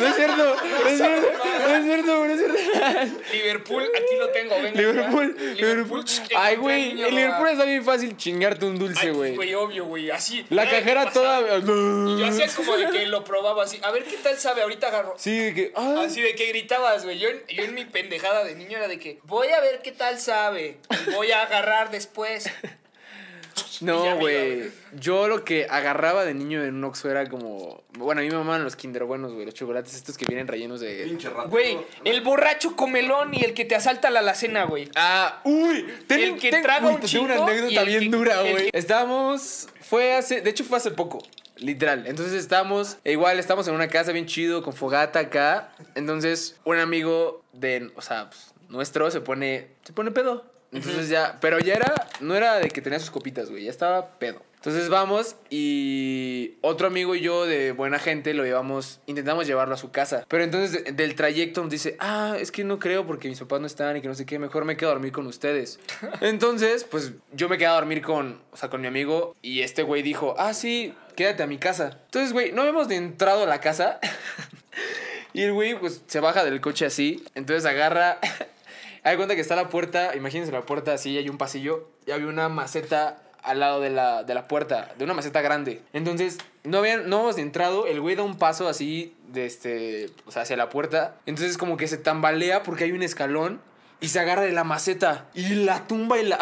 Speaker 1: es cierto, no es cierto, no es cierto, no es cierto.
Speaker 2: Liverpool, aquí lo tengo, venga.
Speaker 1: Liverpool,
Speaker 2: ya.
Speaker 1: Liverpool.
Speaker 2: ch-
Speaker 1: Ay, güey, en Liverpool está bien fácil chingarte un dulce, güey.
Speaker 2: güey, obvio, güey. Así.
Speaker 1: La cajera toda.
Speaker 2: Y yo hacía como de que lo probaba así. A ver qué tal sabe, ahorita agarro.
Speaker 1: Sí, de que. ah,
Speaker 2: Así de que gritabas, güey. Yo, en- yo en mi pendejada de niño era de que voy a ver qué tal sabe. Voy a agarrar después.
Speaker 1: No, güey. Yo lo que agarraba de niño en un Oxxo era como. Bueno, a mí me mamaban los Kinder buenos, güey. Los chocolates estos que vienen rellenos de.
Speaker 3: Pinche rato.
Speaker 2: Güey, el borracho comelón y el que te asalta la alacena, güey.
Speaker 1: Ah, uy,
Speaker 2: El que traga un
Speaker 1: una anécdota bien
Speaker 2: que-
Speaker 1: dura, güey.
Speaker 2: que-
Speaker 1: Estábamos, fue hace, de hecho fue hace poco, literal. Entonces estábamos, e igual estamos en una casa bien chido, con fogata acá. Entonces un amigo de, o sea, pues, nuestro se pone, se pone pedo. Entonces ya, pero ya era, no era de que tenía sus copitas, güey, ya estaba pedo. Entonces vamos y otro amigo y yo de buena gente lo llevamos, intentamos llevarlo a su casa. Pero entonces de- del trayecto nos dice, ah, es que no creo porque mis papás no están y que no sé qué, mejor me quedo a dormir con ustedes. Entonces, pues yo me quedé a dormir con, o sea, con mi amigo y este güey dijo, ah, sí, quédate a mi casa. Entonces, güey, no ni entrado a la casa. y el güey, pues se baja del coche así. Entonces agarra... Hay cuenta que está la puerta, imagínense la puerta así, hay un pasillo y había una maceta al lado de la, de la puerta, de una maceta grande. Entonces, no habían, no habíamos entrado, el güey da un paso así, de este, o sea, hacia la puerta. Entonces como que se tambalea porque hay un escalón y se agarra de la maceta y la tumba y la...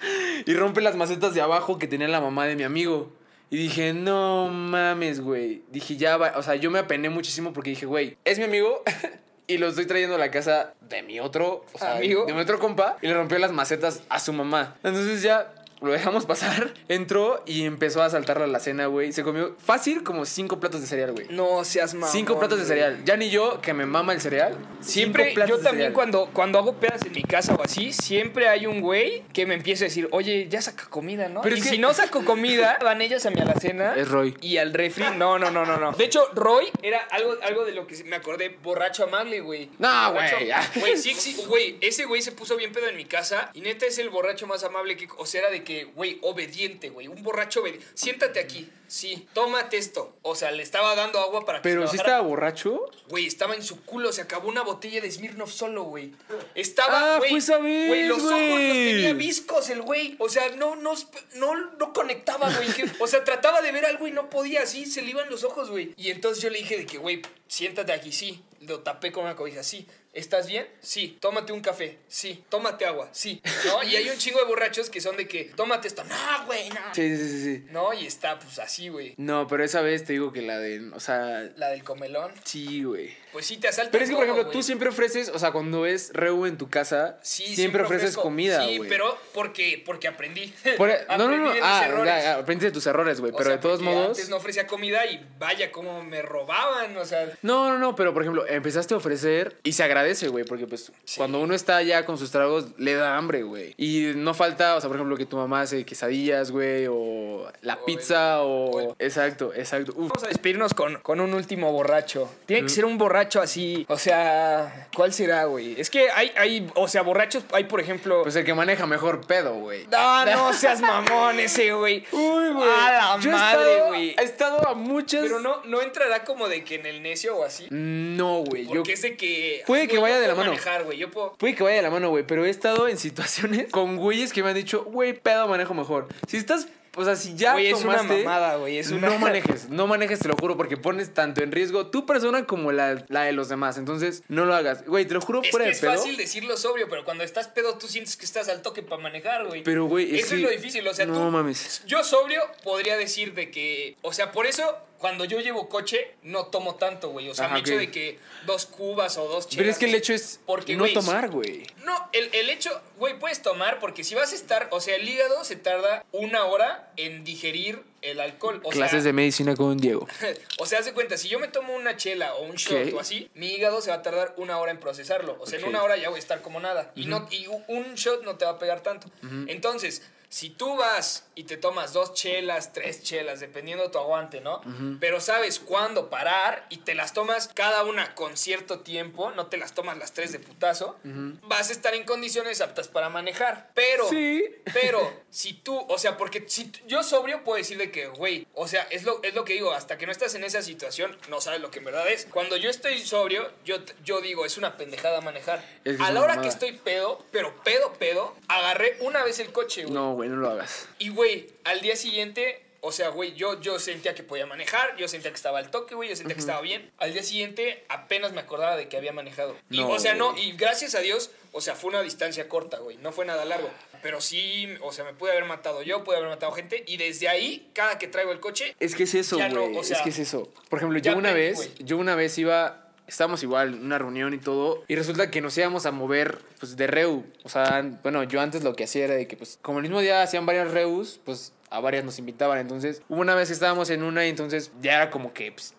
Speaker 1: y rompe las macetas de abajo que tenía la mamá de mi amigo. Y dije, no mames, güey. Dije, ya va. O sea, yo me apené muchísimo porque dije, güey, es mi amigo y lo estoy trayendo a la casa de mi otro o sea,
Speaker 2: Amigo.
Speaker 1: De mi otro compa y le rompió las macetas a su mamá. Entonces ya lo dejamos pasar. Entró y empezó a saltar la cena, güey. Se comió fácil como cinco platos de cereal, güey.
Speaker 2: No seas mamón.
Speaker 1: Cinco platos de cereal. Ya ni yo, que me mama el cereal.
Speaker 2: Siempre,
Speaker 1: cinco platos
Speaker 2: yo
Speaker 1: de
Speaker 2: también
Speaker 1: cereal.
Speaker 2: cuando, cuando hago pedas en mi casa o así, siempre hay un güey que me empieza a decir, oye, ya saca comida, ¿no?
Speaker 1: Pero
Speaker 2: y
Speaker 1: es que-
Speaker 2: si no saco comida, van ellos a mi alacena.
Speaker 1: Es Roy.
Speaker 2: Y al refri. No, no, no, no, no. De hecho, Roy era algo, algo de lo que me acordé, borracho amable, güey.
Speaker 1: No, güey.
Speaker 2: Güey, sí, sí, güey, ese güey se puso bien pedo en mi casa y neta es el borracho más amable que. O sea, era de que, güey, obediente, güey. Un borracho obediente. Siéntate aquí. Sí, tómate esto. O sea, le estaba dando agua para que
Speaker 1: Pero si
Speaker 2: bajara.
Speaker 1: estaba borracho.
Speaker 2: Güey, estaba en su culo, se acabó una botella de Smirnoff solo, güey. Estaba,
Speaker 1: Ah,
Speaker 2: güey. Güey, los ojos los tenía viscos el güey. O sea, no, no, no, no conectaba, güey. O sea, trataba de ver algo y no podía, así se le iban los ojos, güey. Y entonces yo le dije de que, güey, siéntate aquí, sí. Lo tapé con una cobija, sí. ¿Estás bien? Sí. Tómate un café. Sí. Tómate agua. Sí. ¿No? Y hay un chingo de borrachos que son de que, tómate esto. No, güey, no.
Speaker 1: Sí, sí, sí, sí.
Speaker 2: No, y está pues así, güey.
Speaker 1: No, pero esa vez te digo que la de. O sea.
Speaker 2: La del comelón.
Speaker 1: Sí, güey.
Speaker 2: Pues sí te asalta
Speaker 1: Pero es que, por ejemplo, tú siempre ofreces, o sea, cuando ves Reu en tu casa,
Speaker 2: Sí,
Speaker 1: siempre, ofreces
Speaker 2: ofrezco.
Speaker 1: comida,
Speaker 2: Sí, pero porque, porque aprendí.
Speaker 1: Por- e, no, no, no.
Speaker 2: de mis
Speaker 1: Ah,
Speaker 2: errores.
Speaker 1: ya, de tus errores, güey. Pero
Speaker 2: sea,
Speaker 1: de todos modos.
Speaker 2: Antes no ofrecía comida y vaya cómo me robaban, o sea.
Speaker 1: No, no, no, pero por ejemplo, empezaste a ofrecer y se agradece, güey, porque pues cuando uno está ya con sus tragos, le da hambre, güey. Y no falta, o sea, por ejemplo, que tu mamá hace quesadillas, güey, o la
Speaker 2: O
Speaker 1: pizza,
Speaker 2: el-
Speaker 1: o...
Speaker 2: o el-
Speaker 1: Exacto, exacto. Uf.
Speaker 2: Vamos a despedirnos con, con un último borracho. Tiene que ser un borracho así. O sea, ¿cuál será, güey? Es que hay, hay, o sea, borrachos, hay, por ejemplo.
Speaker 1: Pues el que maneja mejor pedo, güey.
Speaker 2: no, no seas mamón ese, güey.
Speaker 1: Uy, güey.
Speaker 2: A la
Speaker 1: Yo
Speaker 2: madre, güey.
Speaker 1: He estado a muchas...
Speaker 2: Pero no, no entrará como de que en el necio o así.
Speaker 1: No, güey. Yo...
Speaker 2: Porque es de que.
Speaker 1: Puede que vaya
Speaker 2: yo
Speaker 1: de la mano.
Speaker 2: manejar, güey. Yo puedo.
Speaker 1: Puede que vaya de la mano, güey, pero he estado en situaciones con güeyes que me han dicho, güey, pedo manejo mejor. Si estás, o sea, si ya
Speaker 2: Güey, es una
Speaker 1: tomaste,
Speaker 2: mamada, güey, es una-
Speaker 1: No manejes, no manejes, te lo juro, porque pones tanto en riesgo tu persona como la, la de los demás. Entonces, no lo hagas. Güey, te lo juro,
Speaker 2: Es
Speaker 1: fuera
Speaker 2: que
Speaker 1: de
Speaker 2: es
Speaker 1: pedo.
Speaker 2: fácil decirlo sobrio, pero cuando estás pedo tú sientes que estás al toque para manejar, güey.
Speaker 1: Pero, güey, es
Speaker 2: Eso
Speaker 1: que-
Speaker 2: es lo difícil, o sea,
Speaker 1: no
Speaker 2: tú...
Speaker 1: mames.
Speaker 2: Yo sobrio podría decir de que... O sea, por eso cuando yo llevo coche no tomo tanto, güey. O sea,
Speaker 1: Ajá,
Speaker 2: me echo
Speaker 1: ok.
Speaker 2: de que dos cubas o dos chelas.
Speaker 1: Pero es que el hecho es
Speaker 2: Porque,
Speaker 1: no
Speaker 2: güey,
Speaker 1: tomar, güey.
Speaker 2: No, el, el hecho, güey, puedes tomar porque si vas a estar... O sea, el hígado se tarda una hora en digerir el alcohol. O
Speaker 1: Clases
Speaker 2: sea,
Speaker 1: de medicina con Diego.
Speaker 2: o sea, haz de cuenta, si yo me tomo una chela o un shot o así, mi hígado se va a tardar una hora en procesarlo. O sea, en una hora ya voy a estar como nada. Y, no, y un shot no te va a pegar tanto. Entonces, si tú vas y te tomas dos chelas, tres chelas, dependiendo de tu aguante, ¿no? Pero sabes cuándo parar y te las tomas cada una con cierto tiempo, no te las tomas las tres de putazo, vas a estar en condiciones aptas para manejar. Pero,
Speaker 1: Sí.
Speaker 2: pero, si tú, o sea, porque si yo sobrio puedo decir de que, güey, o sea, es lo, es lo que digo, hasta que no estás en esa situación, no sabes lo que en verdad es. Cuando yo estoy sobrio, yo, yo digo, es una pendejada manejar.
Speaker 1: Es que es
Speaker 2: a la hora
Speaker 1: mamada.
Speaker 2: que estoy pedo, pero pedo, pedo, agarré una vez el coche, güey.
Speaker 1: No, güey, no lo hagas.
Speaker 2: Y, güey, al día siguiente, o sea, güey, yo, yo sentía que podía manejar, yo sentía que estaba al toque, güey, yo sentía que estaba bien. Al día siguiente apenas me acordaba de que había manejado. Y,
Speaker 1: No,
Speaker 2: o sea, no, y gracias a Dios, o sea, fue una distancia corta, güey, no fue nada largo. Pero sí, o sea, me pude haber matado yo, pude haber matado gente. Y desde ahí, cada que traigo el coche,
Speaker 1: Es que es eso,
Speaker 2: no,
Speaker 1: güey.
Speaker 2: o sea,
Speaker 1: es que es eso. Por ejemplo, yo una vez,
Speaker 2: güey.
Speaker 1: yo una vez iba, estábamos igual en una reunión y todo, y resulta que nos íbamos a mover, pues, de reu. O sea, bueno, yo antes lo que hacía era de que, pues, como el mismo día hacían varias reus, pues, a varias nos invitaban. Entonces, una vez que estábamos en una y entonces ya era como que, pues,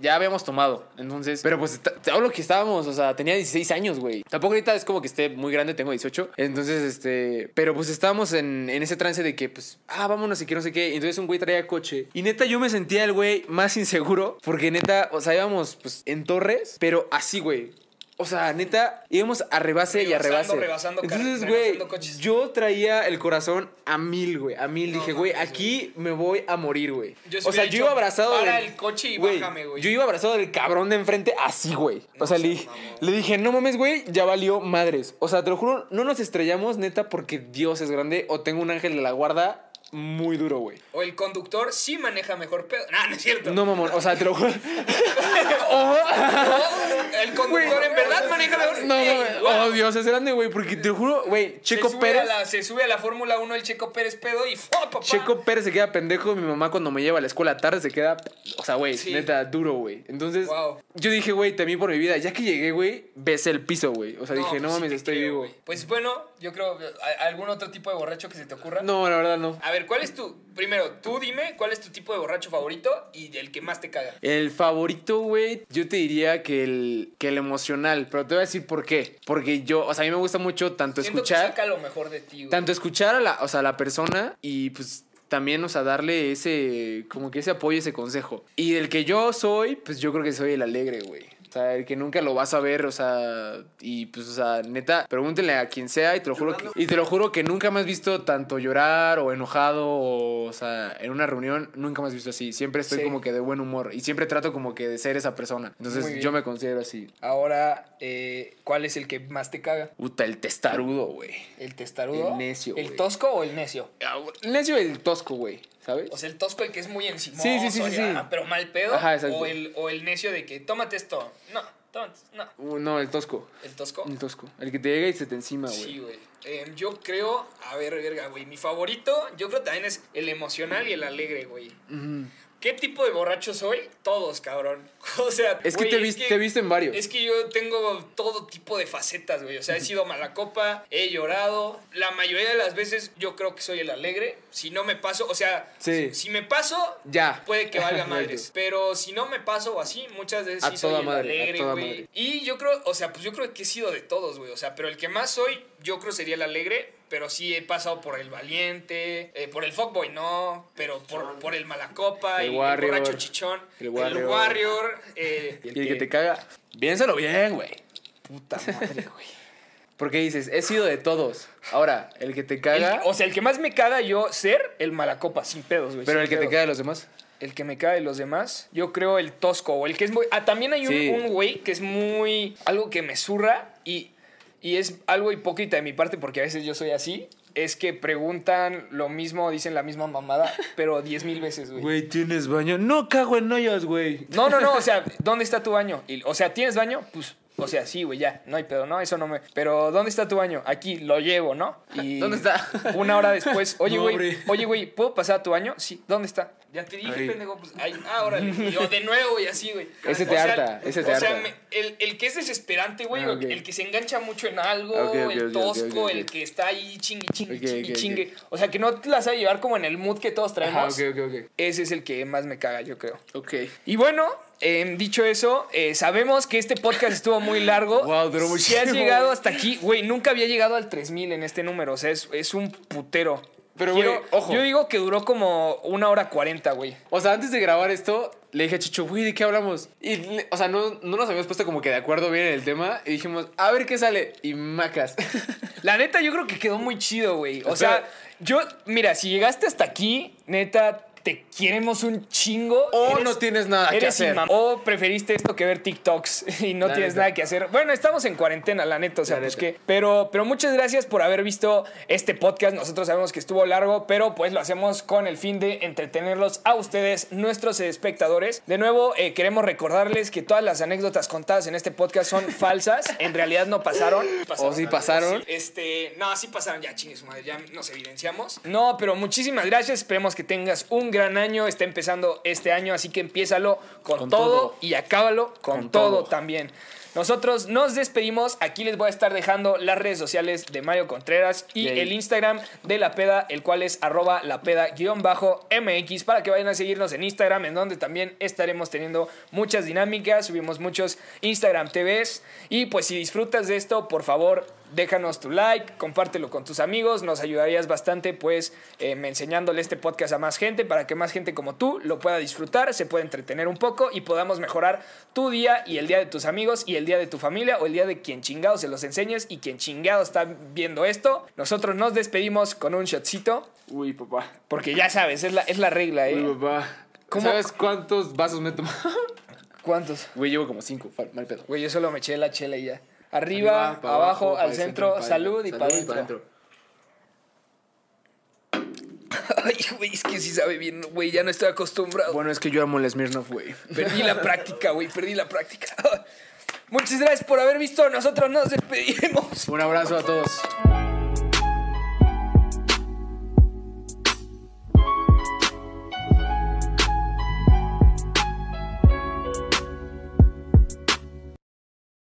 Speaker 1: ya habíamos tomado, entonces, pero pues te hablo que estábamos, o sea, tenía 16 años, güey. Tampoco ahorita es como que esté muy grande, tengo 18. Entonces, este, pero pues estábamos en, en ese trance de que, pues, ah, vámonos y que no sé qué. Entonces un güey traía coche. Y neta, yo me sentía el güey más inseguro, porque neta, o sea, íbamos, pues, en Torres, pero así, güey. O sea, neta, íbamos a rebase y a rebase.
Speaker 2: rebasando
Speaker 1: Entonces, güey, yo traía el corazón a mil, güey. A mil.
Speaker 2: No
Speaker 1: Dije, güey, aquí me voy a morir, güey. O sea, yo iba abrazado
Speaker 2: "Para
Speaker 1: del-
Speaker 2: el coche y bájame, güey".
Speaker 1: Yo iba abrazado del cabrón de enfrente así, güey. O sea, le, le dije, no mames, güey, ya valió madres. O sea, te lo juro, no nos estrellamos, neta, porque Dios es grande o tengo un ángel de la guarda muy duro, güey.
Speaker 2: o el conductor sí maneja mejor pedo. No, no es cierto.
Speaker 1: No, mamón, o sea, te lo juro. Oh,
Speaker 2: el conductor en verdad maneja mejor.
Speaker 1: no,
Speaker 2: Ey,
Speaker 1: mames.
Speaker 2: wow.
Speaker 1: oh, Dios es grande, güey, porque te lo juro, güey, Checo
Speaker 2: se
Speaker 1: Pérez.
Speaker 2: La, se sube a la Fórmula 1 el Checo Pérez pedo y ¡fua, papá!
Speaker 1: Checo Pérez se queda pendejo. Mi mamá cuando me lleva a la escuela tarde se queda. O sea, güey,
Speaker 2: Sí.
Speaker 1: neta, duro, güey. Entonces,
Speaker 2: Wow.
Speaker 1: yo dije, güey, temí por mi vida. Ya que llegué, güey, besé el piso, güey. O sea, dije,
Speaker 2: pues
Speaker 1: no
Speaker 2: sí
Speaker 1: mames, estoy
Speaker 2: creo,
Speaker 1: vivo.
Speaker 2: güey. Pues bueno, yo creo. ¿a- ¿Algún otro tipo de borracho que se te ocurra?
Speaker 1: No, la verdad no.
Speaker 2: A ver, ¿cuál es tu. Primero, tú dime cuál es tu tipo de borracho favorito y el que más te caga.
Speaker 1: El favorito, güey, yo te diría que el, que el emocional. Pero te voy a decir por qué. Porque yo, o sea, a mí me gusta mucho tanto
Speaker 2: Siento que
Speaker 1: escuchar.
Speaker 2: saca lo mejor de ti, güey.
Speaker 1: Tanto escuchar a la, o sea, a la persona y pues también, o sea, darle ese, como que ese apoyo, ese consejo. Y del que yo soy, pues yo creo que soy el alegre, güey. O sea, el que nunca lo vas a ver, o sea, y pues, o sea, neta, pregúntenle a quien sea y te lo juro que, y te lo juro que nunca me has visto tanto llorar o enojado o, o sea, en una reunión, nunca me has visto así. Siempre estoy
Speaker 2: Sí.
Speaker 1: como que de buen humor y siempre trato como que de ser esa persona. Entonces yo me considero así.
Speaker 2: Ahora, eh, ¿cuál es el que más te caga?
Speaker 1: Puta, el testarudo, güey.
Speaker 2: ¿El testarudo?
Speaker 1: El necio,
Speaker 2: ¿El tosco o el necio?
Speaker 1: Ah, El necio y el tosco, güey, ¿sabes?
Speaker 2: O sea, el tosco, el que es muy encimoso,
Speaker 1: Sí, sí, sí, sí, sí.
Speaker 2: ah, pero mal pedo.
Speaker 1: Ajá, exacto.
Speaker 2: o, el, o el necio de que tómate esto. No, tómate, no.
Speaker 1: Uh, no, el tosco.
Speaker 2: ¿El tosco?
Speaker 1: El tosco. El que te llega y se te encima, güey.
Speaker 2: Sí, güey. Em, yo creo, a ver, verga, güey. Mi favorito, yo creo también es el emocional y el alegre, güey.
Speaker 1: Ujú.
Speaker 2: ¿Qué tipo de borracho soy? Todos, cabrón. O sea,
Speaker 1: Es que te, te viste en varios.
Speaker 2: Es que yo tengo todo tipo de facetas, güey. O sea, he sido mala copa, he llorado. La mayoría de las veces yo creo que soy el alegre. Si no me paso, o sea,
Speaker 1: Sí.
Speaker 2: si, si me paso,
Speaker 1: Ya.
Speaker 2: puede que valga madres. Pero si no me paso o así, muchas veces
Speaker 1: A
Speaker 2: sí soy el
Speaker 1: madre,
Speaker 2: alegre, güey. Y yo creo, o sea, pues yo creo que he sido de todos, güey. O sea, pero el que más soy, yo creo sería el alegre. Pero sí he pasado por el valiente, eh, por el fuckboy, no. Pero por, por el malacopa,
Speaker 1: El
Speaker 2: el, el
Speaker 1: warrior,
Speaker 2: borracho chichón,
Speaker 1: el
Speaker 2: el
Speaker 1: warrior.
Speaker 2: eh,
Speaker 1: Y el que te caga, piénsalo bien, güey.
Speaker 2: Puta madre, güey.
Speaker 1: Porque dices, he sido de todos. Ahora, el que te
Speaker 2: El-
Speaker 1: caga,
Speaker 2: o sea, el que más me caga yo ser, el malacopa, sin pedos, güey.
Speaker 1: pero el que te caga de los demás.
Speaker 2: El que me cae de los demás, yo creo el tosco o el que es muy... Ah, también hay un,
Speaker 1: Sí.
Speaker 2: un güey que es muy... Algo que me zurra y, y es algo hipócrita de mi parte porque a veces yo soy así. Es que preguntan lo mismo, dicen la misma mamada, pero diez mil veces, güey.
Speaker 1: Güey, ¿tienes baño? No cago en ollas, güey.
Speaker 2: No, no, no, o sea, ¿dónde está tu baño? Y, o sea, ¿tienes baño? Pues, o sea, sí, güey, ya, no hay pedo, ¿no? Eso no me... Pero, ¿dónde está tu baño? Aquí, lo llevo, ¿no? Y
Speaker 1: ¿Dónde está?
Speaker 2: Una hora después, oye, güey, oye, güey, ¿puedo pasar a tu baño? Sí, ¿dónde está? Ya te dije,
Speaker 1: Ahí.
Speaker 2: pendejo, pues ah, órale. Y yo de nuevo y así, güey.
Speaker 1: Ese te harta, ese te
Speaker 2: o sea,
Speaker 1: harta.
Speaker 2: me- el, el que es desesperante, güey,
Speaker 1: Ah,
Speaker 2: el que se engancha mucho en algo, el tosco, el que está ahí chingue, chingue, chingue, chingue. O sea, que no te la sabe llevar como en el mood que todos
Speaker 1: Ajá,
Speaker 2: traemos.
Speaker 1: ok, ok, ok.
Speaker 2: Ese es el que más me caga, yo creo.
Speaker 1: Ok.
Speaker 2: Y bueno, eh, dicho eso, eh, sabemos que este podcast estuvo muy largo.
Speaker 1: Wow, duró
Speaker 2: Si has
Speaker 1: muchísimo,
Speaker 2: llegado hasta aquí, güey, nunca había llegado al 3000 en este número. O sea, es, es un putero.
Speaker 1: Pero, güey, ojo.
Speaker 2: Yo digo que duró como una hora cuarenta, güey.
Speaker 1: O sea, antes de grabar esto, le dije a Chicho, güey, ¿de qué hablamos? Y, le- o sea, no, no nos habíamos puesto como que de acuerdo bien en el tema. Y dijimos, a ver qué sale. Y macas.
Speaker 2: La neta, yo creo que quedó muy chido, güey. O
Speaker 1: Espera.
Speaker 2: sea, yo, mira, si llegaste hasta aquí, neta, te queremos un chingo.
Speaker 1: O
Speaker 2: Eres-
Speaker 1: no tienes nada que hacer.
Speaker 2: O preferiste esto que ver TikToks y no
Speaker 1: La
Speaker 2: tienes
Speaker 1: neta.
Speaker 2: nada que hacer. Bueno, estamos en cuarentena, la neta, o sea, pues que. Pero, pero muchas gracias por haber visto este podcast. Nosotros sabemos que estuvo largo, pero pues lo hacemos con el fin de entretenerlos a ustedes, nuestros espectadores. De nuevo, eh, queremos recordarles que todas las anécdotas contadas en este podcast son falsas. En realidad no pasaron.
Speaker 1: O sí pasaron.
Speaker 2: Este, no, sí pasaron, ya chingue su madre, ya nos evidenciamos. No, pero muchísimas gracias, esperemos que tengas un gran año, está empezando este año, así que empiézalo con,
Speaker 1: Con
Speaker 2: todo,
Speaker 1: todo.
Speaker 2: y acábalo con,
Speaker 1: Con
Speaker 2: todo,
Speaker 1: todo.
Speaker 2: también. Nosotros nos despedimos, aquí les voy a estar dejando las redes sociales de Mario Contreras y
Speaker 1: Yay.
Speaker 2: el Instagram de La Peda, el cual es arroba la peda-mx, para que vayan a seguirnos en Instagram, en donde también estaremos teniendo muchas dinámicas, subimos muchos Instagram TVs y pues si disfrutas de esto, por favor, déjanos tu like, compártelo con tus amigos, nos ayudarías bastante pues eh, enseñándole este podcast a más gente para que más gente como tú lo pueda disfrutar, se pueda entretener un poco y podamos mejorar tu día y el día de tus amigos y el día de tu familia o el día de quien chingado se los enseñes y quien chingado está viendo esto. Nosotros nos despedimos con un shotcito
Speaker 1: Uy, papá.
Speaker 2: porque ya sabes, es la, es la regla, ¿eh?
Speaker 1: Uy, papá.
Speaker 2: ¿Cómo?
Speaker 1: ¿Sabes cuántos vasos me he tomado?
Speaker 2: ¿Cuántos?
Speaker 1: Güey, llevo como cinco. Mal pedo.
Speaker 2: Güey, yo solo me eché la chela y ya. Arriba, abajo, al centro, salud y para
Speaker 1: pa'
Speaker 2: adentro. Ay, güey, es que sí sabe bien, güey, ya no estoy acostumbrado.
Speaker 1: Bueno, es que yo amo el Smirnoff, güey.
Speaker 2: Perdí la práctica, güey, perdí la práctica. Muchas gracias por haber visto, nosotros nos despedimos.
Speaker 1: Un abrazo a todos.